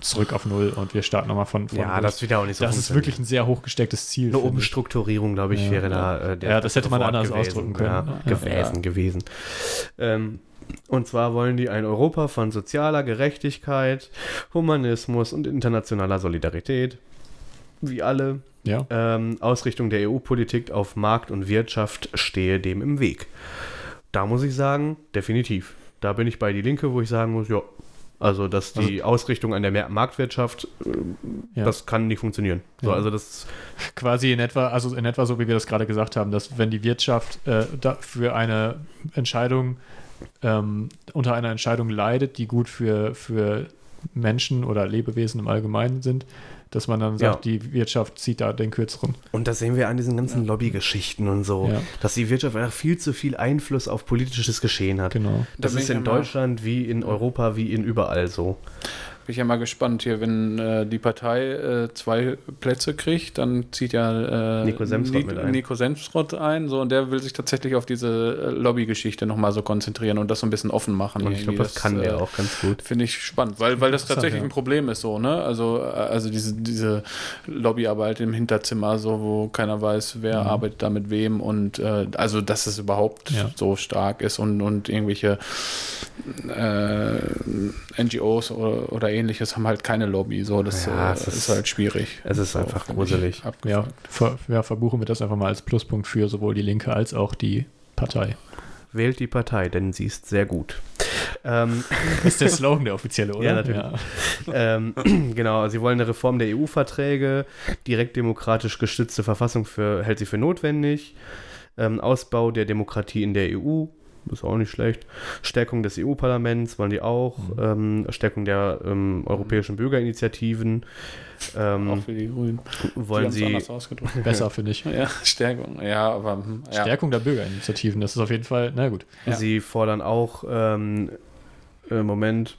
zurück auf Null und wir starten nochmal von, von Ja, Null. das wird ja auch nicht so Das ist wirklich ein sehr hochgestecktes Ziel. Eine. Umstrukturierung, glaube ich, Ja. wäre da äh, der Ja, das hätte man anders gewesen. ausdrücken können. Ja, gewesen, gewesen. Ähm, und zwar wollen die ein Europa von sozialer Gerechtigkeit, Humanismus und internationaler Solidarität. Wie alle. Ja. Ähm, Ausrichtung der EU-Politik auf Markt und Wirtschaft stehe dem im Weg. Da muss ich sagen, definitiv. Da bin ich bei die Linke, wo ich sagen muss, ja, also dass die Ausrichtung an der Marktwirtschaft, äh, Ja. das kann nicht funktionieren. So, Ja. also das quasi in etwa, also in etwa so, wie wir das gerade gesagt haben, dass wenn die Wirtschaft äh, für eine Entscheidung ähm, unter einer Entscheidung leidet, die gut für, für Menschen oder Lebewesen im Allgemeinen sind, dass man dann sagt, Ja. die Wirtschaft zieht da den kürzeren. Und das sehen wir an diesen ganzen Lobbygeschichten und so, Ja. dass die Wirtschaft einfach viel zu viel Einfluss auf politisches Geschehen hat. Genau. Das Da bin ist in Deutschland wie in Europa wie in überall so. Bin ich ja mal gespannt hier, wenn äh, die Partei äh, zwei Plätze kriegt, dann zieht ja äh, Nico Semsrott Ni- ein. Nico Semsrott ein, so und der will sich tatsächlich auf diese äh, Lobbygeschichte nochmal so konzentrieren und das so ein bisschen offen machen. Und ich glaube, irgendwie. das kann der äh, auch ganz gut. Finde ich spannend, weil, weil das tatsächlich ja. ein Problem ist, so, ne? Also, äh, also diese, diese Lobbyarbeit im Hinterzimmer, so, wo keiner weiß, wer Mhm. arbeitet da mit wem und also, dass es überhaupt Ja. so stark ist und, und irgendwelche NGOs oder, oder ähnliches haben halt keine Lobby. So, das Ja, äh, es ist, ist- halt schwierig. es ist so, einfach gruselig. Ja, ver, ja, verbuchen wir das einfach mal als Pluspunkt für sowohl die Linke als auch die Partei. Wählt die Partei, denn sie ist sehr gut. Ähm, ist der Slogan, der offizielle, oder? Ja, natürlich. ähm, genau, sie wollen eine Reform der EU-Verträge, direkt demokratisch gestützte Verfassung für, hält sie für notwendig, ähm, Ausbau der Demokratie in der EU, ist auch nicht schlecht, Stärkung des EU-Parlaments wollen die auch, ähm, Stärkung der ähm, europäischen Bürgerinitiativen, Auch ähm, für die Grünen. wollen Die sie, anders ausgedrückt. Besser, finde ich. Ja, Stärkung. Ja, aber hm, ja. Stärkung der Bürgerinitiativen, das ist auf jeden Fall, na gut. Ja. sie fordern auch, ähm, äh, Moment,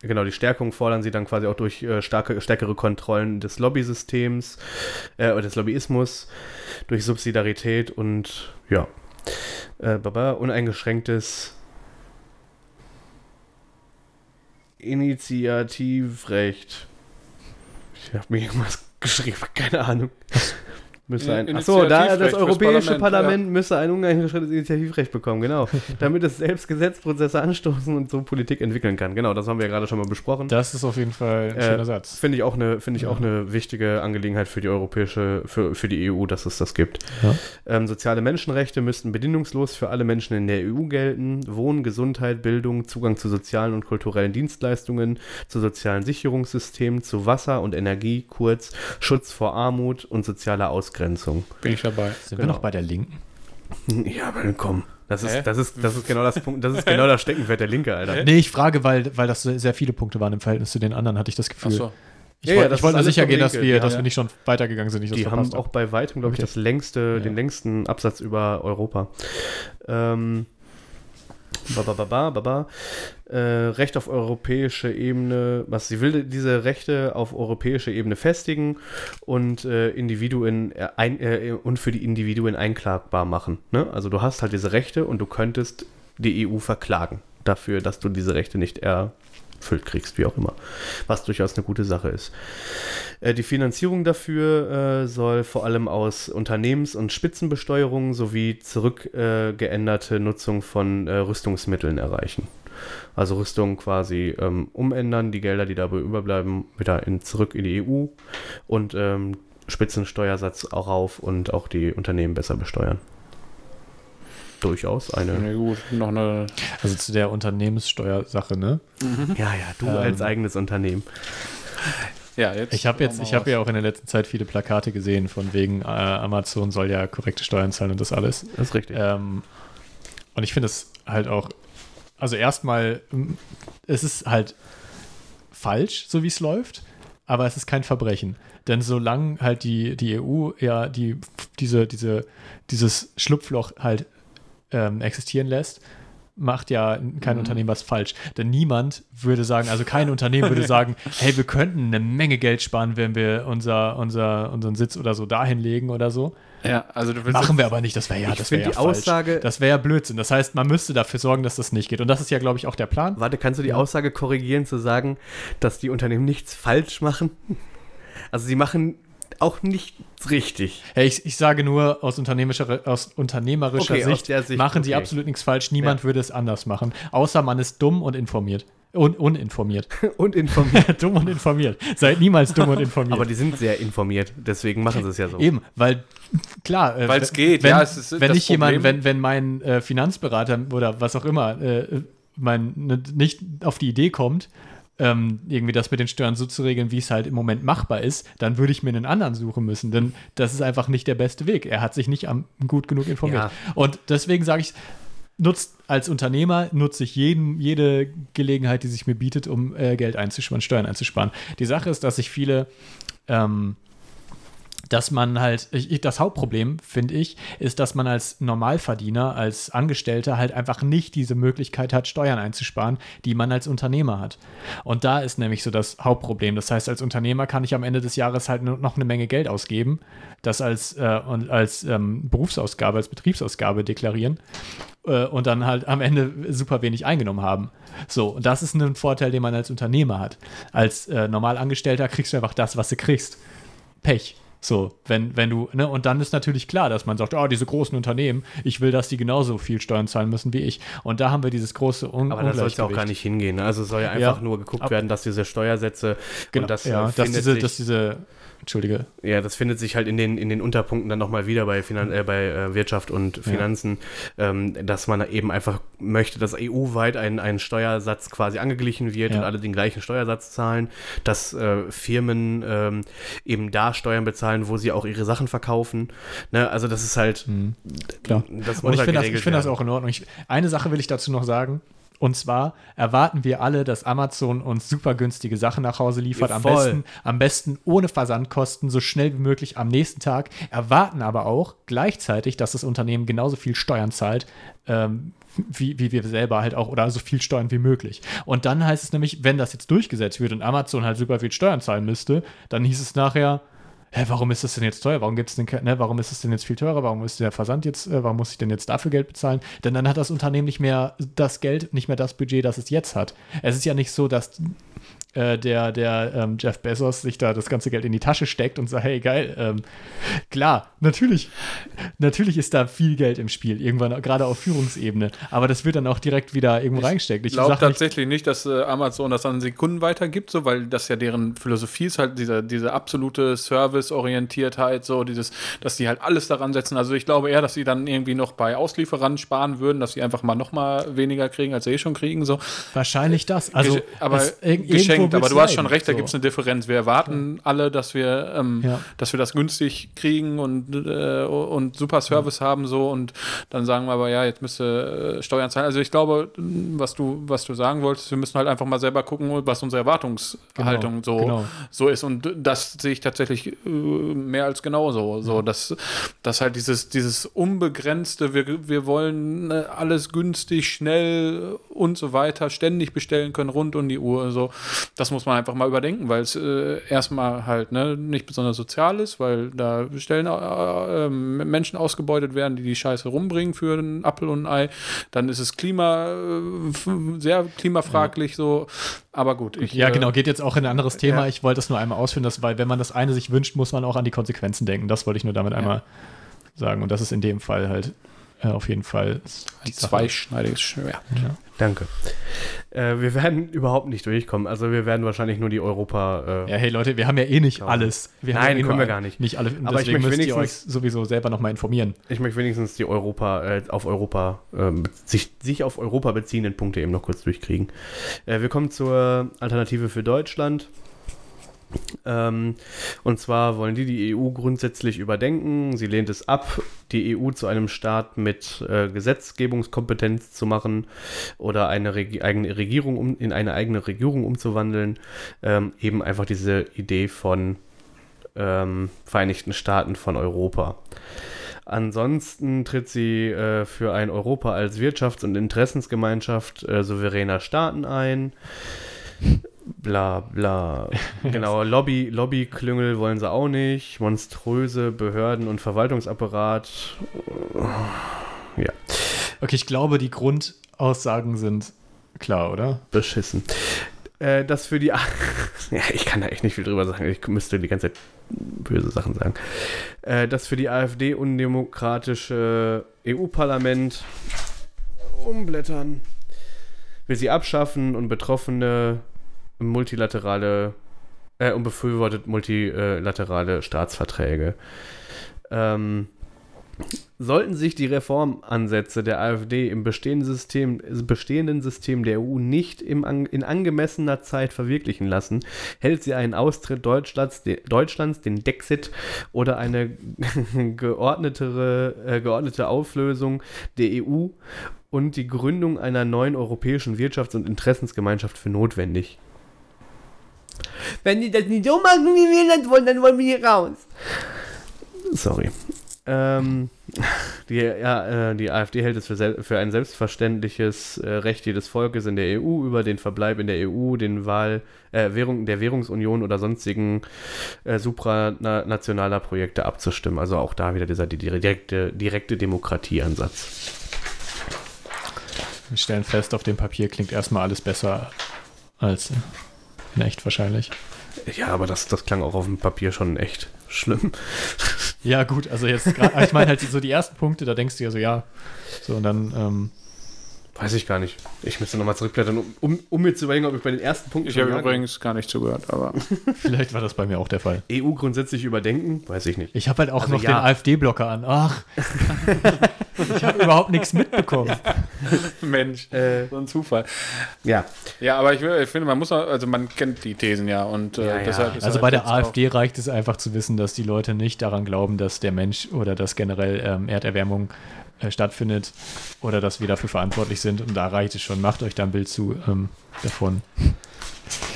genau, die Stärkung fordern sie dann quasi auch durch äh, starke, stärkere Kontrollen des Lobbysystems, äh, oder des Lobbyismus, durch Subsidiarität und ja, äh, baba, uneingeschränktes Initiativrecht. Ich habe mir irgendwas geschrieben, keine Ahnung. Müsste ein, In- achso, da das Europäische Parlament, Parlament müsste ein uneingeschränktes Initiativrecht bekommen, genau. damit es selbst Gesetzprozesse anstoßen und so Politik entwickeln kann. Genau, das haben wir ja gerade schon mal besprochen. Das ist auf jeden Fall ein Äh, schöner Satz. Finde ich auch eine, finde ich Ja. auch eine wichtige Angelegenheit für die europäische, für, für die EU, dass es das gibt. Ja. Ähm, soziale Menschenrechte müssten bedingungslos für alle Menschen in der EU gelten. Wohnen, Gesundheit, Bildung, Zugang zu sozialen und kulturellen Dienstleistungen, zu sozialen Sicherungssystemen, zu Wasser und Energie, kurz Schutz vor Armut und sozialer Ausgrenzung. Bin ich dabei. Sind genau. wir noch bei der Linken? Ja, aber komm. Das ist, das ist, das ist genau das Punkt, das ist genau das Steckenpferd der Linke, Alter. Nee, ich frage, weil, weil das sehr viele Punkte waren im Verhältnis zu den anderen, hatte ich das Gefühl. Achso. Ich Ja, wollte ja, das ich wollte nur sicher gehen, dass wir, ja. dass wir nicht schon weitergegangen sind, Die haben auch bei weitem, glaube ich, das längste, Ja. den längsten Absatz über Europa. Ähm, ba. Äh, Recht auf europäische Ebene, was sie will, diese Rechte auf europäische Ebene festigen und äh, Individuen äh, ein, äh, und für die Individuen einklagbar machen. Ne? Also du hast halt diese Rechte und du könntest die EU verklagen dafür, dass du diese Rechte nicht erfüllt kriegst, wie auch immer. Was durchaus eine gute Sache ist. Äh, Die Finanzierung dafür äh, soll vor allem aus Unternehmens- und Spitzenbesteuerung sowie zurückgeänderte geänderte Nutzung von äh, Rüstungsmitteln erreichen. Also Rüstung quasi ähm, umändern, die Gelder, die dabei überbleiben, wieder in, zurück in die EU und ähm, Spitzensteuersatz auch rauf und auch die Unternehmen besser besteuern. Durchaus eine. Na gut, noch eine. Also zu der Unternehmenssteuersache, ne? Ja, ja, du Ähm, als eigenes Unternehmen. Ja, jetzt. Ich habe jetzt, ich habe ja auch in der letzten Zeit viele Plakate gesehen, von wegen äh, Amazon soll ja korrekte Steuern zahlen und das alles. Das ist richtig. Ähm, und ich finde es halt auch, also erstmal, es ist halt falsch, so wie es läuft, aber es ist kein Verbrechen. Denn solange halt die, die EU ja die, diese, diese, dieses Schlupfloch halt ähm, existieren lässt, macht ja kein Unternehmen was falsch. Denn niemand würde sagen, also kein Unternehmen würde sagen, hey, wir könnten eine Menge Geld sparen, wenn wir unser, unser, unseren Sitz oder so dahin legen oder so. Ja, also. Machen wir aber nicht, das wäre ja, das wäre ja die falsch. Aussage- Das wäre ja Blödsinn. Das heißt, man müsste dafür sorgen, dass das nicht geht. Und das ist ja, glaube ich, auch der Plan. Warte, kannst du die. Aussage korrigieren, zu sagen, dass die Unternehmen nichts falsch machen? Also sie machen auch nichts richtig. Hey, ich, ich sage nur, aus unternehmerischer, aus unternehmerischer Okay, aus Sicht, der Sicht, machen sie okay. absolut nichts falsch. Niemand würde es anders machen. Außer man ist dumm und informiert. Un uninformiert. Und informiert. dumm und informiert. Seid niemals dumm und informiert. Aber die sind sehr informiert, deswegen machen sie es ja so. Eben, weil klar, äh, Weil's wenn- geht, wenn, ja, es ist wenn das nicht jemand, wenn, wenn mein äh, Finanzberater oder was auch immer äh, mein, ne, nicht auf die Idee kommt, ähm, irgendwie das mit den Steuern so zu regeln, wie es halt im Moment machbar ist, dann würde ich mir einen anderen suchen müssen, denn das ist einfach nicht der beste Weg. Er hat sich nicht am, gut genug informiert. Ja. Und deswegen sage ich, nutzt als Unternehmer nutze ich jeden, jede Gelegenheit, die sich mir bietet, um äh, Geld einzusparen, Steuern einzusparen. Die Sache ist, dass sich viele ähm, dass man halt, ich, das Hauptproblem, finde ich, ist, dass man als Normalverdiener, als Angestellter halt einfach nicht diese Möglichkeit hat, Steuern einzusparen, die man als Unternehmer hat. Und da ist nämlich so das Hauptproblem. Das heißt, als Unternehmer kann ich am Ende des Jahres halt noch eine Menge Geld ausgeben, das als, äh, und als ähm, Berufsausgabe, als Betriebsausgabe deklarieren äh, und dann halt am Ende super wenig eingenommen haben. So, und das ist ein Vorteil, den man als Unternehmer hat. Als äh, Normalangestellter kriegst du einfach das, was du kriegst. Pech. So, wenn, wenn du, ne, und dann ist natürlich klar, dass man sagt, oh, diese großen Unternehmen, ich will, dass die genauso viel Steuern zahlen müssen wie ich. Und da haben wir dieses große Un Aber da soll es ja auch gar nicht hingehen. ne? Also soll ja einfach Ja. nur geguckt Ab- werden, dass diese Steuersätze Genau, und das, ja, äh, dass diese, dass diese, Entschuldige, ja, das findet sich halt in den, in den Unterpunkten dann nochmal wieder bei, Finan äh, bei äh, Wirtschaft und Finanzen, ähm, dass man eben einfach möchte, dass EU-weit ein, ein Steuersatz quasi angeglichen wird Ja. und alle den gleichen Steuersatz zahlen, dass äh, Firmen ähm, eben da Steuern bezahlen, wo sie auch ihre Sachen verkaufen. Ne? Also das ist halt, klar. das Und ich halt finde das, geregelt ich find das auch in Ordnung. Ich, eine Sache will ich dazu noch sagen. Und zwar erwarten wir alle, dass Amazon uns super günstige Sachen nach Hause liefert. Ja, am, besten, am besten ohne Versandkosten, so schnell wie möglich am nächsten Tag. Erwarten aber auch gleichzeitig, dass das Unternehmen genauso viel Steuern zahlt, ähm, wie, wie wir selber halt auch, oder so viel Steuern wie möglich. Und dann heißt es nämlich, wenn das jetzt durchgesetzt wird und Amazon halt super viel Steuern zahlen müsste, dann hieß es nachher, hä, warum ist das denn jetzt teuer? Warum gibt's denn, ne, warum ist es denn jetzt viel teurer? Warum ist der Versand jetzt, äh, warum muss ich denn jetzt dafür Geld bezahlen? Denn dann hat das Unternehmen nicht mehr das Geld, nicht mehr das Budget, das es jetzt hat. Es ist ja nicht so, dass äh, der, der ähm, Jeff Bezos sich da das ganze Geld in die Tasche steckt und sagt, hey, geil, ähm, klar, natürlich, natürlich ist da viel Geld im Spiel, irgendwann gerade auf Führungsebene, aber das wird dann auch direkt wieder irgendwo reingesteckt. Ich glaube tatsächlich nicht, dass äh, Amazon das an Sekunden weitergibt, so, weil das ja deren Philosophie ist, halt diese, diese absolute Service-Orientiertheit, so dieses, dass die halt alles daran setzen. Also ich glaube eher, dass sie dann irgendwie noch bei Auslieferern sparen würden, dass sie einfach mal noch mal weniger kriegen, als sie eh schon kriegen. So. wahrscheinlich das. Also, aber es- geschenkt, aber du hast schon recht, da so. gibt es eine Differenz. Wir erwarten alle, dass wir, ähm, Ja. dass wir das günstig kriegen und, äh, und super Service haben so und dann sagen wir aber, ja, jetzt müsste äh, Steuern zahlen. Also ich glaube, was du, was du sagen wolltest, wir müssen halt einfach mal selber gucken, was unsere Erwartungshaltung so, genau. so ist. Und das sehe ich tatsächlich äh, mehr als genauso. So, dass, dass halt dieses, dieses unbegrenzte, wir, wir wollen äh, alles günstig, schnell und so weiter, ständig bestellen können, rund um die Uhr. So, das muss man einfach mal überdenken, weil es äh, erstmal halt ne, nicht besonders sozial ist, weil da Stellen äh, äh, Menschen ausgebeutet werden, die die Scheiße rumbringen für einen Apfel und ein Ei. Dann ist es Klima äh, sehr klimafraglich so. Aber gut, ich, Ja, äh, genau, geht jetzt auch in ein anderes Thema. ja. Ich wollte das nur einmal ausführen, dass, weil wenn man das eine sich wünscht, muss man auch an die Konsequenzen denken. Das wollte ich nur damit einmal sagen. Und das ist in dem Fall halt äh, auf jeden Fall Ein die zweischneidiges Schwert. Ja. Danke. Äh, wir werden überhaupt nicht durchkommen. Also wir werden wahrscheinlich nur die Europa. Äh, Ja, hey Leute, wir haben ja eh nicht Klar. alles. Wir Nein, haben ja eh können wir gar nicht. Nicht alle. Aber ich möchte ihr euch wenigstens- sowieso selber nochmal informieren. Ich möchte wenigstens die Europa, äh, auf Europa, ähm, sich, sich auf Europa beziehenden Punkte eben noch kurz durchkriegen. Äh, wir kommen zur Alternative für Deutschland. Ähm, und zwar wollen die die EU grundsätzlich überdenken. Sie lehnt es ab, die EU zu einem Staat mit äh, Gesetzgebungskompetenz zu machen oder eine Regi eigene Regierung um, in eine eigene Regierung umzuwandeln. Ähm, eben einfach diese Idee von ähm, Vereinigten Staaten von Europa. Ansonsten tritt sie äh, für ein Europa als Wirtschafts- und Interessensgemeinschaft äh, souveräner Staaten ein. Bla bla. Genau, Lobby, Lobbyklüngel wollen sie auch nicht. Monströse Behörden und Verwaltungsapparat. Ja, Okay, ich glaube, die Grundaussagen sind klar, oder? beschissen. Äh, das für die. A ja, ich kann da echt nicht viel drüber sagen. Ich müsste die ganze Zeit böse Sachen sagen. Äh, das für die AfD undemokratische EU-Parlament umblättern. Will sie abschaffen und Betroffene multilaterale äh, und befürwortet multilaterale Staatsverträge. Ähm, sollten sich die Reformansätze der AfD im bestehenden System, bestehenden System der EU nicht im, in angemessener Zeit verwirklichen lassen, hält sie einen Austritt Deutschlands, de, Deutschlands den Dexit oder eine geordnetere, äh, geordnete Auflösung der EU und die Gründung einer neuen europäischen Wirtschafts- und Interessensgemeinschaft für notwendig. Wenn die das nicht so machen, wie wir das wollen, dann wollen wir hier raus. Sorry. Ähm, die, ja, äh, die AfD hält es für, für ein selbstverständliches äh, Recht jedes Volkes in der EU über den Verbleib in der EU, den Wahl äh, Währung, der Währungsunion oder sonstigen äh, supranationaler Projekte abzustimmen. Also auch da wieder dieser direkte, direkte Demokratieansatz. Wir stellen fest, auf dem Papier klingt erstmal alles besser als echt wahrscheinlich. Ja, aber das, das klang auch auf dem Papier schon echt schlimm. Ja, gut, also jetzt gerade, ich meine halt so die ersten Punkte, da denkst du ja so, ja. So, und dann, ähm, Weiß ich gar nicht. Ich müsste nochmal zurückblättern, um, um, um mir zu überlegen, ob ich bei den ersten Punkten Ich habe ja- übrigens gar nicht zugehört, aber vielleicht war das bei mir auch der Fall. EU grundsätzlich überdenken, weiß ich nicht. Ich habe halt auch Also noch ja. den AfD-Blocker an. Ach, ich habe überhaupt nichts mitbekommen. Mensch, Äh, so ein Zufall. ja, Ja, aber ich, ich finde, man muss, auch- also man kennt die Thesen ja und äh, Ja, ja. deshalb ist Also halt bei der jetzt auch- AfD reicht es einfach zu wissen, dass die Leute nicht daran glauben, dass der Mensch oder dass generell ähm, Erderwärmung äh, stattfindet oder dass wir dafür verantwortlich sind. Und da reicht es schon. Macht euch da ein Bild zu ähm, davon.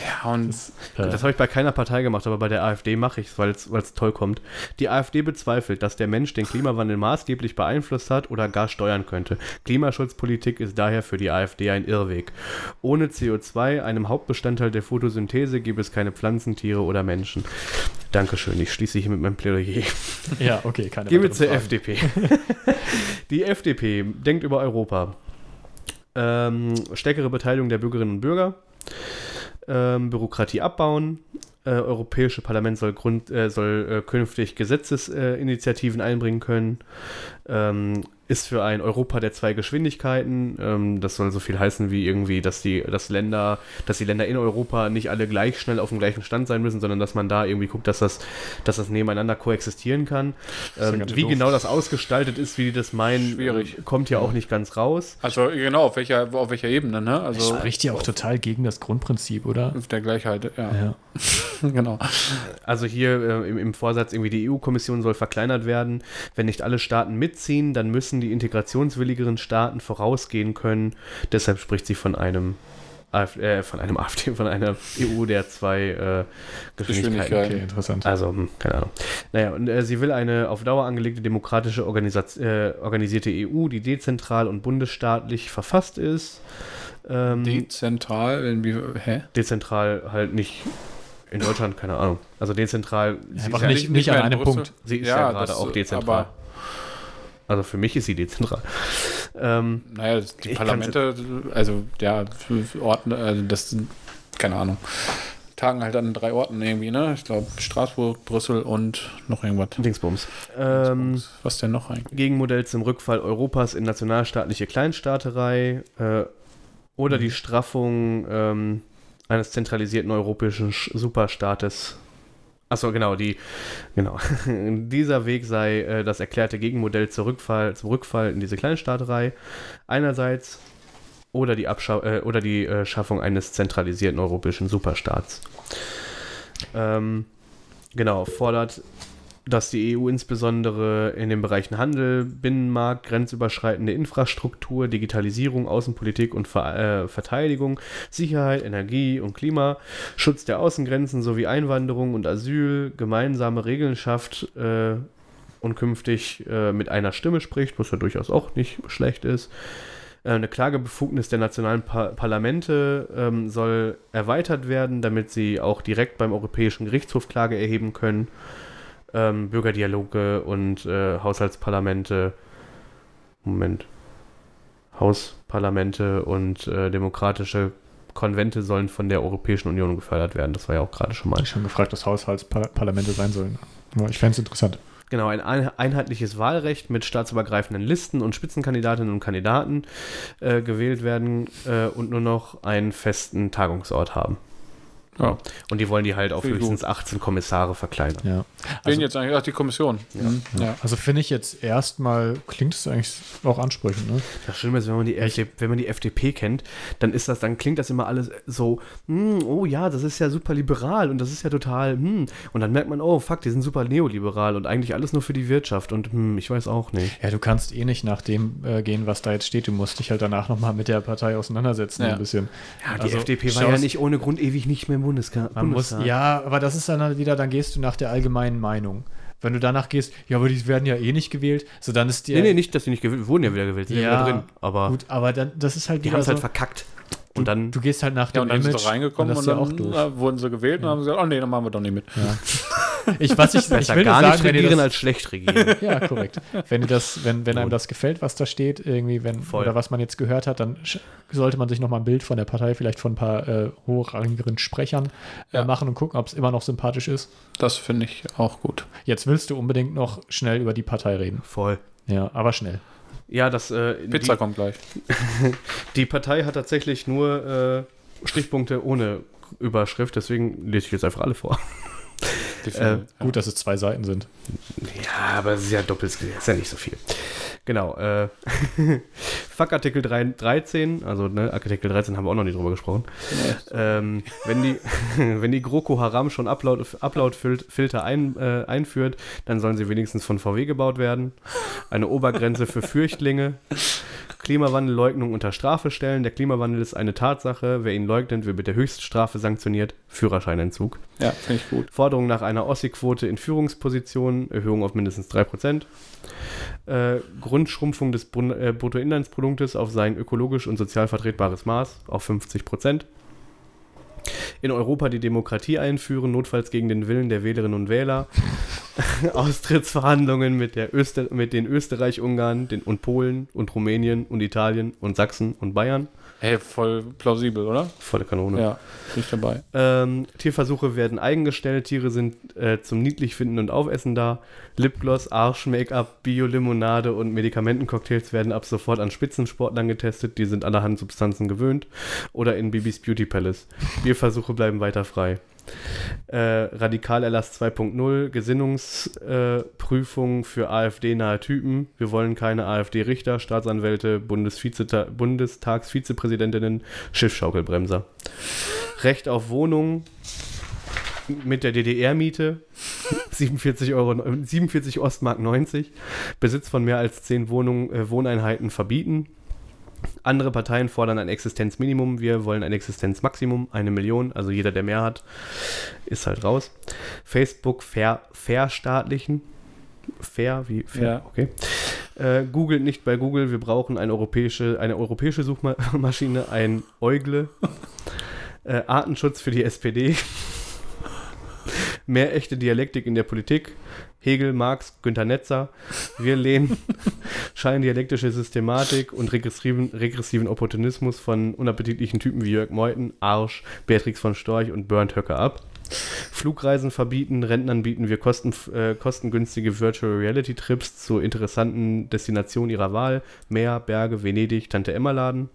Ja, und Äh, das habe ich bei keiner Partei gemacht, aber bei der AfD mache ich es, weil es toll kommt. Die AfD bezweifelt, dass der Mensch den Klimawandel maßgeblich beeinflusst hat oder gar steuern könnte. Klimaschutzpolitik ist daher für die AfD ein Irrweg. Ohne CO2, einem Hauptbestandteil der Photosynthese, gibt es keine Pflanzen, Tiere oder Menschen. Dankeschön, ich schließe hier mit meinem Plädoyer. ja, okay, keine Gehen wir zur Fragen. FDP. Die FDP denkt über Europa. Ähm, stärkere Beteiligung der Bürgerinnen und Bürger. Ähm, Bürokratie abbauen. Äh, Europäische Parlament soll, Grund, äh, soll äh, künftig Gesetzesinitiativen Initiativen einbringen können. Ähm, ist für ein Europa der zwei Geschwindigkeiten. Ähm, das soll so viel heißen wie irgendwie, dass die, dass Länder, dass die Länder in Europa nicht alle gleich schnell auf dem gleichen Stand sein müssen, sondern dass man da irgendwie guckt, dass das, dass das nebeneinander koexistieren kann. Ähm, wie doof. genau das ausgestaltet ist, wie die das meinen, Schwierig. äh, kommt ja auch nicht ganz raus. also genau, auf welcher, auf welcher Ebene, ne? Das Also spricht ja auch total gegen das Grundprinzip, oder? der Gleichheit, ja. Ja. genau. Also hier äh, im, im Vorsatz irgendwie die EU-Kommission soll verkleinert werden. Wenn nicht alle Staaten mitziehen, dann müssen die integrationswilligeren Staaten vorausgehen können. Deshalb spricht sie von einem AfD, äh, von einem AfD, von einer EU der zwei äh, Geschwindigkeiten. Geschwindigkeit. Okay, interessant. Also, hm, keine Ahnung. Naja, und äh, sie will eine auf Dauer angelegte demokratische Organisat äh, organisierte EU, die dezentral und bundesstaatlich verfasst ist. Ähm, Dezentral, irgendwie, hä? dezentral halt nicht in Deutschland, keine Ahnung. Also dezentral, sie Einfach ist ja, nicht, nicht- nicht, an einem. Punkt. sie ist Ja, ja, gerade auch dezentral. Also für mich ist sie dezentral. Ähm, Naja, die Parlamente, also ja, Orten, also das sind, keine Ahnung, tagen halt an drei Orten irgendwie, ne? Ich glaube Straßburg, Brüssel und noch irgendwas. Dingsbums. Ähm, Was denn noch eigentlich? Gegenmodell zum Rückfall Europas in nationalstaatliche Kleinstaaterei äh, oder die Straffung ähm, eines zentralisierten europäischen Sch- Superstaates. Achso, genau, die, genau. Dieser Weg sei äh, das erklärte Gegenmodell zur Rückfall, zum Rückfall in diese Kleinstaaterei. Einerseits oder die, Abschau äh, oder die äh, Schaffung eines zentralisierten europäischen Superstaats. Ähm, genau, fordert dass die EU insbesondere in den Bereichen Handel, Binnenmarkt, grenzüberschreitende Infrastruktur, Digitalisierung, Außenpolitik und Ver äh, Verteidigung, Sicherheit, Energie und Klima, Schutz der Außengrenzen sowie Einwanderung und Asyl gemeinsame Regeln schafft äh, und künftig äh, mit einer Stimme spricht, was ja durchaus auch nicht schlecht ist. Äh, Eine Klagebefugnis der nationalen pa Parlamente ähm, soll erweitert werden, damit sie auch direkt beim Europäischen Gerichtshof Klage erheben können ähm, Bürgerdialoge und äh, Haushaltsparlamente, Moment, Hausparlamente und äh, demokratische Konvente sollen von der Europäischen Union gefördert werden. Das war ja auch gerade schon mal. Ich schon gefragt, was Haushaltsparlamente sein sollen. Ich fände es interessant. Genau, ein ein- einheitliches Wahlrecht mit staatsübergreifenden Listen und Spitzenkandidatinnen und Kandidaten äh, gewählt werden äh, und nur noch einen festen Tagungsort haben. Ja. Und die wollen die halt auf Finde ich höchstens 18 Kommissare verkleinern. Ja. Wen Also, jetzt eigentlich? Ach, die Kommission. Mhm. Ja. also finde ich jetzt erstmal, klingt es eigentlich auch ansprechend, ne? Das Schlimme ist, wenn man, die FDP, wenn man die FDP kennt, dann ist das, dann klingt das immer alles so, hm, oh ja, das ist ja super liberal und das ist ja total, hm. Und dann merkt man, oh fuck, die sind super neoliberal und eigentlich alles nur für die Wirtschaft und hm, ich weiß auch nicht. Ja, du kannst eh nicht nach dem äh, gehen, was da jetzt steht. Du musst dich halt danach nochmal mit der Partei auseinandersetzen, Ja. ein bisschen. Ja, die Also, FDP war ja nicht ohne Grund ewig nicht mehr Bundesga Man muss, Bundestag. ja, aber das ist dann halt wieder, dann gehst du nach der allgemeinen Meinung. Wenn du danach gehst, ja, aber die werden ja eh nicht gewählt, so dann ist dir. Nee, nee, nicht, dass sie nicht gewählt wurden ja wieder gewählt, sind ja, Ja, wieder drin. Aber Gut, aber dann, das ist halt die wieder haben es so, halt verkackt. du, Und dann, du gehst halt nach Ja, dem und dann sind Image sie reingekommen und und, ja dann doof. äh, wurden sie gewählt und haben gesagt, oh nee, dann machen wir doch nicht mit. Ja. Ich, was ich, ich Besser will gar sagen, nicht regieren das, als schlecht regieren. Ja, korrekt. Wenn, ihr das, wenn, wenn einem das gefällt, was da steht, irgendwie, wenn, Voll. oder was man jetzt gehört hat, dann sch- sollte man sich nochmal ein Bild von der Partei, vielleicht von ein paar äh, hochrangigeren Sprechern äh, Ja. machen und gucken, ob es immer noch sympathisch ist. Das finde ich auch gut. Jetzt willst du unbedingt noch schnell über die Partei reden. Voll. Ja, aber schnell. Ja, das äh, Pizza die, kommt gleich. die Partei hat tatsächlich nur äh, Stichpunkte ohne Überschrift, deswegen lese ich jetzt einfach alle vor. Äh. Gut, dass es zwei Seiten sind. Ja, aber es ist ja doppelt, ist ja nicht so viel. Genau. Äh, Fuck Artikel 3, 13, also ne, Artikel 13 haben wir auch noch nicht drüber gesprochen. Ähm, wenn, die, wenn die GroKo Haram schon Upload- Upload-Filter ein, äh, einführt, dann sollen sie wenigstens von VW gebaut werden. Eine Obergrenze für Flüchtlinge. Klimawandelleugnung unter Strafe stellen. Der Klimawandel ist eine Tatsache. Wer ihn leugnet, wird mit der Höchststrafe sanktioniert. Führerscheinentzug. ja finde ich gut. Forderung nach einer Ossi-Quote in Führungspositionen, Erhöhung auf mindestens 3%. Äh, Grundschrumpfung des Brun äh, Bruttoinlandsproduktes auf sein ökologisch und sozial vertretbares Maß auf 50%. In Europa die Demokratie einführen, notfalls gegen den Willen der Wählerinnen und Wähler. Austrittsverhandlungen mit, der Öster mit den Österreich, Ungarn den und Polen und Rumänien und Italien und Sachsen und Bayern. Hey, voll plausibel, oder? Volle Kanone. Ja, bin ich dabei. Ähm, Tierversuche werden eigengestellt, Tiere sind äh, zum niedlich finden und aufessen da. Lipgloss, Arsch, Make-up, Bio-Limonade und Medikamentencocktails werden ab sofort an Spitzensportlern getestet, die sind allerhand Substanzen gewöhnt. Oder in Bibis Beauty Palace. Bierversuche bleiben weiter frei. Äh, Radikalerlass 2.0, Gesinnungsprüfung äh, für AfD-nahe Typen. Wir wollen keine AfD-Richter, Staatsanwälte, Bundestagsvizepräsidentinnen, Schiffschaukelbremser. Recht auf Wohnung mit der DDR-Miete, 47, Euro, 47 Ostmark 90, Besitz von mehr als 10 Wohnungen, äh, Wohneinheiten verbieten. Andere Parteien fordern ein Existenzminimum, wir wollen ein Existenzmaximum, eine Million, also jeder, der mehr hat, ist halt raus. Facebook ver, verstaatlichen. Fair, wie fair, Ja. okay. Äh, Google nicht bei Google, wir brauchen eine europäische, eine europäische Suchmaschine, ein Eugle. Äh, Artenschutz für die SPD. Mehr echte Dialektik in der Politik. Hegel, Marx, Günter Netzer. Wir lehnen scheindialektische Systematik und regressiven, regressiven Opportunismus von unappetitlichen Typen wie Jörg Meuthen, Arsch, Beatrix von Storch und Bernd Höcke ab. Flugreisen verbieten, Rentnern bieten wir kosten, äh, kostengünstige Virtual Reality Trips zu interessanten Destinationen ihrer Wahl. Meer, Berge, Venedig, Tante Emma Laden.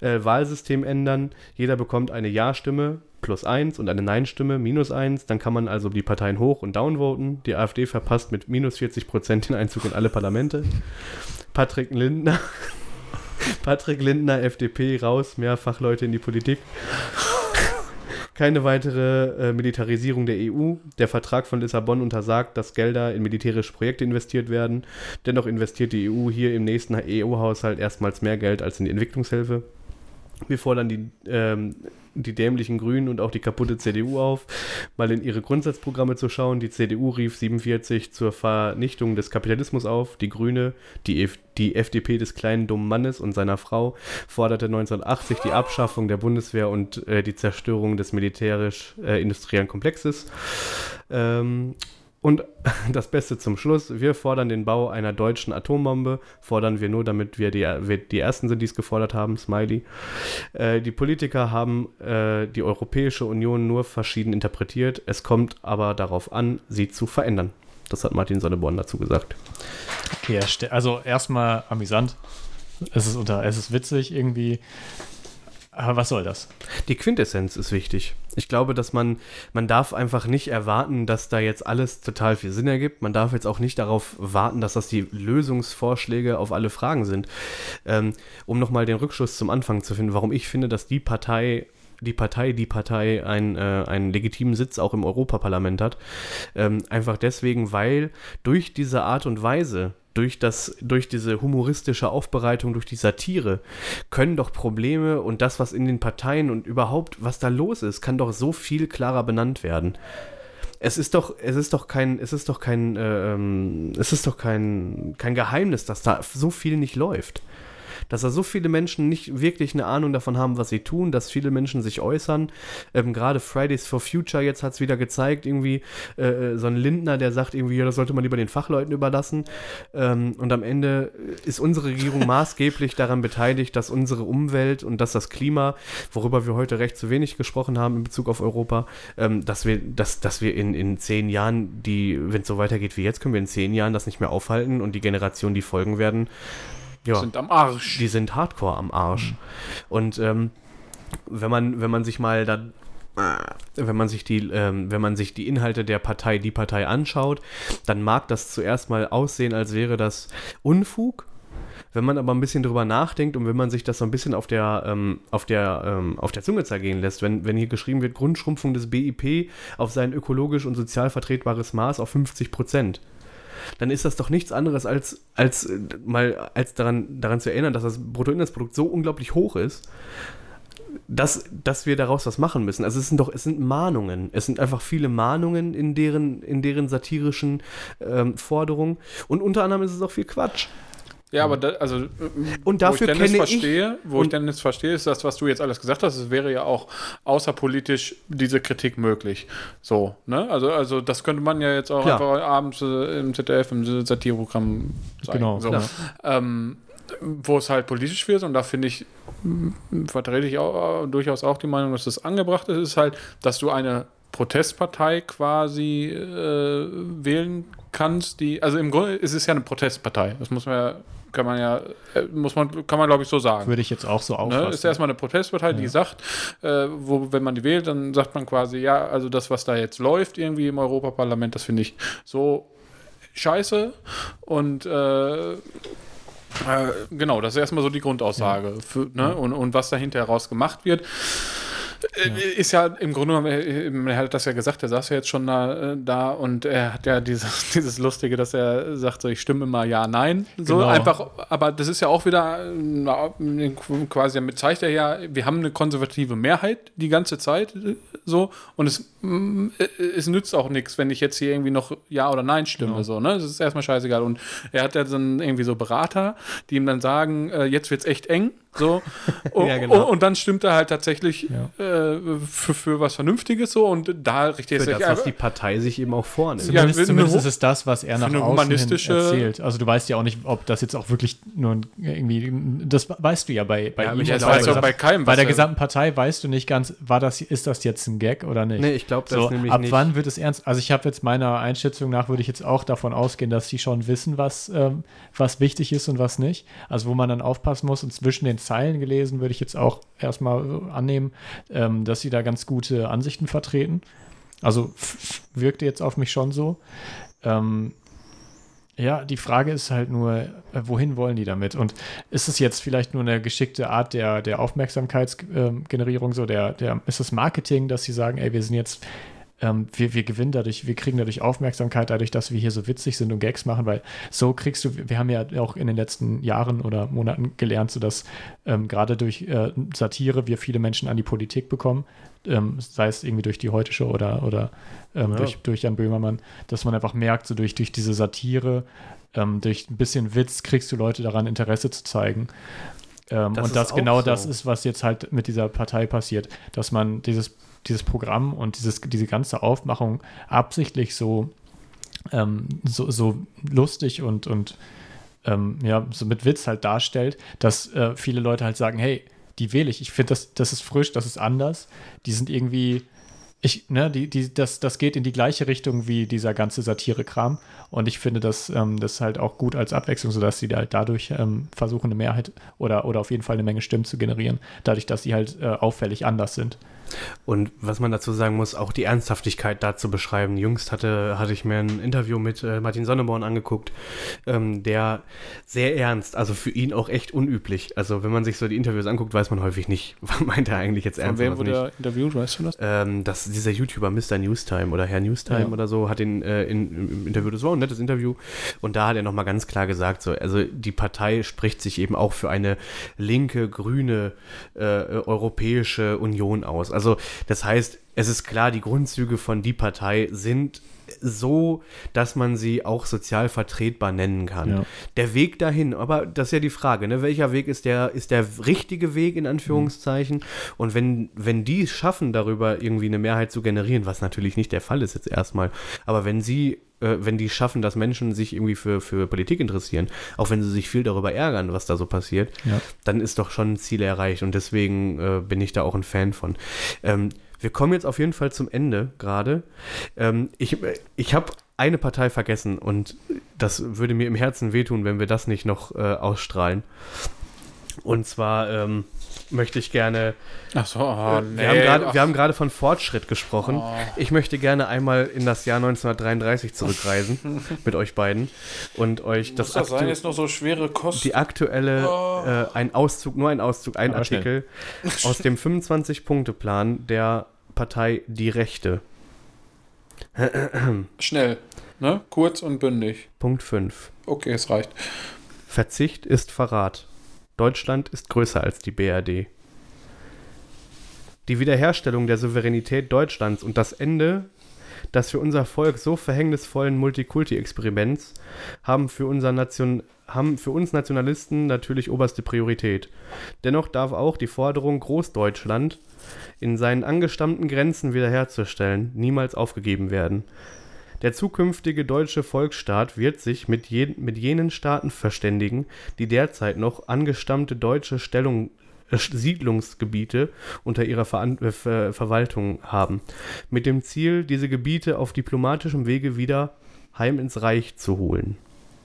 Äh, Wahlsystem ändern. Jeder bekommt eine Ja-Stimme plus 1 und eine Nein-Stimme minus 1. Dann kann man also die Parteien hoch- und downvoten. Die AfD verpasst mit minus 40 Prozent den Einzug in alle Parlamente. Patrick Lindner. Patrick Lindner, FDP, raus, mehr Fachleute in die Politik. Keine weitere äh, Militarisierung der EU. Der Vertrag von Lissabon untersagt, dass Gelder in militärische Projekte investiert werden. Dennoch investiert die EU hier im nächsten EU-Haushalt erstmals mehr Geld als in die Entwicklungshilfe. Wir fordern die, ähm, die dämlichen Grünen und auch die kaputte CDU auf, mal in ihre Grundsatzprogramme zu schauen. Die CDU rief 47 zur Vernichtung des Kapitalismus auf. Die Grüne, die, F die FDP des kleinen dummen Mannes und seiner Frau, forderte 1980 die Abschaffung der Bundeswehr und äh, die Zerstörung des militärisch-industriellen Komplexes. Ähm, und das Beste zum Schluss, wir fordern den Bau einer deutschen Atombombe, fordern wir nur, damit wir die, wir die Ersten sind, die es gefordert haben, Smiley. Äh, die Politiker haben äh, die Europäische Union nur verschieden interpretiert, es kommt aber darauf an, sie zu verändern. Das hat Martin Sonneborn dazu gesagt. Okay, also erstmal amüsant. Es ist, unter, es ist witzig irgendwie. Aber was soll das? Die Quintessenz ist wichtig. Ich glaube, dass man, man darf einfach nicht erwarten, dass da jetzt alles total viel Sinn ergibt. Man darf jetzt auch nicht darauf warten, dass das die Lösungsvorschläge auf alle Fragen sind. Ähm, um nochmal den Rückschluss zum Anfang zu finden, warum ich finde, dass die Partei die Partei, die Partei ein, äh, einen legitimen Sitz auch im Europaparlament hat. Ähm, einfach deswegen, weil durch diese Art und Weise, durch, das, durch diese humoristische Aufbereitung, durch die Satire, können doch Probleme und das, was in den Parteien und überhaupt, was da los ist, kann doch so viel klarer benannt werden. Es ist doch, es ist doch kein, es ist doch kein, ähm, es ist doch kein, kein Geheimnis, dass da so viel nicht läuft. Dass da so viele Menschen nicht wirklich eine Ahnung davon haben, was sie tun, dass viele Menschen sich äußern. Ähm, Gerade Fridays for Future jetzt hat es wieder gezeigt, irgendwie äh, so ein Lindner, der sagt irgendwie, ja, das sollte man lieber den Fachleuten überlassen. Ähm, und am Ende ist unsere Regierung maßgeblich daran beteiligt, dass unsere Umwelt und dass das Klima, worüber wir heute recht zu wenig gesprochen haben in Bezug auf Europa, ähm, dass wir, dass, dass wir in, in zehn Jahren, die, wenn es so weitergeht wie jetzt, können wir in zehn Jahren das nicht mehr aufhalten und die Generationen, die folgen werden, ja, Sind am Arsch. die sind hardcore am Arsch. Und ähm, wenn man, wenn man sich mal dann wenn man sich die, ähm, wenn man sich die Inhalte der Partei, die Partei anschaut, dann mag das zuerst mal aussehen, als wäre das Unfug. Wenn man aber ein bisschen drüber nachdenkt und wenn man sich das so ein bisschen auf der, ähm, auf der, ähm, auf der Zunge zergehen lässt, wenn, wenn hier geschrieben wird, Grundschrumpfung des BIP auf sein ökologisch und sozial vertretbares Maß auf 50 Prozent, dann ist das doch nichts anderes als, als äh, mal als daran, daran zu erinnern, dass das Bruttoinlandsprodukt so unglaublich hoch ist, dass, dass wir daraus was machen müssen. Also es sind doch, es sind Mahnungen. Es sind einfach viele Mahnungen in deren, in deren satirischen ähm, Forderungen. Und unter anderem ist es auch viel Quatsch. Ja, aber da, also Und dafür wo ich Dennis kenne ich- verstehe, wo ich Dennis verstehe, ist das, was du jetzt alles gesagt hast, es wäre ja auch außerpolitisch diese Kritik möglich. So, ne? Also, also das könnte man ja jetzt auch Klar. einfach abends äh, im ZDF im Satireprogramm zeigen. Genau, so. Ähm, wo es halt politisch wird und da finde ich, m, vertrete ich auch, äh, durchaus auch die Meinung, dass das angebracht ist, ist halt, dass du eine Protestpartei quasi äh, wählen kannst, die, also im Grunde ist es ja eine Protestpartei. Das muss man ja, kann man ja, äh, muss man, kann man glaube ich so sagen. Würde ich jetzt auch so Ne? auffassen. Ist erstmal eine Protestpartei, die sagt, äh, wo, wenn man die wählt, dann sagt man quasi, ja, also das, was da jetzt läuft irgendwie im Europaparlament, das finde ich so scheiße. Und äh, äh, genau, das ist erstmal so die Grundaussage. Für, ne? und, und was dahinter heraus gemacht wird. Äh, Ist ja im Grunde genommen, äh, er hat das ja gesagt, er saß ja jetzt schon da, äh, da und er hat ja dieses, dieses Lustige, dass er sagt, so, ich stimme immer ja, nein. So Genau. einfach, aber das ist ja auch wieder äh, quasi, damit zeigt er ja, wir haben eine konservative Mehrheit die ganze Zeit äh, so und es, mm, äh, es nützt auch nichts, wenn ich jetzt hier irgendwie noch ja oder nein stimme. Genau. So, ne? Das ist erstmal scheißegal. Und er hat ja dann irgendwie so Berater, die ihm dann sagen, äh, jetzt wird's echt eng. So. Und, Ja, genau. und, und dann stimmt er halt tatsächlich Ja. äh, für, für was Vernünftiges so und da richtet er sich das, was die Partei sich eben auch vornimmt. Ja, Zumindest, wenn zumindest ist es das, was er nach außen erzählt. Also du weißt ja auch nicht, ob das jetzt auch wirklich nur ein- irgendwie, das weißt du ja bei, bei Ja, ihm. ich und weiß bei, auch der bei keinem, bei der er- gesamten Partei weißt du nicht ganz, war das, ist das jetzt ein Gag oder nicht? Nee, ich glaube das so, nämlich ab nicht. wann wird es ernst? Also ich habe jetzt meiner Einschätzung nach, würde ich jetzt auch davon ausgehen, dass sie schon wissen, was, ähm, was wichtig ist und was nicht. Also wo man dann aufpassen muss und zwischen den Zeilen gelesen, würde ich jetzt auch erstmal annehmen, ähm, dass sie da ganz gute Ansichten vertreten. Also wirkte jetzt auf mich schon so. Ähm, ja, die Frage ist halt nur, äh, wohin wollen die damit? Und ist es jetzt vielleicht nur eine geschickte Art der, der Aufmerksamkeitsgenerierung, so der, der, ist es Marketing, dass sie sagen, ey, wir sind jetzt, ähm, wir, wir gewinnen dadurch, wir kriegen dadurch Aufmerksamkeit, dadurch, dass wir hier so witzig sind und Gags machen, weil so kriegst du, wir haben ja auch in den letzten Jahren oder Monaten gelernt, so dass ähm, gerade durch äh, Satire wir viele Menschen an die Politik bekommen, ähm, sei es irgendwie durch die Heute Show oder, oder ähm, Ja. durch, durch Jan Böhmermann, dass man einfach merkt, so durch, durch diese Satire, ähm, durch ein bisschen Witz kriegst du Leute daran, Interesse zu zeigen. Ähm, Das und das genau so. das ist, was jetzt halt mit dieser Partei passiert, dass man dieses, dieses Programm und dieses, diese ganze Aufmachung absichtlich so, ähm, so, so lustig und, und ähm, ja, so mit Witz halt darstellt, dass äh, viele Leute halt sagen, hey, die wähle ich. Ich finde, das, das ist frisch, das ist anders. Die sind irgendwie, ich, ne, die, die, das, das geht in die gleiche Richtung wie dieser ganze Satire-Kram. Und ich finde das, ähm, das halt auch gut als Abwechslung, sodass sie halt dadurch ähm, versuchen, eine Mehrheit oder, oder auf jeden Fall eine Menge Stimmen zu generieren, dadurch, dass sie halt äh, auffällig anders sind. Und was man dazu sagen muss, auch die Ernsthaftigkeit da zu beschreiben. Jüngst hatte, hatte ich mir ein Interview mit äh, Martin Sonneborn angeguckt, ähm, der sehr ernst, also für ihn auch echt unüblich. Also wenn man sich so die Interviews anguckt, weiß man häufig nicht, was meint er eigentlich jetzt Von ernst wem und was wurde er interviewt, weißt du das? Ähm, das, dieser YouTuber Mr. Newstime oder Herr Newstime Ja. oder so hat ihn äh, in, im Interview, das war ein nettes Interview, und da hat er nochmal ganz klar gesagt, so, also die Partei spricht sich eben auch für eine linke, grüne, äh, europäische Union aus. Also das heißt, es ist klar, die Grundzüge von die Partei sind so, dass man sie auch sozial vertretbar nennen kann. Ja. Der Weg dahin, aber das ist ja die Frage, ne? welcher Weg ist der, ist der richtige Weg in Anführungszeichen? Und wenn, wenn die es schaffen, darüber irgendwie eine Mehrheit zu generieren, was natürlich nicht der Fall ist jetzt erstmal, aber wenn sie äh, wenn die schaffen, dass Menschen sich irgendwie für, für Politik interessieren, auch wenn sie sich viel darüber ärgern, was da so passiert, Ja. dann ist doch schon ein Ziel erreicht und deswegen äh, bin ich da auch ein Fan von. Ähm, wir kommen jetzt auf jeden Fall zum Ende gerade. Ähm, ich ich habe eine Partei vergessen und das würde mir im Herzen wehtun, wenn wir das nicht noch äh, ausstrahlen. Und zwar ähm, möchte ich gerne Ach so, oh, nee. wir haben gerade- von Fortschritt gesprochen. Oh. Ich möchte gerne einmal in das Jahr 1933 zurückreisen mit euch beiden und euch das, muss das sein, jetzt noch so schwere Kost? die aktuelle, Oh. äh, ein Auszug, nur ein Auszug, ein Aber Artikel aus dem 25-Punkte-Plan der Partei Die Rechte. Schnell, ne? Kurz und bündig. Punkt 5. Okay, es reicht. Verzicht ist Verrat. Deutschland ist größer als die BRD. Die Wiederherstellung der Souveränität Deutschlands und das Ende des für unser Volk so verhängnisvollen Multikulti-Experiments haben für, haben für uns Nationalisten natürlich oberste Priorität. Dennoch darf auch die Forderung, Großdeutschland in seinen angestammten Grenzen wiederherzustellen, niemals aufgegeben werden. Der zukünftige deutsche Volksstaat wird sich mit, je, mit jenen Staaten verständigen, die derzeit noch angestammte deutsche Stellung, äh, Siedlungsgebiete unter ihrer äh, Ver Verwaltung haben, mit dem Ziel, diese Gebiete auf diplomatischem Wege wieder heim ins Reich zu holen.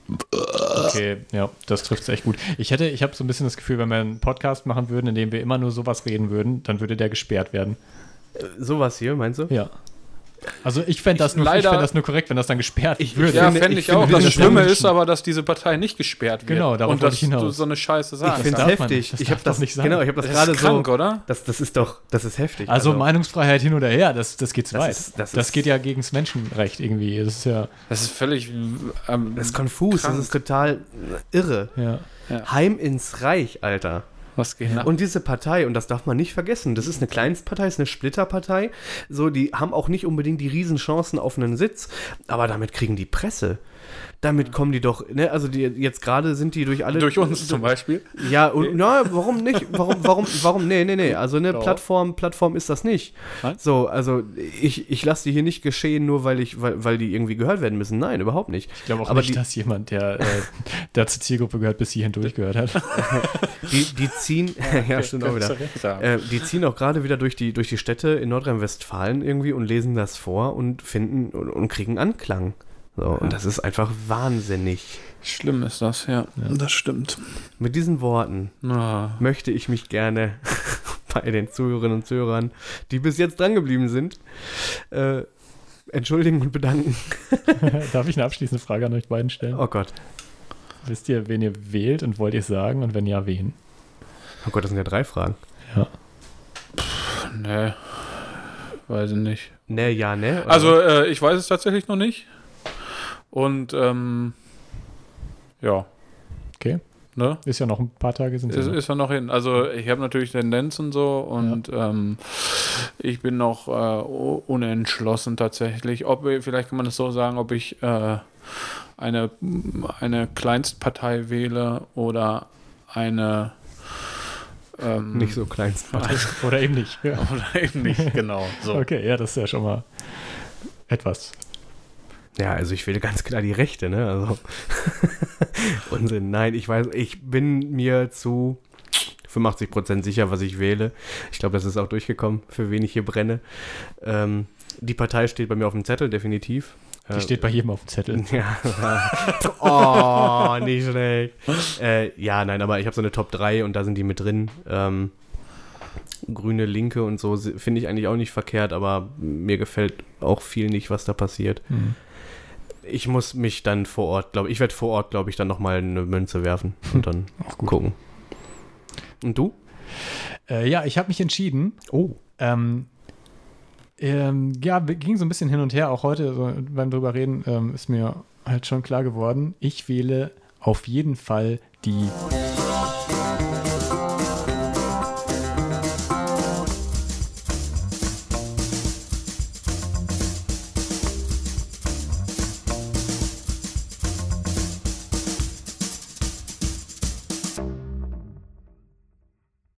Okay, ja, das trifft es echt gut. Ich hätte, ich habe so ein bisschen das Gefühl, wenn wir einen Podcast machen würden, in dem wir immer nur sowas reden würden, dann würde der gesperrt werden. Äh, sowas hier, meinst du? Ja. Also ich fände das, Ich- nur- ich fänd das nur korrekt, wenn das dann gesperrt Ich- würde. Ja, finde- fände ich ich, auch. finde Das Schlimme ist aber, dass diese Partei nicht gesperrt wird. Genau, darauf Und wollte dass ich hinaus. du so eine Scheiße Ich sagst. finde es man heftig. Das ich habe das nicht sein. genau, ich habe das, Das gerade krank, so. oder? Das, das ist doch, das ist heftig. Also, Meinungsfreiheit hin oder her, das, das geht zu Das weit. ist- das das ist- geht ja gegen das Menschenrecht irgendwie. Das ist ja, Das ist völlig. Ähm, das ist konfus, Krank. das ist total irre. ja. Heim ins Reich, Alter. Was geht? Und diese Partei, und das darf man nicht vergessen, das ist eine Kleinstpartei, ist eine Splitterpartei. So, die haben auch nicht unbedingt die Riesenchancen auf einen Sitz, aber damit kriegen die Presse. Damit kommen die doch, ne, also die, jetzt gerade sind die durch alle. Durch uns zum Beispiel. Ja, und na, warum nicht? Warum, warum, warum? Nee, nee, nee. Also eine Doch. Plattform, Plattform ist das nicht. Was? So, also ich, ich lasse die hier nicht geschehen, nur weil ich, weil, weil die irgendwie gehört werden müssen. Nein, überhaupt nicht. Ich glaube auch Aber nicht, die- dass jemand, der, äh, der zur Zielgruppe gehört, bis hierhin durchgehört hat. Die, die ziehen, ja, stimmt auch wieder. Äh, die ziehen auch gerade wieder durch die, durch die Städte in Nordrhein-Westfalen irgendwie und lesen das vor und finden und, und kriegen Anklang. So, und das ist einfach wahnsinnig. Schlimm ist das, ja. Das stimmt. Mit diesen Worten Ah. möchte ich mich gerne bei den Zuhörerinnen und Zuhörern, die bis jetzt drangeblieben sind, äh, entschuldigen und bedanken. Darf ich eine abschließende Frage an euch beiden stellen? Oh Gott. Wisst ihr, wen ihr wählt und wollt ihr es sagen? Und wenn ja, wen? Oh Gott, das sind ja drei Fragen. Ja. Nee. Weiß ich nicht. Ne, ja, ne? Oder? Also, äh, ich weiß es tatsächlich noch nicht. Und, ähm, ja. Okay. Ne? Ist ja noch ein paar Tage sind Ist, ist ja noch hin. Also ich habe natürlich Tendenzen so und ähm, ich bin noch äh, unentschlossen tatsächlich. Ob vielleicht kann man es so sagen, ob ich äh, eine, eine Kleinstpartei wähle oder eine ähm, nicht so Kleinstpartei. Oder eben nicht. Ja. oder eben nicht, genau. So. Okay, ja, das ist ja schon mal etwas. Ja, also ich wähle ganz klar die Rechte, ne? Also Unsinn. Nein, ich weiß, ich bin mir zu 85% sicher, was ich wähle. Ich glaube, das ist auch durchgekommen, für wen ich hier brenne. Ähm, die Partei steht bei mir auf dem Zettel, definitiv. Die Äh, steht bei jedem auf dem Zettel. Ja. oh, nicht schlecht. Äh, ja, nein, aber ich habe so eine Top 3 und da sind die mit drin. Ähm, Grüne, Linke und so finde ich eigentlich auch nicht verkehrt, aber mir gefällt auch viel nicht, was da passiert. Hm. Ich muss mich dann vor Ort, glaube ich, werde vor Ort, glaube ich, dann nochmal eine Münze werfen und dann gucken. Und du? Äh, ja, ich habe mich entschieden. Oh. Ähm, ähm, ja, ging so ein bisschen hin und her. Auch heute so beim drüber reden ähm, ist mir halt schon klar geworden. Ich wähle auf jeden Fall die